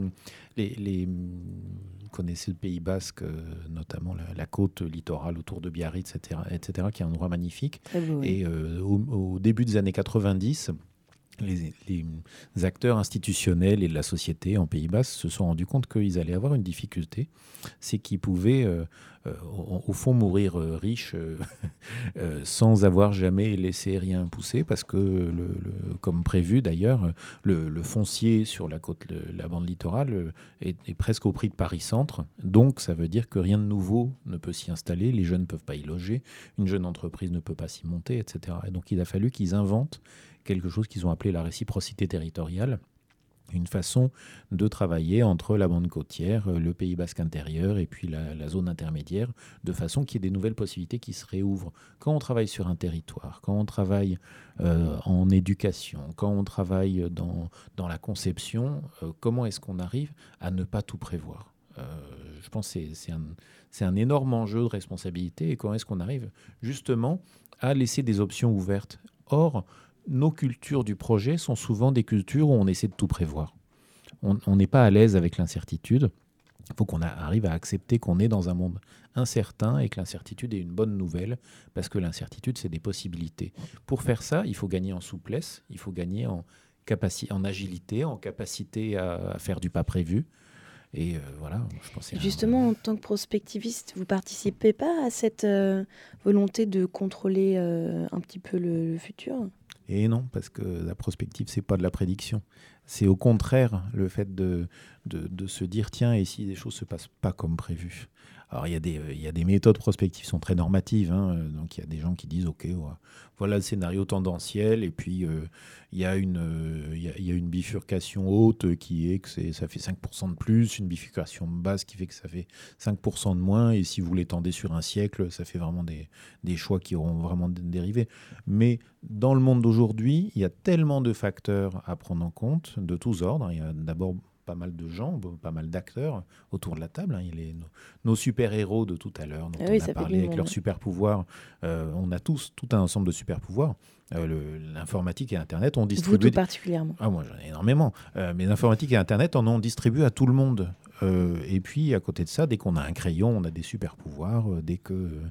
les, les, vous connaissez le Pays Basque, notamment la, la, côte littorale autour de Biarritz, etc., etc., qui est un endroit magnifique. Et euh, au, au, début des années 90 les, acteurs institutionnels et de la société en Pays Bas se sont rendus compte qu'ils allaient avoir une difficulté, c'est qu'ils pouvaient euh, euh, au, fond mourir euh, riches sans avoir jamais laissé rien pousser, parce que, le, comme prévu d'ailleurs, le, foncier sur la côte, la bande littorale est, est presque au prix de Paris-Centre, donc ça veut dire que rien de nouveau ne peut s'y installer, les jeunes ne peuvent pas y loger, une jeune entreprise ne peut pas s'y monter, etc. Et donc il a fallu qu'ils inventent quelque chose qu'ils ont appelé la réciprocité territoriale, une façon de travailler entre la bande côtière, le Pays basque intérieur et puis la, zone intermédiaire, de façon qu'il y ait des nouvelles possibilités qui se réouvrent. Quand on travaille sur un territoire, quand on travaille euh, en éducation, quand on travaille dans, dans la conception, euh, comment est-ce qu'on arrive à ne pas tout prévoir? Euh, Je pense que c'est- un, un énorme enjeu de responsabilité et comment est-ce qu'on arrive justement à laisser des options ouvertes. Or, nos cultures du projet sont souvent des cultures où on essaie de tout prévoir. On n'est pas à l'aise avec l'incertitude. Il faut qu'on arrive à accepter qu'on est dans un monde incertain et que l'incertitude est une bonne nouvelle, parce que l'incertitude, c'est des possibilités. Pour faire ça, il faut gagner en souplesse, il faut gagner en, en agilité, en capacité à, faire du pas prévu. Et euh, voilà, je un- Justement, en tant que prospectiviste, vous participez pas à cette euh, volonté de contrôler euh, un petit peu le futur? Et non, parce que la prospective, c'est pas de la prédiction. C'est au contraire le fait de, se dire tiens, et si les choses se passent pas comme prévu? Alors, il y, a des, méthodes prospectives qui sont très normatives. hein, euh, donc, il y a des gens qui disent ok, voilà le scénario tendanciel, et puis euh, il y, a une, euh, il y, a, une bifurcation haute qui est que ça fait 5% de plus, une bifurcation basse qui fait que ça fait 5% de moins, et si vous l'étendez sur un siècle, ça fait vraiment des, choix qui auront vraiment dé- dérivé. Mais dans le monde d'aujourd'hui, il y a tellement de facteurs à prendre en compte, de tous ordres. Il y a d'abord pas mal de gens, pas mal d'acteurs autour de la table. hein. Il les- nos, nos super-héros de tout à l'heure, dont Ah on a parlé avec leurs super-pouvoirs. Euh, on a tous tout un ensemble de super-pouvoirs. Euh, L'informatique et Internet ont Vous distribué... tout des- particulièrement. ah, moi, j'en ai énormément. Euh, mais l'informatique et Internet en ont distribué à tout le monde. Euh, et puis, à côté de ça, dès qu'on a un crayon, on a des super pouvoirs. Euh, dès que euh,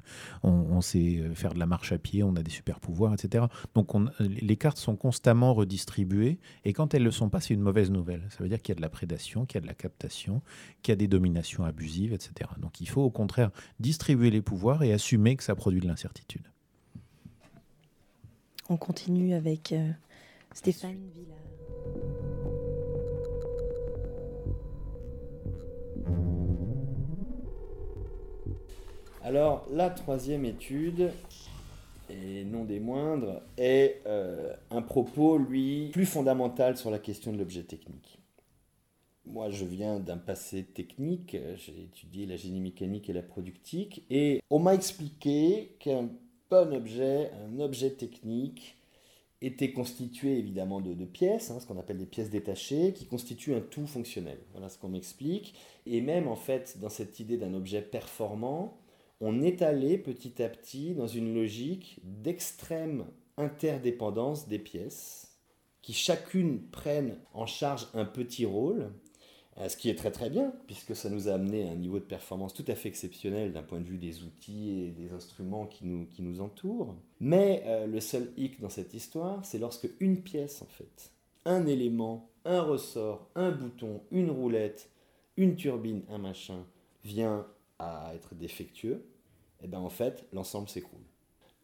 on, sait faire de la marche à pied, on a des super pouvoirs, etc. Donc, on- les cartes sont constamment redistribuées. Et quand elles ne le sont pas, c'est une mauvaise nouvelle. Ça veut dire qu'il y a de la prédation, qu'il y a de la captation, qu'il y a des dominations abusives, etc. Donc, il faut au contraire distribuer les pouvoirs et assumer que ça produit de l'incertitude. On continue avec Stéphane Villa. Alors, la troisième étude, et non des moindres, est euh, un propos, lui, plus fondamental sur la question de l'objet technique. Moi, je viens d'un passé technique, j'ai étudié la génie mécanique et la productique, et on m'a expliqué qu'un bon objet, un objet technique, était constitué évidemment de, pièces, hein, ce qu'on appelle des pièces détachées, qui constituent un tout fonctionnel. Voilà ce qu'on m'explique. Et même en fait, dans cette idée d'un objet performant, on est allé petit à petit dans une logique d'extrême interdépendance des pièces, qui chacune prennent en charge un petit rôle, ce qui est très très bien, puisque ça nous a amené à un niveau de performance tout à fait exceptionnel d'un point de vue des outils et des instruments qui nous, entourent. Mais euh, le seul hic dans cette histoire, c'est lorsque une pièce, en fait, un élément, un ressort, un bouton, une roulette, une turbine, un machin, vient à être défectueux, et ben en fait, l'ensemble s'écroule.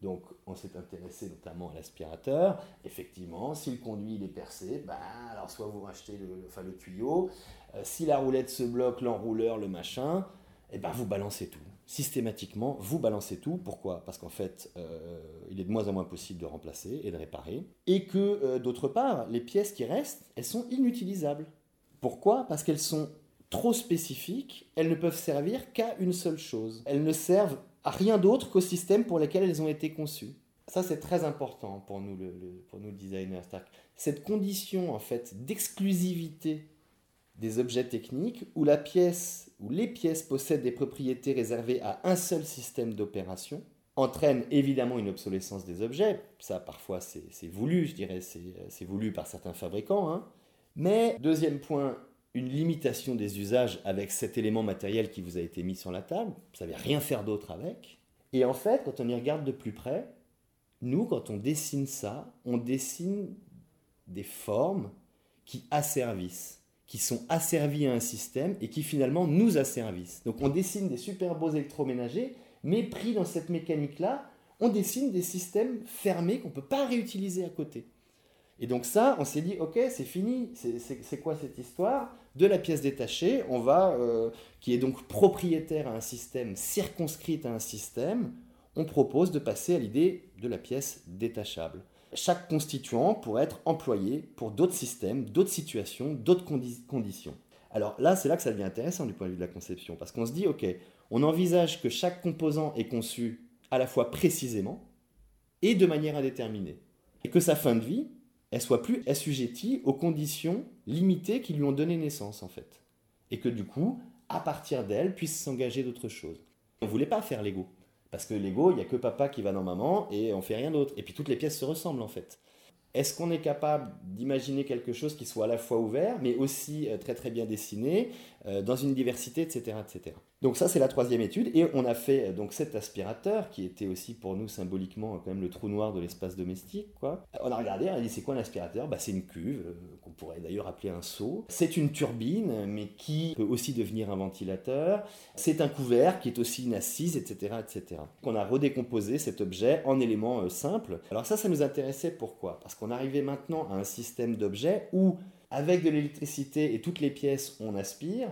Donc, on s'est intéressé notamment à l'aspirateur. Effectivement, si le conduit il est percé, ben, alors soit vous rachetez le, tuyau. Euh, si la roulette se bloque, l'enrouleur, le machin, et ben, vous balancez tout. Systématiquement, vous balancez tout. Pourquoi? Parce qu'en fait, euh, il est de moins en moins possible de remplacer et de réparer. Et que, euh, d'autre part, les pièces qui restent, elles sont inutilisables. Pourquoi? Parce qu'elles sont trop spécifiques, elles ne peuvent servir qu'à une seule chose. Elles ne servent à rien d'autre qu'au système pour lequel elles ont été conçues. Ça, c'est très important pour nous, le, le- pour nous que Cette condition, en fait, d'exclusivité des objets techniques, où la pièce, où les pièces possèdent des propriétés réservées à un seul système d'opération, entraîne évidemment une obsolescence des objets. Ça, parfois, c'est voulu, je dirais, c'est c'est voulu par certains fabricants. hein. Mais, deuxième point, une limitation des usages avec cet élément matériel qui vous a été mis sur la table. Vous savez rien faire d'autre avec. Et en fait, quand on y regarde de plus près, nous, quand on dessine ça, on dessine des formes qui asservissent, qui sont asservies à un système et qui finalement nous asservissent. Donc on dessine des super beaux électroménagers, mais pris dans cette mécanique-là, on dessine des systèmes fermés qu'on ne peut pas réutiliser à côté. Et donc ça, on s'est dit, ok, c'est fini, c'est quoi cette histoire? De la pièce détachée, on va, euh, qui est donc propriétaire à un système, circonscrite à un système, on propose de passer à l'idée de la pièce détachable. Chaque constituant pourrait être employé pour d'autres systèmes, d'autres situations, d'autres condi- conditions. Alors là, c'est là que ça devient intéressant du point de vue de la conception, parce qu'on se dit, ok, on envisage que chaque composant est conçu à la fois précisément et de manière indéterminée. Et que sa fin de vie, elle soit plus assujettie aux conditions limitées qui lui ont donné naissance, en fait. Et que du coup, à partir d'elle, puisse s'engager d'autres choses. On voulait pas faire Lego. Parce que Lego, il n'y a que papa qui va dans maman et on fait rien d'autre. Et puis toutes les pièces se ressemblent, en fait. Est-ce qu'on est capable d'imaginer quelque chose qui soit à la fois ouvert, mais aussi euh, très très bien dessiné, euh, dans une diversité, etc., etc. Donc ça, c'est la troisième étude. Et on a fait euh, donc cet aspirateur, qui était aussi pour nous symboliquement euh, quand même le trou noir de l'espace domestique. Quoi. On a regardé, on a dit c'est quoi un aspirateur? Bah, C'est une cuve, euh, qu'on pourrait d'ailleurs appeler un seau. C'est une turbine, mais qui peut aussi devenir un ventilateur. C'est un couvert qui est aussi une assise, etc., etc. On a redécomposé cet objet en éléments simples. Alors ça, ça nous intéressait pourquoi? Parce qu'on arrivait maintenant à un système d'objets où, avec de l'électricité et toutes les pièces, on aspire,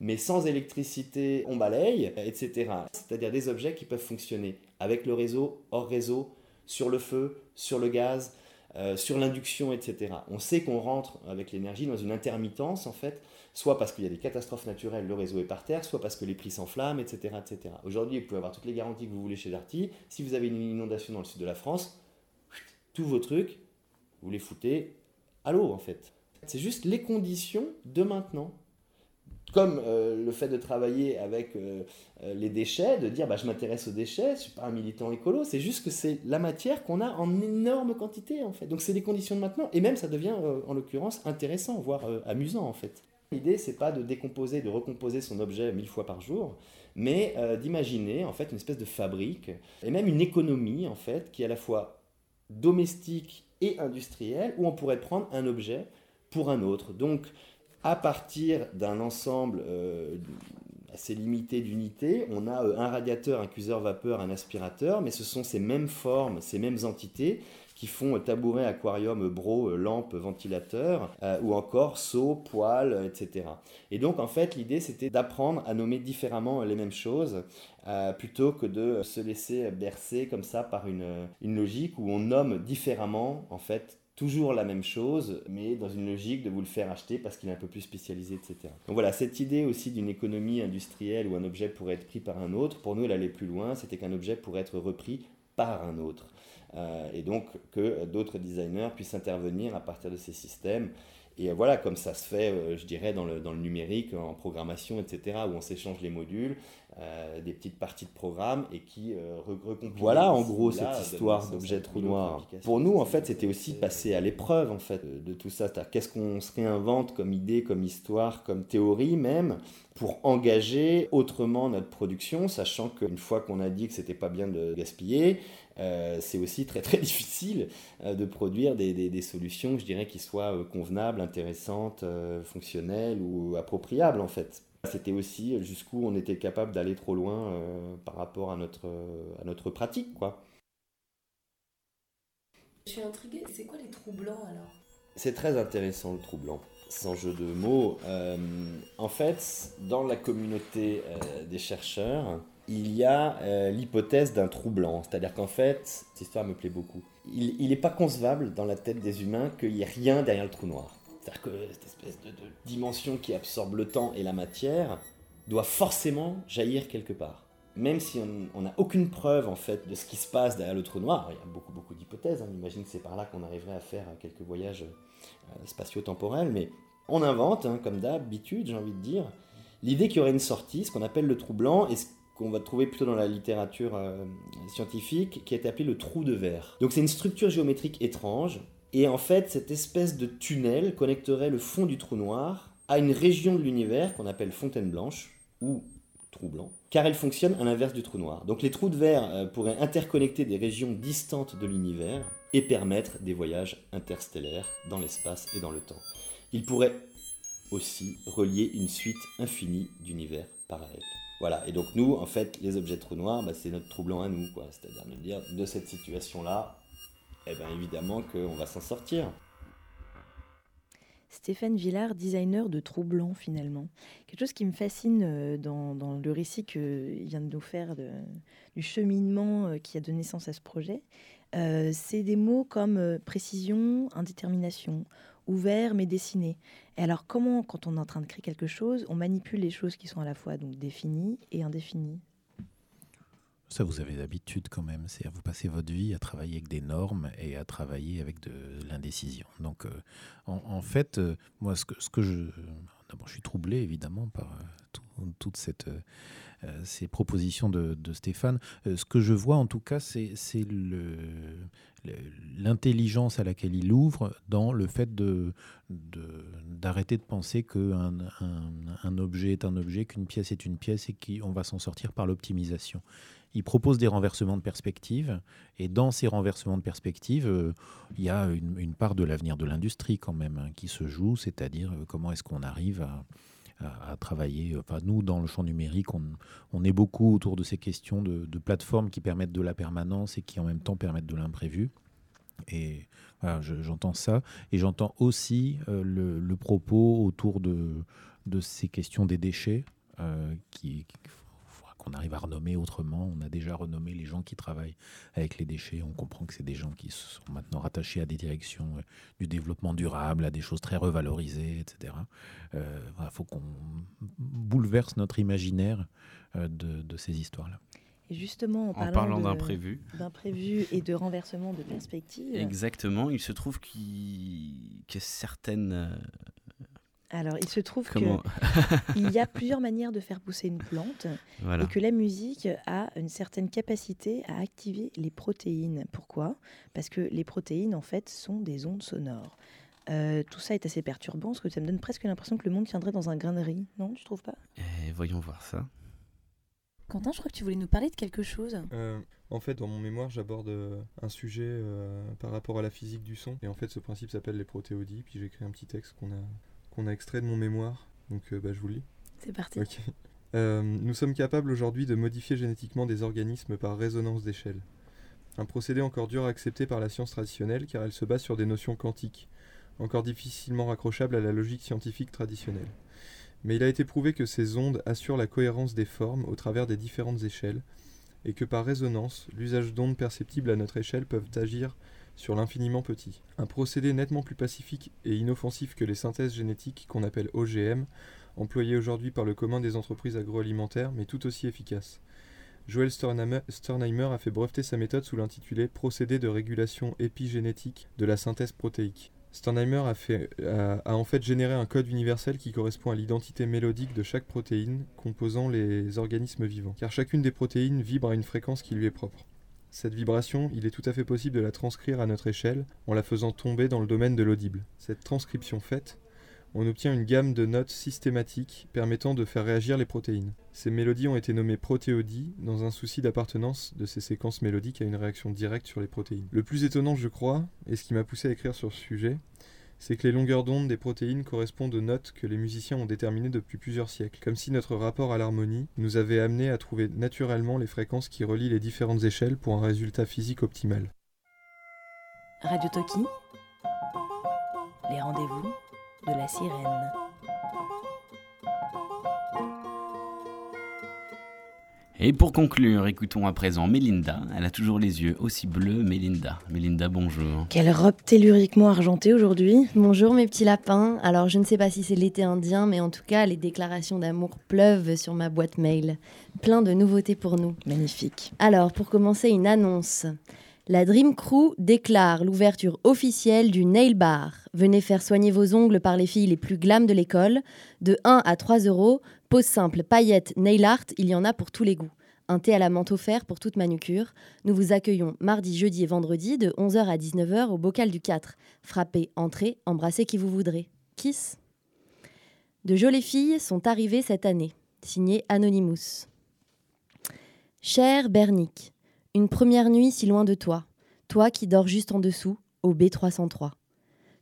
mais sans électricité, on balaye, etc. C'est-à-dire des objets qui peuvent fonctionner avec le réseau, hors réseau, sur le feu, sur le gaz, euh, sur l'induction, etc. On sait qu'on rentre avec l'énergie dans une intermittence, en fait, soit parce qu'il y a des catastrophes naturelles, le réseau est par terre, soit parce que les prix s'enflamment, etc., etc. Aujourd'hui, vous pouvez avoir toutes les garanties que vous voulez chez Darty. Si vous avez une inondation dans le sud de la France, tous vos trucs, vous les foutez à l'eau, en fait. C'est juste les conditions de maintenant comme euh, le fait de travailler avec euh, euh, les déchets, de dire bah, je m'intéresse aux déchets, je ne suis pas un militant écolo, c'est juste que c'est la matière qu'on a en énorme quantité en fait. Donc c'est les conditions de maintenant, et même ça devient en l'occurrence intéressant, voire amusant en fait. L'idée c'est pas de décomposer, de recomposer son objet mille fois par jour, mais d'imaginer en fait une espèce de fabrique, et même une économie en fait, qui est à la fois domestique et industrielle, où on pourrait prendre un objet pour un autre. Donc à partir d'un ensemble euh, assez limité d'unités, on a euh, un radiateur, un cuiseur vapeur, un aspirateur, mais ce sont ces mêmes formes, ces mêmes entités qui font euh, tabouret, aquarium, bro, lampe, ventilateur, ou encore seau, poêle, etc. Et donc en fait l'idée c'était d'apprendre à nommer différemment les mêmes choses, plutôt que de se laisser bercer comme ça par une, une logique où on nomme différemment en fait toujours la même chose, mais dans une logique de vous le faire acheter parce qu'il est un peu plus spécialisé, etc. Donc voilà, cette idée aussi d'une économie industrielle où un objet pourrait être pris par un autre, pour nous, elle allait plus loin, c'était qu'un objet pourrait être repris par un autre. Euh, et donc que d'autres designers puissent intervenir à partir de ces systèmes. Et voilà, comme ça se fait, euh, je dirais, dans le, dans le numérique, en programmation, etc., où on s'échange les modules, euh, des petites parties de programme et qui euh, re- recompilent. Voilà, en gros, Là, cette histoire d'objet trou noir. Pour nous, en fait, c'était aussi passer à l'épreuve, en fait, de tout ça. Qu'est-ce qu'on se réinvente comme idée, comme histoire, comme théorie même, pour engager autrement notre production, sachant qu'une fois qu'on a dit que c'était pas bien de gaspiller, euh, c'est aussi très très difficile euh, de produire des, des- des solutions, je dirais, qui soient euh, convenables, intéressantes, euh, fonctionnelles ou appropriables en fait. C'était aussi jusqu'où on était capable d'aller trop loin euh, par rapport à notre, euh, à notre pratique, quoi. Je suis intriguée, c'est quoi les trous blancs alors? C'est très intéressant le trou blanc, sans jeu de mots. Euh, en fait, dans la communauté euh, des chercheurs, il y a euh, l'hypothèse d'un trou blanc. C'est-à-dire qu'en fait, cette histoire me plaît beaucoup. Il n'est pas concevable dans la tête des humains qu'il n'y ait rien derrière le trou noir. C'est-à-dire que cette espèce de, dimension qui absorbe le temps et la matière doit forcément jaillir quelque part. Même si on n'a aucune preuve en fait de ce qui se passe derrière le trou noir, il y a beaucoup beaucoup d'hypothèses. hein. On imagine que c'est par là qu'on arriverait à faire quelques voyages euh, spatio-temporels, mais on invente, hein, comme d'habitude, j'ai envie de dire, l'idée qu'il y aurait une sortie, ce qu'on appelle le trou blanc, et ce qu'on va trouver plutôt dans la littérature euh, scientifique, qui est appelé le trou de verre. Donc c'est une structure géométrique étrange, et en fait cette espèce de tunnel connecterait le fond du trou noir à une région de l'univers qu'on appelle fontaine blanche, ou trou blanc, car elle fonctionne à l'inverse du trou noir. Donc les trous de verre euh, pourraient interconnecter des régions distantes de l'univers, et permettre des voyages interstellaires dans l'espace et dans le temps. Il pourrait aussi relier une suite infinie d'univers parallèles. Voilà, et donc nous, en fait, les objets trous noirs, bah, c'est notre troublant à nous, quoi. C'est-à-dire de dire, de cette situation-là, eh bien évidemment qu'on va s'en sortir. Stéphane Villard, designer de trous blancs finalement. Quelque chose qui me fascine euh, dans, le récit qu'il vient de nous faire du cheminement euh, qui a donné naissance à ce projet, euh, c'est des mots comme euh, précision, indétermination, ouvert mais dessiné. Et alors comment, quand on est en train de créer quelque chose, on manipule les choses qui sont à la fois définies et indéfinies? Ça, vous avez l'habitude quand même. C'est vous passez votre vie à travailler avec des normes et à travailler avec de l'indécision. Donc, euh, en, fait, euh, moi, ce que, je. D'abord, je suis troublé, évidemment, par euh, tout- toute cette. euh, ces propositions de, Stéphane. Ce que je vois en tout cas, c'est le- l'intelligence à laquelle il ouvre dans le fait de- d'arrêter de, penser qu'un un, un objet est un objet, qu'une pièce est une pièce et qu'on va s'en sortir par l'optimisation. Il propose des renversements de perspective et dans ces renversements de perspective, euh, il y a une, part de l'avenir de l'industrie quand même hein, qui se joue, c'est-à-dire euh, comment est-ce qu'on arrive à, travailler. Enfin, nous, dans le champ numérique, on, est beaucoup autour de ces questions de, plateformes qui permettent de la permanence et qui en même temps permettent de l'imprévu. Et j'entends ça. Et j'entends aussi euh, le, propos autour de, ces questions des déchets euh, qui, qu'on arrive à renommer autrement. On a déjà renommé les gens qui travaillent avec les déchets. On comprend que c'est des gens qui sont maintenant rattachés à des directions euh, du développement durable, à des choses très revalorisées, etc. Il faut qu'on bouleverse notre imaginaire euh, de, de ces histoires-là. Et justement, en, parlant, parlant d'imprévu. d'imprévu et de renversement de perspective, Exactement, il se trouve qu'il- que certaines... Alors, il se trouve Comment qu'il y a plusieurs manières de faire pousser une plante Voilà. et que la musique a une certaine capacité à activer les protéines. Pourquoi? Parce que les protéines, en fait, sont des ondes sonores. Euh, tout ça est assez perturbant parce que ça me donne presque l'impression que le monde tiendrait dans un grain de riz. Non, tu trouves pas? Eh, voyons voir ça. Quentin, je crois que tu voulais nous parler de quelque chose. Euh, en fait, dans mon mémoire, j'aborde euh, un sujet euh, par rapport à la physique du son. Et en fait, ce principe s'appelle les protéodies. Puis j'ai écrit un petit texte qu'on a, qu'on a extrait de mon mémoire. Donc, euh, bah, je vous le lis. C'est parti. Euh, nous sommes capables aujourd'hui de modifier génétiquement des organismes par résonance d'échelle. Un procédé encore dur à accepter par la science traditionnelle car elle se base sur des notions quantiques, encore difficilement raccrochables à la logique scientifique traditionnelle. Mais il a été prouvé que ces ondes assurent la cohérence des formes au travers des différentes échelles, et que par résonance, l'usage d'ondes perceptibles à notre échelle peuvent agir sur l'infiniment petit. Un procédé nettement plus pacifique et inoffensif que les synthèses génétiques qu'on appelle OGM, employées aujourd'hui par le commun des entreprises agroalimentaires, mais tout aussi efficace. Joel Sternheimer, a fait breveter sa méthode sous l'intitulé Procédé de régulation épigénétique de la synthèse protéique. Sternheimer a en fait généré un code universel qui correspond à l'identité mélodique de chaque protéine composant les organismes vivants, car chacune des protéines vibre à une fréquence qui lui est propre. Cette vibration, il est tout à fait possible de la transcrire à notre échelle en la faisant tomber dans le domaine de l'audible. Cette transcription faite, on obtient une gamme de notes systématiques permettant de faire réagir les protéines. Ces mélodies ont été nommées protéodies dans un souci d'appartenance de ces séquences mélodiques à une réaction directe sur les protéines. Le plus étonnant, je crois, et ce qui m'a poussé à écrire sur ce sujet, c'est que les longueurs d'onde des protéines correspondent aux notes que les musiciens ont déterminées depuis plusieurs siècles, comme si notre rapport à l'harmonie nous avait amené à trouver naturellement les fréquences qui relient les différentes échelles pour un résultat physique optimal. Radio Toki, les rendez-vous de la sirène. Et pour conclure, écoutons à présent Mélinda. Elle a toujours les yeux aussi bleus, Mélinda. Mélinda, bonjour. Quelle robe telluriquement argentée aujourd'hui Bonjour mes petits lapins. Alors je ne sais pas si c'est l'été indien, mais en tout cas les déclarations d'amour pleuvent sur ma boîte mail. Plein de nouveautés pour nous. Magnifique. Alors pour commencer une annonce. La Dream Crew déclare l'ouverture officielle du Nail Bar. Venez faire soigner vos ongles par les filles les plus glam de l'école. De 1 à 3 euros. Pose simple, paillettes, nail art, il y en a pour tous les goûts. Un thé à la menthe offert pour toute manucure. Nous vous accueillons mardi, jeudi et vendredi de 11h à 19h au bocal du 4. Frappez, entrez, embrassez qui vous voudrez. Kiss. De jolies filles sont arrivées cette année. Signé Anonymous. Cher Bernic, une première nuit si loin de toi. Toi qui dors juste en dessous, au B303.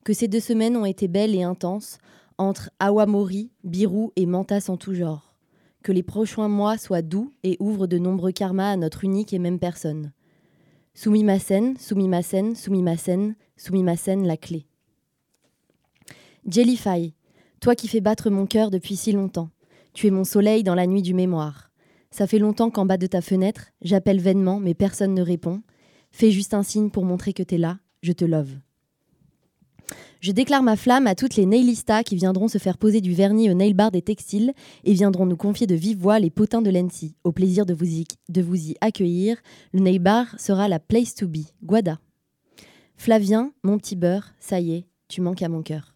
Que ces deux semaines ont été belles et intenses, entre Awamori, Birou et Mantas en tout genre. Que les prochains mois soient doux et ouvrent de nombreux karmas à notre unique et même personne. Sumimasen, Sumimasen, Sumimasen, Sumimasen, la clé. Jellyfy, toi qui fais battre mon cœur depuis si longtemps. Tu es mon soleil dans la nuit du mémoire. Ça fait longtemps qu'en bas de ta fenêtre, j'appelle vainement, mais personne ne répond. Fais juste un signe pour montrer que t'es là, je te love. Je déclare ma flamme à toutes les nailistas qui viendront se faire poser du vernis au nail bar des textiles et viendront nous confier de vive voix les potins de l'ENSI. Au plaisir de vous, y, de vous y accueillir, le nail bar sera la place to be. Guada. Flavien, mon petit beurre, ça y est, tu manques à mon cœur.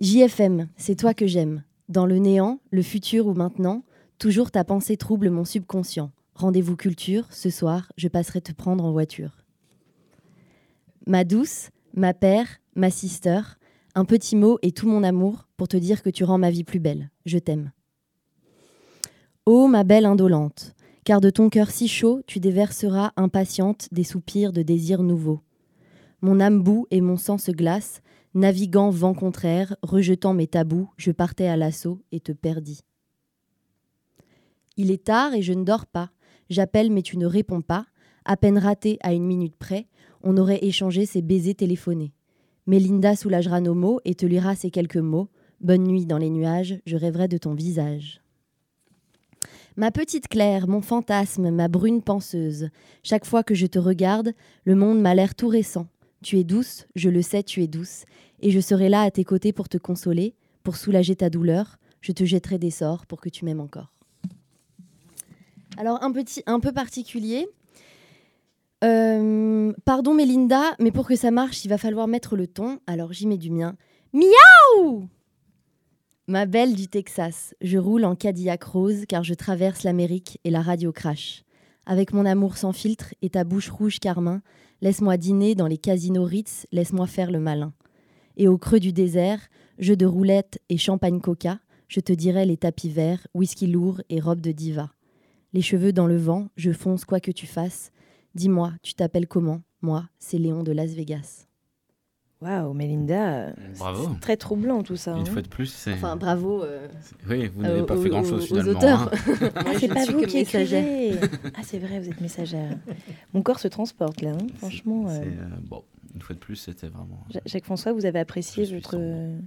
JFM, c'est toi que j'aime. Dans le néant, le futur ou maintenant, toujours ta pensée trouble mon subconscient. Rendez-vous culture, ce soir, je passerai te prendre en voiture. Ma douce, ma père, ma sister, un petit mot et tout mon amour pour te dire que tu rends ma vie plus belle. Je t'aime. Ô ma belle indolente, car de ton cœur si chaud, tu déverseras impatiente des soupirs de désirs nouveaux. Mon âme bout et mon sang se glace, naviguant vent contraire, rejetant mes tabous, je partais à l'assaut et te perdis. Il est tard et je ne dors pas. J'appelle mais tu ne réponds pas. À peine raté à une minute près, on aurait échangé ces baisers téléphonés. Mélinda soulagera nos mots et te lira ces quelques mots. Bonne nuit dans les nuages, je rêverai de ton visage. Ma petite Claire, mon fantasme, ma brune penseuse, chaque fois que je te regarde, le monde m'a l'air tout récent. Tu es douce, je le sais, tu es douce, et je serai là à tes côtés pour te consoler, pour soulager ta douleur. Je te jetterai des sorts pour que tu m'aimes encore. Alors un petit, un peu particulier. Euh, pardon Mélinda, mais pour que ça marche, il va falloir mettre le ton. Alors j'y mets du mien. Miaou Ma belle du Texas, je roule en Cadillac rose car je traverse l'Amérique et la radio crash. Avec mon amour sans filtre et ta bouche rouge carmin, laisse-moi dîner dans les casinos Ritz, laisse-moi faire le malin. Et au creux du désert, jeu de roulettes et champagne coca, je te dirai les tapis verts, whisky lourd et robe de diva. Les cheveux dans le vent, je fonce quoi que tu fasses. Dis-moi, tu t'appelles comment? Moi, c'est Léon de Las Vegas. Waouh, Mélinda, Bravo. c'est très troublant tout ça. Une hein. fois de plus, c'est. Enfin, bravo. euh, Oui, vous n'avez euh, pas aux- fait grand-chose finalement. Aux auteurs. hein. Ah, c'est pas vous qui messagère. écrivez. Ah, c'est vrai, vous êtes messagère. Mon corps se transporte là, hein, franchement. euh, C'est, euh, bon, une fois de plus, c'était vraiment. Ja- Jacques François, vous avez apprécié votre euh,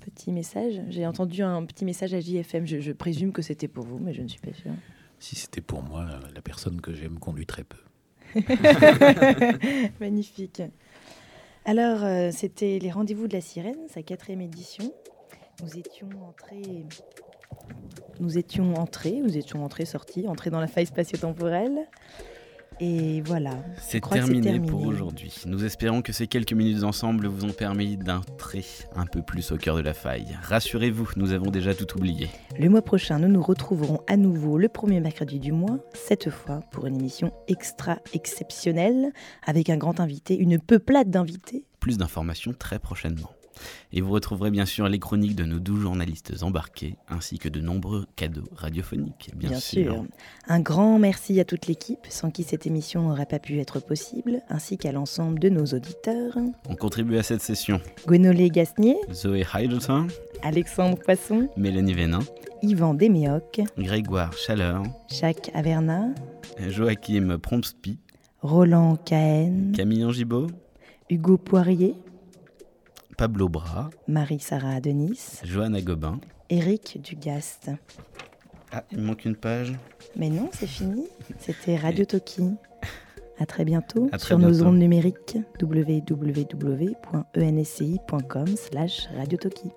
petit message? J'ai entendu un petit message à JFM. Je, je présume que c'était pour vous, mais je ne suis pas sûre. Si c'était pour moi, euh, la personne que j'aime conduit très peu. Magnifique. Alors, euh, c'était les rendez-vous de la sirène, sa quatrième édition. Nous étions entrés, nous étions entrés, nous étions entrés, sortis, entrés dans la faille spatio-temporelle. Et voilà. C'est que terminé, pour aujourd'hui. Nous espérons que ces quelques minutes ensemble vous ont permis d'entrer un peu plus au cœur de la faille. Rassurez-vous, nous avons déjà tout oublié. Le mois prochain, nous nous retrouverons à nouveau le premier mercredi du mois, cette fois pour une émission extra exceptionnelle, avec un grand invité, une peuplade d'invités. Plus d'informations très prochainement. Et vous retrouverez bien sûr les chroniques de nos douze journalistes embarqués, ainsi que de nombreux cadeaux radiophoniques, bien, sûr. Un grand merci à toute l'équipe, sans qui cette émission n'aurait pas pu être possible, ainsi qu'à l'ensemble de nos auditeurs. On contribue à cette session. Gwenolé Gasnier, Zoé Heidelton, Alexandre Poisson, Mélanie Vénin, Yvan Desméoc, Grégoire Chaleur, Jacques Averna, Joachim Prompspi, Roland Cahen, Camille Angibaud, Hugo Poirier, Pablo Bras, Marie-Sarah Denis, Johanna Gobin. Éric Dugast. Ah, il manque une page. Mais non, c'est fini. C'était Radio Toki. À très bientôt À très sur nos ondes numériques www.ensci.com slash Radio Toki.